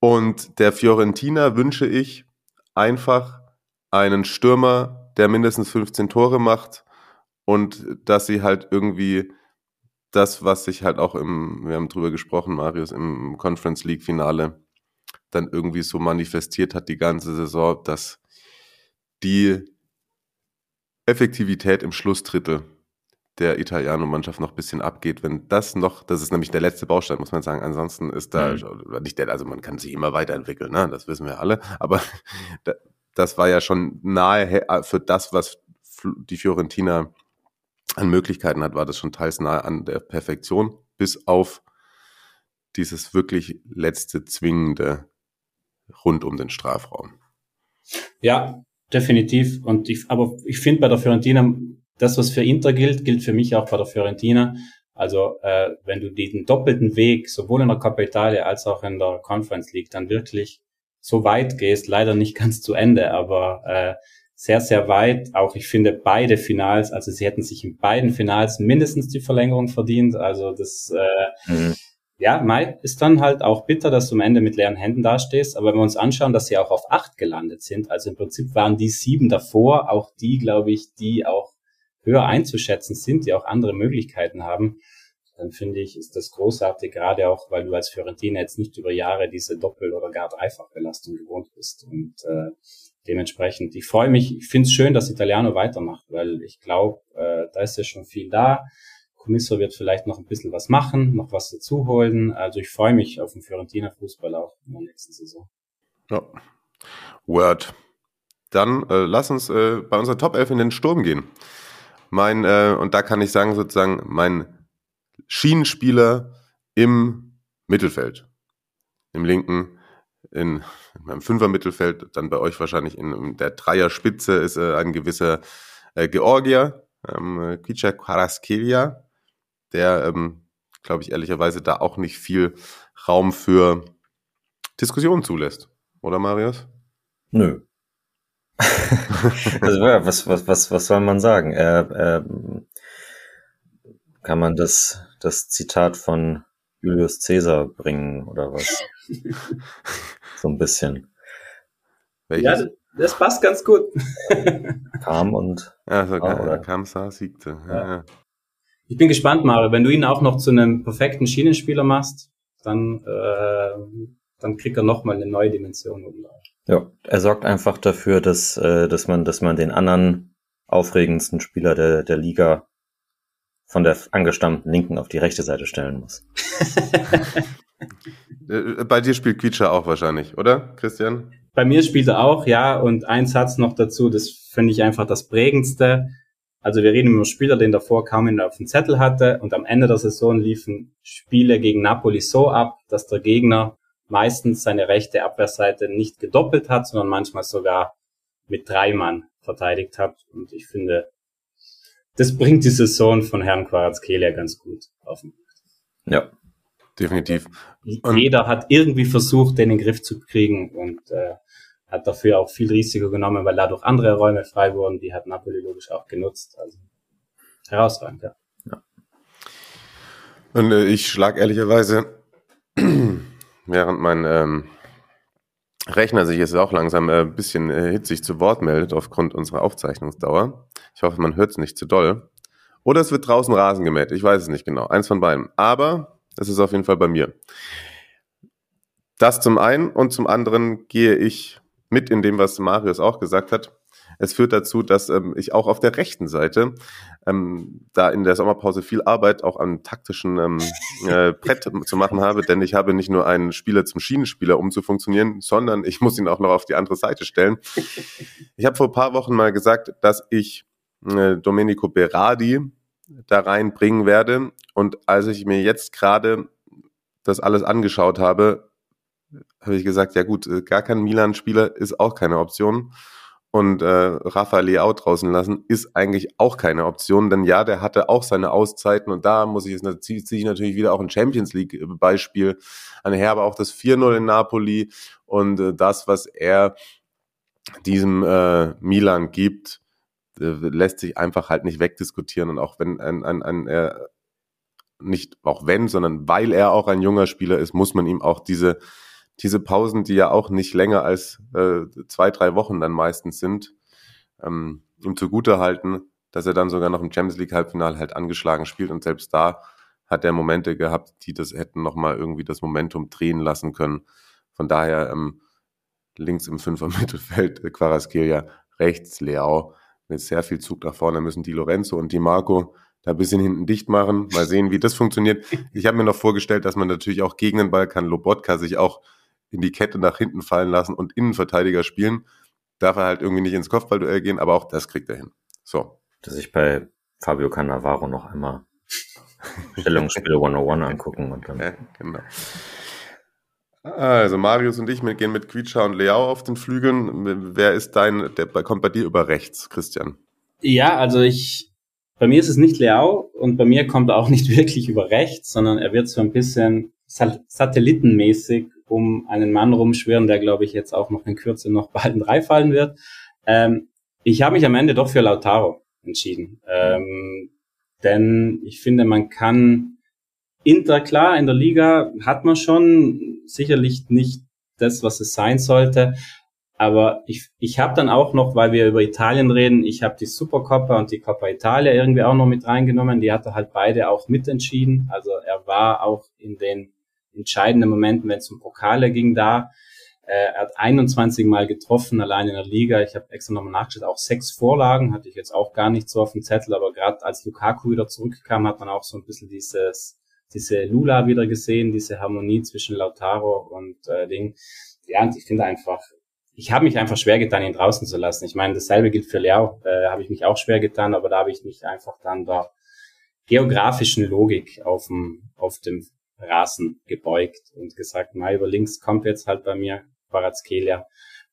Und der Fiorentina wünsche ich einfach einen Stürmer, der mindestens 15 Tore macht und dass sie halt irgendwie das, was sich halt auch im, wir haben drüber gesprochen, Marius, im Conference League Finale dann irgendwie so manifestiert hat die ganze Saison, dass die Effektivität im Schlussdrittel der Italiano-Mannschaft noch ein bisschen abgeht. Wenn das noch, das ist nämlich der letzte Baustein, muss man sagen. Ansonsten ist da mhm. nicht der, also man kann sich immer weiterentwickeln, ne? das wissen wir alle. Aber das war ja schon nahe äh, für das, was die Fiorentina an Möglichkeiten hat, war das schon teils nahe an der Perfektion, bis auf dieses wirklich letzte zwingende rund um den Strafraum. Ja, definitiv. Und ich, aber ich finde bei der Fiorentina, das, was für Inter gilt, gilt für mich auch bei der Fiorentina. Also äh, wenn du diesen doppelten Weg sowohl in der Italia als auch in der Conference League dann wirklich so weit gehst, leider nicht ganz zu Ende, aber äh, sehr, sehr weit. Auch ich finde beide Finals, also sie hätten sich in beiden Finals mindestens die Verlängerung verdient. Also das äh, mhm. ja, Mai ist dann halt auch bitter, dass du am Ende mit leeren Händen dastehst. Aber wenn wir uns anschauen, dass sie auch auf acht gelandet sind, also im Prinzip waren die sieben davor, auch die, glaube ich, die auch höher einzuschätzen sind, die auch andere Möglichkeiten haben dann finde ich, ist das großartig, gerade auch, weil du als Fiorentina jetzt nicht über Jahre diese Doppel- oder gar Dreifachbelastung gewohnt bist. Und äh, dementsprechend, ich freue mich, ich finde es schön, dass Italiano weitermacht, weil ich glaube, äh, da ist ja schon viel da. Commisso wird vielleicht noch ein bisschen was machen, noch was dazu holen. Also ich freue mich auf den Fiorentina Fußball auch in der nächsten Saison. Ja. Word. Dann äh, lass uns äh, bei unserer Top 11 in den Sturm gehen. Mein, äh, und da kann ich sagen, sozusagen, mein Schienenspieler im Mittelfeld. Im linken, in, in meinem Fünfer-Mittelfeld, dann bei euch wahrscheinlich in, in der Dreierspitze ist äh, ein gewisser äh, Georgier, ähm, Kicha Karaskelia, der, ähm, glaube ich, ehrlicherweise da auch nicht viel Raum für Diskussionen zulässt. Oder, Marius? Nö. also, was, was, was, was soll man sagen? Er, er kann man das, das Zitat von Julius Caesar bringen oder was? so ein bisschen. Ja, Das passt ganz gut. Kam und Ja, sogar, Ah, oder oder? Kamsa siegte. Ja, Ja. Ich bin gespannt, Mario. Wenn du ihn auch noch zu einem perfekten Schienenspieler machst, dann, äh, dann kriegt er nochmal eine neue Dimension. Ja, er sorgt einfach dafür, dass, äh, dass man, dass man den anderen aufregendsten Spieler der, der Liga von der angestammten Linken auf die rechte Seite stellen muss. Äh, Bei dir spielt Quietscher auch wahrscheinlich, oder, Christian? Bei mir spielt er auch, ja. Und ein Satz noch dazu, das finde ich einfach das prägendste. Also wir reden über einen Spieler, den davor kaum auf dem Zettel hatte. Und am Ende der Saison liefen Spiele gegen Napoli so ab, dass der Gegner meistens seine rechte Abwehrseite nicht gedoppelt hat, sondern manchmal sogar mit drei Mann verteidigt hat. Und ich finde, das bringt die Saison von Herrn Quarazkelia ganz gut auf den Ja, Definitiv. Und- jeder hat irgendwie versucht, den in den Griff zu kriegen und äh, hat dafür auch viel Risiko genommen, weil dadurch andere Räume frei wurden. Die hat Napoli logisch auch genutzt. Also herausragend, ja. Und äh, ich schlag ehrlicherweise, während mein ähm, Rechner sich jetzt auch langsam äh, ein bisschen äh, hitzig zu Wort meldet aufgrund unserer Aufzeichnungsdauer. Ich hoffe, man hört es nicht zu doll. Oder es wird draußen Rasen gemäht. Ich weiß es nicht genau. Eins von beiden. Aber es ist auf jeden Fall bei mir. Das zum einen und zum anderen gehe ich mit in dem, was Marius auch gesagt hat. Es führt dazu, dass ähm, ich auch auf der rechten Seite ähm, da in der Sommerpause viel Arbeit auch am taktischen ähm, äh, Brett zu machen habe, denn ich habe nicht nur einen Spieler zum Schienenspieler, um zu funktionieren, sondern ich muss ihn auch noch auf die andere Seite stellen. Ich habe vor ein paar Wochen mal gesagt, dass ich äh, Domenico Berardi da reinbringen werde und als ich mir jetzt gerade das alles angeschaut habe, habe ich gesagt, ja gut, äh, gar kein Milan-Spieler ist auch keine Option und äh, Rafael Leao draußen lassen, ist eigentlich auch keine Option, denn ja, der hatte auch seine Auszeiten und da muss ich jetzt ziehe ich natürlich wieder auch ein Champions League äh, anher, aber auch das 4-0 in Napoli und äh, das, was er diesem äh, Milan gibt, äh, lässt sich einfach halt nicht wegdiskutieren und auch wenn ein, ein, ein äh, nicht auch wenn, sondern weil er auch ein junger Spieler ist, muss man ihm auch diese diese Pausen, die ja auch nicht länger als äh, zwei, drei Wochen dann meistens sind, ähm, ihm zugute halten, dass er dann sogar noch im Champions League Halbfinale halt angeschlagen spielt und selbst da hat er Momente gehabt, die das hätten nochmal irgendwie das Momentum drehen lassen können. Von daher ähm, links im Fünfer Mittelfeld äh, Quaraskelia, rechts Leao mit sehr viel Zug nach vorne müssen die Lorenzo und die Marco da ein bisschen hinten dicht machen. Mal sehen, wie das funktioniert. Ich habe mir noch vorgestellt, dass man natürlich auch gegen den Ball kann Lobotka sich auch in die Kette nach hinten fallen lassen und Innenverteidiger spielen. Darf er halt irgendwie nicht ins Kopfballduell gehen, aber auch das kriegt er hin. So. dass ich bei Fabio Cannavaro noch einmal Stellungsspiele 101 angucken und dann Ja, genau. Also Marius und ich wir gehen mit Quietscher und Leao auf den Flügeln. Wer ist dein, der kommt bei dir über rechts, Christian? Ja, also ich, bei mir ist es nicht Leao und bei mir kommt er auch nicht wirklich über rechts, sondern er wird so ein bisschen sat satellitenmäßig um einen Mann rumschwirren, der glaube ich jetzt auch noch in Kürze noch bald in drei fallen wird. Ähm, ich habe mich am Ende doch für Lautaro entschieden, ähm, denn ich finde, man kann Inter klar in der Liga hat man schon sicherlich nicht das, was es sein sollte. Aber ich, ich habe dann auch noch, weil wir über Italien reden, ich habe die Supercoppa und die Coppa Italia irgendwie auch noch mit reingenommen. Die hat er halt beide auch mitentschieden. Also er war auch in den entscheidenden Momenten, wenn es um Pokale ging, da. Äh, er hat 21 Mal getroffen, allein in der Liga. Ich habe extra nochmal nachgeschaut, auch sechs Vorlagen, hatte ich jetzt auch gar nicht so auf dem Zettel, aber gerade als Lukaku wieder zurückkam, hat man auch so ein bisschen dieses, diese Lula wieder gesehen, diese Harmonie zwischen Lautaro und äh, Ding. Ja, und ich finde einfach, ich habe mich einfach schwer getan, ihn draußen zu lassen. Ich meine, dasselbe gilt für Leao, äh, habe ich mich auch schwer getan, aber da habe ich mich einfach dann der geografischen Logik auf dem, auf dem Rasen gebeugt und gesagt, mal über links kommt jetzt halt bei mir Quarazkelia.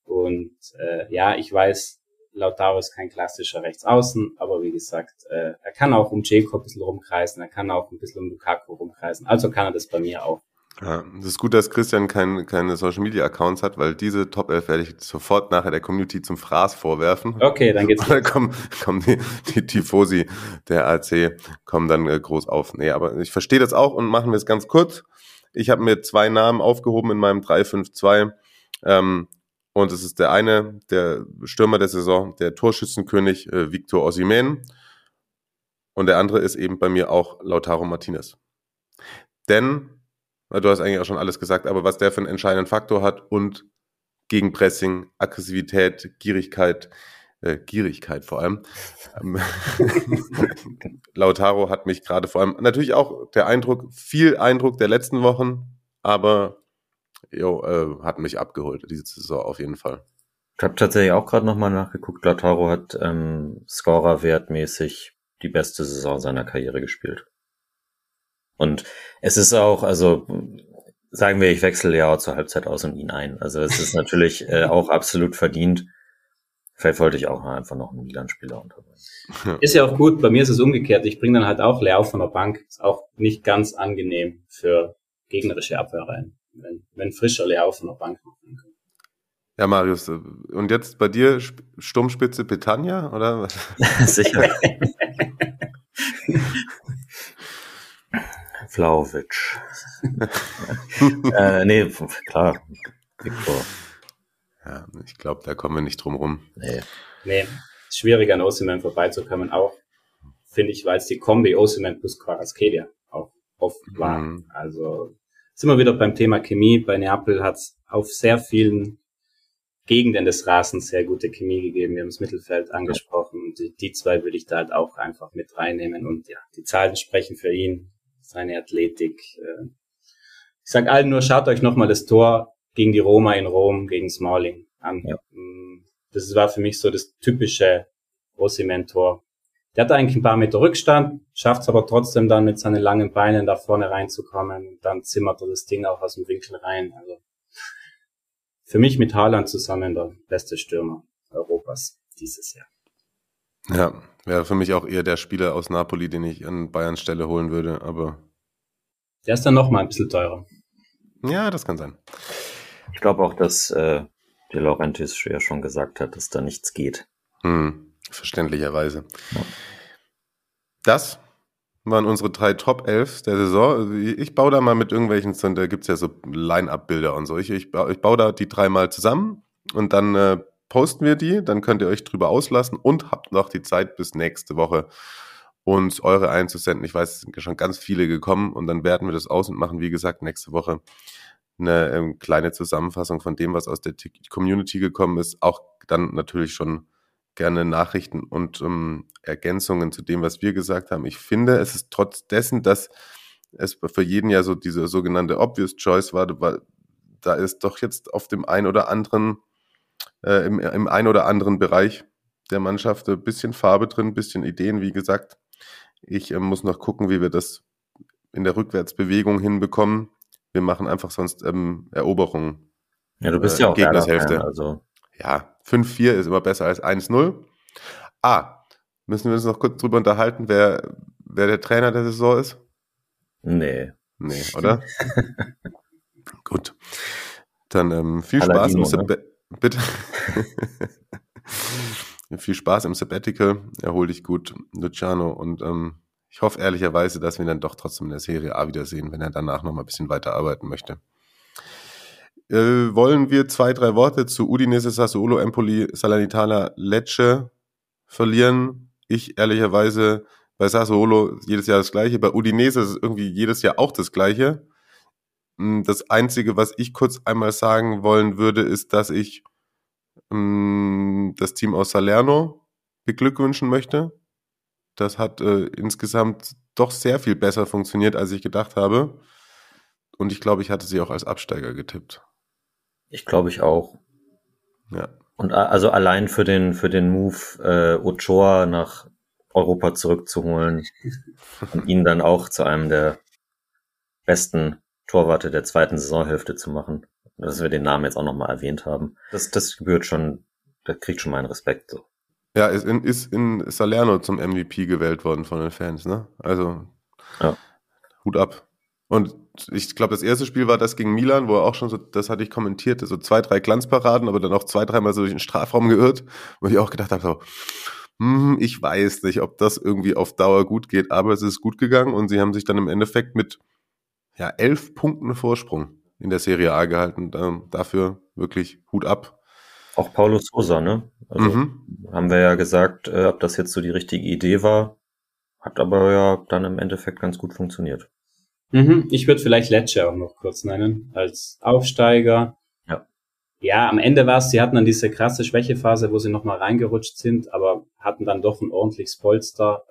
Und äh, ja, ich weiß, Lautaro ist kein klassischer Rechtsaußen, aber wie gesagt, äh, er kann auch um Dzeko ein bisschen rumkreisen, er kann auch ein bisschen um Lukaku rumkreisen. Also kann er das bei mir auch. Ja, es ist gut, dass Christian kein, keine Social Media Accounts hat, weil diese Top 11 werde ich sofort nachher der Community zum Fraß vorwerfen. Okay, dann geht's. Dann kommen, kommen die, die Tifosi der AC, kommen dann äh, groß auf. Nee, aber ich verstehe das auch und machen wir es ganz kurz. Ich habe mir zwei Namen aufgehoben in meinem 352. Ähm, Und es ist der eine, der Stürmer der Saison, der Torschützenkönig äh, Victor Osimhen. Und der andere ist eben bei mir auch Lautaro Martinez. Denn, du hast eigentlich auch schon alles gesagt, aber was der für einen entscheidenden Faktor hat und gegen Pressing, Aggressivität, Gierigkeit, äh, Gierigkeit vor allem. Ähm, Lautaro hat mich gerade vor allem, natürlich auch der Eindruck, viel Eindruck der letzten Wochen, aber jo, äh, hat mich abgeholt, diese Saison auf jeden Fall. Ich habe tatsächlich auch gerade nochmal nachgeguckt. Lautaro hat ähm, Scorer-wertmäßig die beste Saison seiner Karriere gespielt. Und es ist auch, also sagen wir, ich wechsle ja zur Halbzeit aus und ihn ein. Also es ist natürlich äh, auch absolut verdient. Vielleicht wollte ich auch einfach noch einen Milan-Spieler unterbringen. Ist ja auch gut, bei mir ist es umgekehrt. Ich bringe dann halt auch Leao von der Bank. Ist auch nicht ganz angenehm für gegnerische Abwehrreihen, wenn, wenn frischer Leao von der Bank machen kann. Ja, Marius, äh, und jetzt bei dir Sturmspitze Petania, oder? Sicher. Vlaovic. äh, nee, klar. Victor. Ja, ich glaube, da kommen wir nicht drum rum. Nee. Nee, schwierig an Osimhen vorbeizukommen, auch, finde ich, weil es die Kombi Osimhen plus Quaraskelia auch oft war. Mhm. Also sind wir wieder beim Thema Chemie. Bei Neapel hat es auf sehr vielen Gegenden des Rasens sehr gute Chemie gegeben. Wir haben das Mittelfeld angesprochen. Die, die zwei würde ich da halt auch einfach mit reinnehmen. Und ja, die Zahlen sprechen für ihn seine Athletik. Äh, ich sage allen nur, schaut euch nochmal das Tor gegen die Roma in Rom, gegen Smalling an. Ja. Mm, das war für mich so das typische Ossimentor. Der hat eigentlich ein paar Meter Rückstand, schafft es aber trotzdem dann mit seinen langen Beinen da vorne reinzukommen. Dann zimmert er das Ding auch aus dem Winkel rein. Also für mich mit Haaland zusammen der beste Stürmer Europas dieses Jahr. Ja, wäre für mich auch eher der Spieler aus Napoli, den ich an Bayerns Stelle holen würde, aber. Der ist dann noch mal ein bisschen teurer. Ja, das kann sein. Ich glaube auch, dass äh, De Laurentiis ja schon gesagt hat, dass da nichts geht. Hm, verständlicherweise. Ja. Das waren unsere drei Top 11 der Saison. Ich baue da mal mit irgendwelchen, da gibt es ja so Line-Up-Bilder und so. Ich, ich, ich baue da die dreimal zusammen und dann äh, posten wir die, dann könnt ihr euch drüber auslassen und habt noch die Zeit bis nächste Woche uns eure einzusenden. Ich weiß, es sind schon ganz viele gekommen und dann werten wir das aus und machen, wie gesagt, nächste Woche eine ähm, kleine Zusammenfassung von dem, was aus der Community gekommen ist. Auch dann natürlich schon gerne Nachrichten und ähm, Ergänzungen zu dem, was wir gesagt haben. Ich finde, es ist trotz dessen, dass es für jeden ja so diese sogenannte Obvious Choice war, war da ist doch jetzt auf dem einen oder anderen äh, im, im ein oder anderen Bereich der Mannschaft ein bisschen Farbe drin, ein bisschen Ideen, wie gesagt. Ich äh, muss noch gucken, wie wir das in der Rückwärtsbewegung hinbekommen. Wir machen einfach sonst ähm, Eroberungen. Ja, du bist äh, ja auch Gegnershälfte. Also. Ja, 5-4 ist immer besser als 1-0. Ah, müssen wir uns noch kurz drüber unterhalten, wer, wer der Trainer der Saison ist? Nee. Nee, oder? Gut. Dann ähm, viel Spaß im, ne? Bitte. Viel Spaß im Sabbatical. Erhol dich gut, Luciano. Und ähm, ich hoffe ehrlicherweise, dass wir ihn dann doch trotzdem in der Serie A wiedersehen, wenn er danach noch mal ein bisschen weiterarbeiten möchte. Äh, wollen wir zwei, drei Worte zu Udinese, Sassuolo, Empoli, Salernitana, Lecce verlieren? Ich ehrlicherweise bei Sassuolo jedes Jahr das Gleiche. Bei Udinese ist es irgendwie jedes Jahr auch das Gleiche. Hm, das Einzige, was ich kurz einmal sagen wollen würde, ist, dass ich ähm, das Team aus Salerno beglückwünschen möchte. Das hat äh, insgesamt doch sehr viel besser funktioniert, als ich gedacht habe. Und ich glaube, ich hatte sie auch als Absteiger getippt. Ich glaube, ich auch. Ja. Und also allein für den, für den Move, äh, Ochoa nach Europa zurückzuholen und ihn dann auch zu einem der besten Torwarte der zweiten Saisonhälfte zu machen. Dass wir den Namen jetzt auch nochmal erwähnt haben. Das, das gebührt schon, das kriegt schon meinen Respekt so. Ja, ist in, ist in Salerno zum MVP gewählt worden von den Fans, ne? Also ja. Hut ab. Und ich glaube, das erste Spiel war das gegen Milan, wo er auch schon so, das hatte ich kommentiert, so zwei, drei Glanzparaden, aber dann auch zwei, dreimal so durch den Strafraum geirrt, wo ich auch gedacht habe, so, hm, ich weiß nicht, ob das irgendwie auf Dauer gut geht, aber es ist gut gegangen und sie haben sich dann im Endeffekt mit ja, elf Punkten Vorsprung in der Serie A gehalten. Ähm, dafür wirklich Hut ab. Auch Paulo Sosa, ne? Also Mhm. haben wir ja gesagt, äh, ob das jetzt so die richtige Idee war, hat aber ja dann im Endeffekt ganz gut funktioniert. Mhm. Ich würde vielleicht Lecce auch noch kurz nennen, als Aufsteiger. Ja. Ja, am Ende war es, sie hatten dann diese krasse Schwächephase, wo sie nochmal reingerutscht sind, aber hatten dann doch ein ordentliches Polster.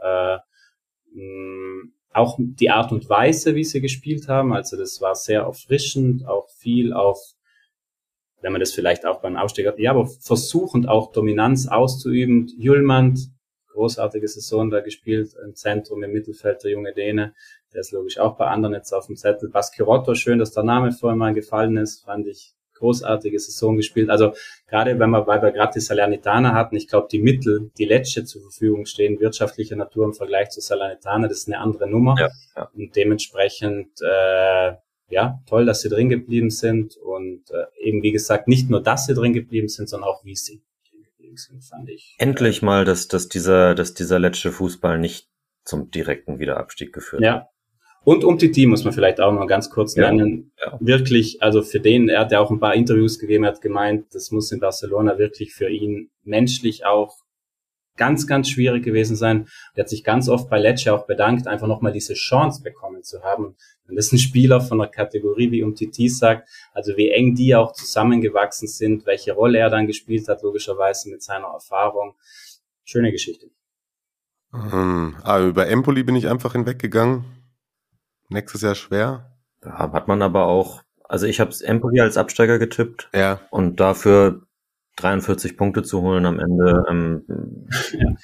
Äh, mh, auch die Art und Weise, wie sie gespielt haben, also das war sehr erfrischend, auch viel auf, wenn man das vielleicht auch beim Aufsteiger, ja, aber versuchend auch Dominanz auszuüben. Julmand, großartige Saison da gespielt, im Zentrum, im Mittelfeld, der junge Däne, der ist logisch auch bei anderen jetzt auf dem Zettel. Baskirotto, schön, dass der Name vorhin mal gefallen ist, fand ich großartige Saison gespielt. Also gerade wenn wir, weil wir gerade die Salernitana hatten, ich glaube, die Mittel, die Lecce zur Verfügung stehen, wirtschaftlicher Natur im Vergleich zu Salernitana, das ist eine andere Nummer. Ja, ja. Und dementsprechend, äh, ja, toll, dass sie drin geblieben sind. Und äh, eben, wie gesagt, nicht nur, dass sie drin geblieben sind, sondern auch, wie sie drin geblieben sind, fand ich. Endlich mal, dass, dass dieser, dass dieser letzte Fußball nicht zum direkten Wiederabstieg geführt hat. Ja. Und um Titi muss man vielleicht auch noch ganz kurz Ja, nennen. ja. Wirklich, also für den, er hat ja auch ein paar Interviews gegeben, er hat gemeint, das muss in Barcelona wirklich für ihn menschlich auch ganz, ganz schwierig gewesen sein. Er hat sich ganz oft bei Lecce auch bedankt, einfach nochmal diese Chance bekommen zu haben. Wenn das ein Spieler von einer Kategorie wie Umtiti sagt, also wie eng die auch zusammengewachsen sind, welche Rolle er dann gespielt hat, logischerweise mit seiner Erfahrung. Schöne Geschichte. Ähm, ah, über Empoli bin ich einfach hinweggegangen. Nächstes Jahr schwer. Da hat man aber auch, also ich habe Empoli als Absteiger getippt Ja. und dafür 43 Punkte zu holen am Ende. Ähm, Ja.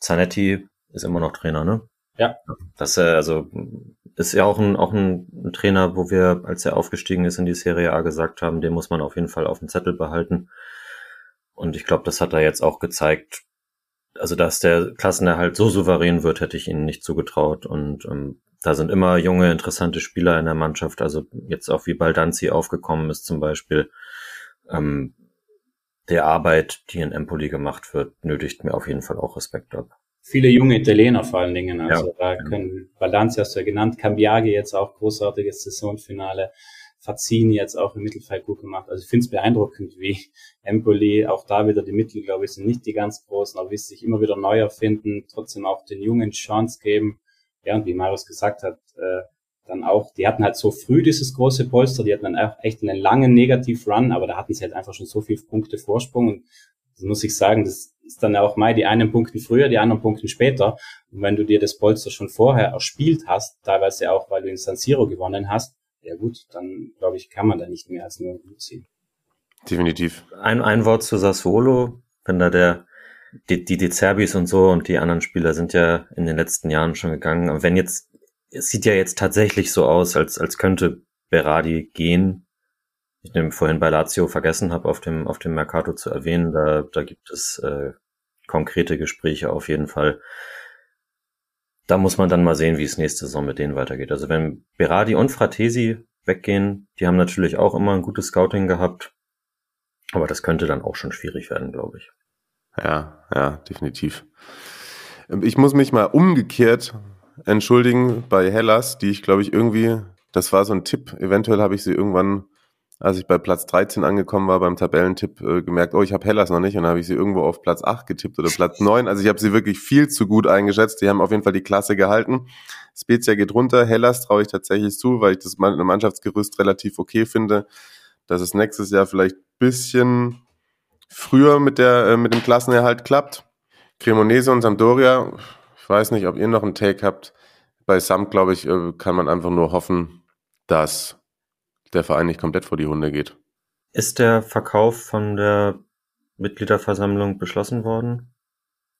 Zanetti ist immer noch Trainer, ne? Ja. Das äh, also ist ja auch ein, auch ein, ein Trainer, wo wir, als er aufgestiegen ist in die Serie A, gesagt haben, den muss man auf jeden Fall auf dem Zettel behalten. Und ich glaube, das hat er jetzt auch gezeigt. Also, dass der Klassenerhalt so souverän wird, hätte ich ihnen nicht zugetraut. Und ähm, da sind immer junge, interessante Spieler in der Mannschaft. Also jetzt auch wie Baldanzi aufgekommen ist zum Beispiel. Ähm, der Arbeit, die in Empoli gemacht wird, nötigt mir auf jeden Fall auch Respekt ab. viele junge Italiener vor allen Dingen. Also Ja. da können Balanzi hast du ja genannt, Cambiagi jetzt auch großartiges Saisonfinale, Fazzini jetzt auch im Mittelfeld gut gemacht. Also ich finde es beeindruckend, wie Empoli, auch da wieder die Mittel, glaube ich, sind nicht die ganz großen, aber wie sie sich immer wieder neu erfinden, trotzdem auch den Jungen Chance geben. Ja, und wie Marius gesagt hat, äh, dann auch, die hatten halt so früh dieses große Polster, die hatten dann auch echt einen langen Negativ-Run, aber da hatten sie halt einfach schon so viele Punkte Vorsprung und das muss ich sagen, das ist dann auch mal die einen Punkten früher, die anderen Punkten später. Und wenn du dir das Polster schon vorher erspielt hast, teilweise auch, weil du in San Siro gewonnen hast, ja gut, dann glaube ich, kann man da nicht mehr als nur gut ziehen. Definitiv. Ein, ein Wort zu Sassuolo, wenn da der, die, die, die Zerbis und so und die anderen Spieler sind ja in den letzten Jahren schon gegangen. Aber wenn jetzt, es sieht ja jetzt tatsächlich so aus, als, als könnte Berardi gehen. Ich nehme vorhin bei Lazio vergessen habe, auf dem, auf dem Mercato zu erwähnen, da, da gibt es äh, konkrete Gespräche auf jeden Fall. Da muss man dann mal sehen, wie es nächste Saison mit denen weitergeht. Also wenn Berardi und Fratesi weggehen, die haben natürlich auch immer ein gutes Scouting gehabt. Aber das könnte dann auch schon schwierig werden, glaube ich. Ja, ja, definitiv. Ich muss mich mal umgekehrt entschuldigen bei Hellas, die ich glaube ich irgendwie, das war so ein Tipp, eventuell habe ich sie irgendwann, als ich bei Platz 13 angekommen war beim Tabellentipp, äh, gemerkt, oh, ich habe Hellas noch nicht und dann habe ich sie irgendwo auf Platz 8 getippt oder Platz 9. Also ich habe sie wirklich viel zu gut eingeschätzt. Die haben auf jeden Fall die Klasse gehalten. Spezia geht runter, Hellas traue ich tatsächlich zu, weil ich das Mannschaftsgerüst relativ okay finde, dass es nächstes Jahr vielleicht bisschen früher mit der äh, mit dem Klassenerhalt klappt. Cremonese und Sampdoria, ich weiß nicht, ob ihr noch einen Take habt. Bei Samt, glaube ich, äh, kann man einfach nur hoffen, dass der Verein nicht komplett vor die Hunde geht. Ist der Verkauf von der Mitgliederversammlung beschlossen worden?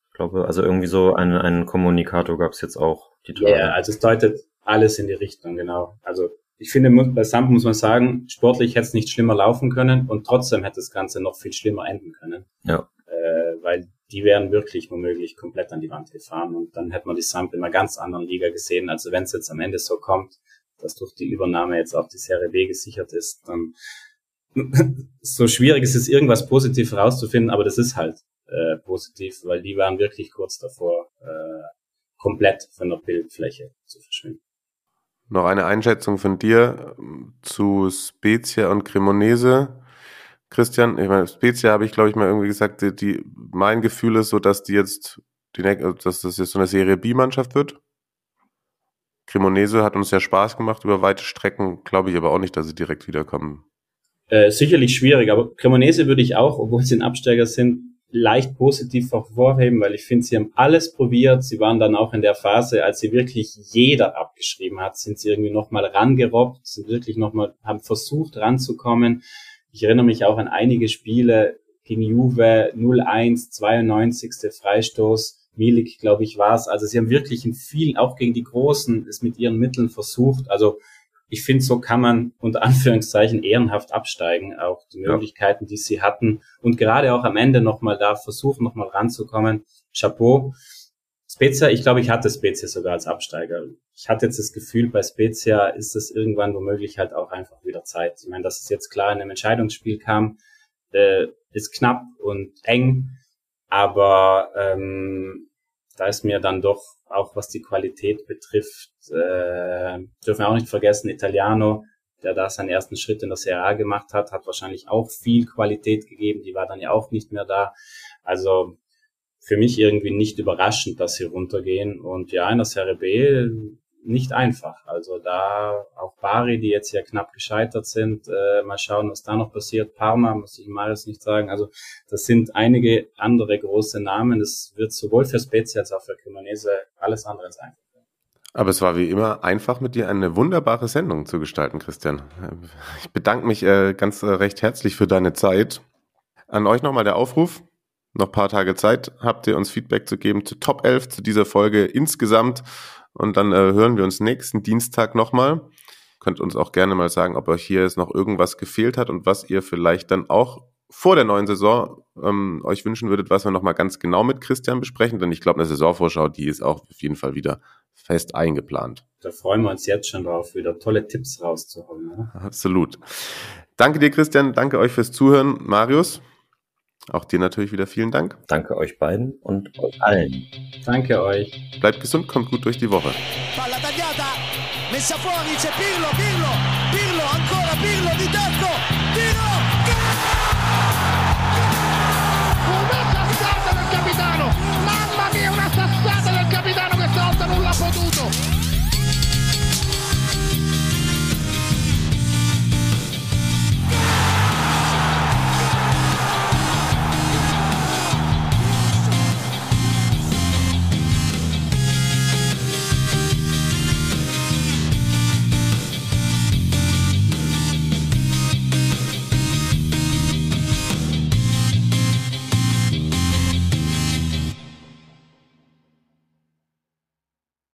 Ich glaube, also irgendwie so einen, einen Kommunikator gab es jetzt auch. Die Ja, yeah, also es deutet alles in die Richtung, genau. Also ich finde, bei Samp muss man sagen, sportlich hätte es nicht schlimmer laufen können und trotzdem hätte das Ganze noch viel schlimmer enden können. Ja. Äh, weil die wären wirklich womöglich komplett an die Wand gefahren und dann hätte man die Samp in einer ganz anderen Liga gesehen. Also wenn es jetzt am Ende so kommt, dass durch die Übernahme jetzt auch die Serie B gesichert ist, dann so schwierig ist es, irgendwas positiv herauszufinden, aber das ist halt äh, positiv, weil die waren wirklich kurz davor, äh, komplett von der Bildfläche zu verschwinden. Noch eine Einschätzung von dir zu Spezia und Cremonese. Christian, ich meine, Spezia habe ich, glaube ich, mal irgendwie gesagt, die, die, mein Gefühl ist so, dass die jetzt, die, dass das jetzt so eine Serie B-Mannschaft wird. Cremonese hat uns ja Spaß gemacht über weite Strecken, glaube ich aber auch nicht, dass sie direkt wiederkommen. Äh, sicherlich schwierig, aber Cremonese würde ich auch, obwohl sie ein Absteiger sind, leicht positiv hervorheben, weil ich finde, sie haben alles probiert. Sie waren dann auch in der Phase, als sie wirklich jeder abgeschrieben hat, sind sie irgendwie nochmal rangerobbt, sind wirklich nochmal, haben versucht ranzukommen. Ich erinnere mich auch an einige Spiele gegen Juve 0-1, 92. Freistoß. Milik, glaube ich, war es. Also sie haben wirklich in vielen, auch gegen die Großen, es mit ihren Mitteln versucht. Also ich finde, so kann man unter Anführungszeichen ehrenhaft absteigen, auch die Möglichkeiten, die sie hatten und gerade auch am Ende nochmal da versuchen, nochmal ranzukommen. Chapeau. Spezia, ich glaube, ich hatte Spezia sogar als Absteiger. Ich hatte jetzt das Gefühl, bei Spezia ist es irgendwann womöglich halt auch einfach wieder Zeit. Ich meine, dass es jetzt klar in einem Entscheidungsspiel kam, äh, ist knapp und eng, aber ähm, da ist mir dann doch auch was die Qualität betrifft, äh, dürfen wir auch nicht vergessen, Italiano, der da seinen ersten Schritt in der Serie A gemacht hat, hat wahrscheinlich auch viel Qualität gegeben, die war dann ja auch nicht mehr da. Also für mich irgendwie nicht überraschend, dass sie runtergehen. Und ja, in der Serie B nicht einfach. Also da auch Bari, die jetzt ja knapp gescheitert sind, äh, mal schauen, was da noch passiert. Parma, muss ich mal jetzt nicht sagen. Also das sind einige andere große Namen. Es wird sowohl für Spezia als auch für Cremonese alles andere als einfach. Aber es war wie immer einfach mit dir eine wunderbare Sendung zu gestalten, Christian. Ich bedanke mich äh, ganz äh, recht herzlich für deine Zeit. An euch nochmal der Aufruf. Noch paar Tage Zeit habt ihr uns Feedback zu geben zu Top 11, zu dieser Folge insgesamt. Und dann äh, hören wir uns nächsten Dienstag nochmal. Könnt uns auch gerne mal sagen, ob euch hier jetzt noch irgendwas gefehlt hat und was ihr vielleicht dann auch vor der neuen Saison ähm, euch wünschen würdet, was wir nochmal ganz genau mit Christian besprechen. Denn ich glaube, eine Saisonvorschau, die ist auch auf jeden Fall wieder fest eingeplant. Da freuen wir uns jetzt schon drauf, wieder tolle Tipps rauszuholen. Ne? Absolut. Danke dir, Christian. Danke euch fürs Zuhören. Marius, auch dir natürlich wieder vielen Dank. Danke euch beiden und euch allen. Danke euch. Bleibt gesund, kommt gut durch die Woche. Palla tagliata, messa fuori, c'è Pirlo, Pirlo, Pirlo, ancora Pirlo di tacco,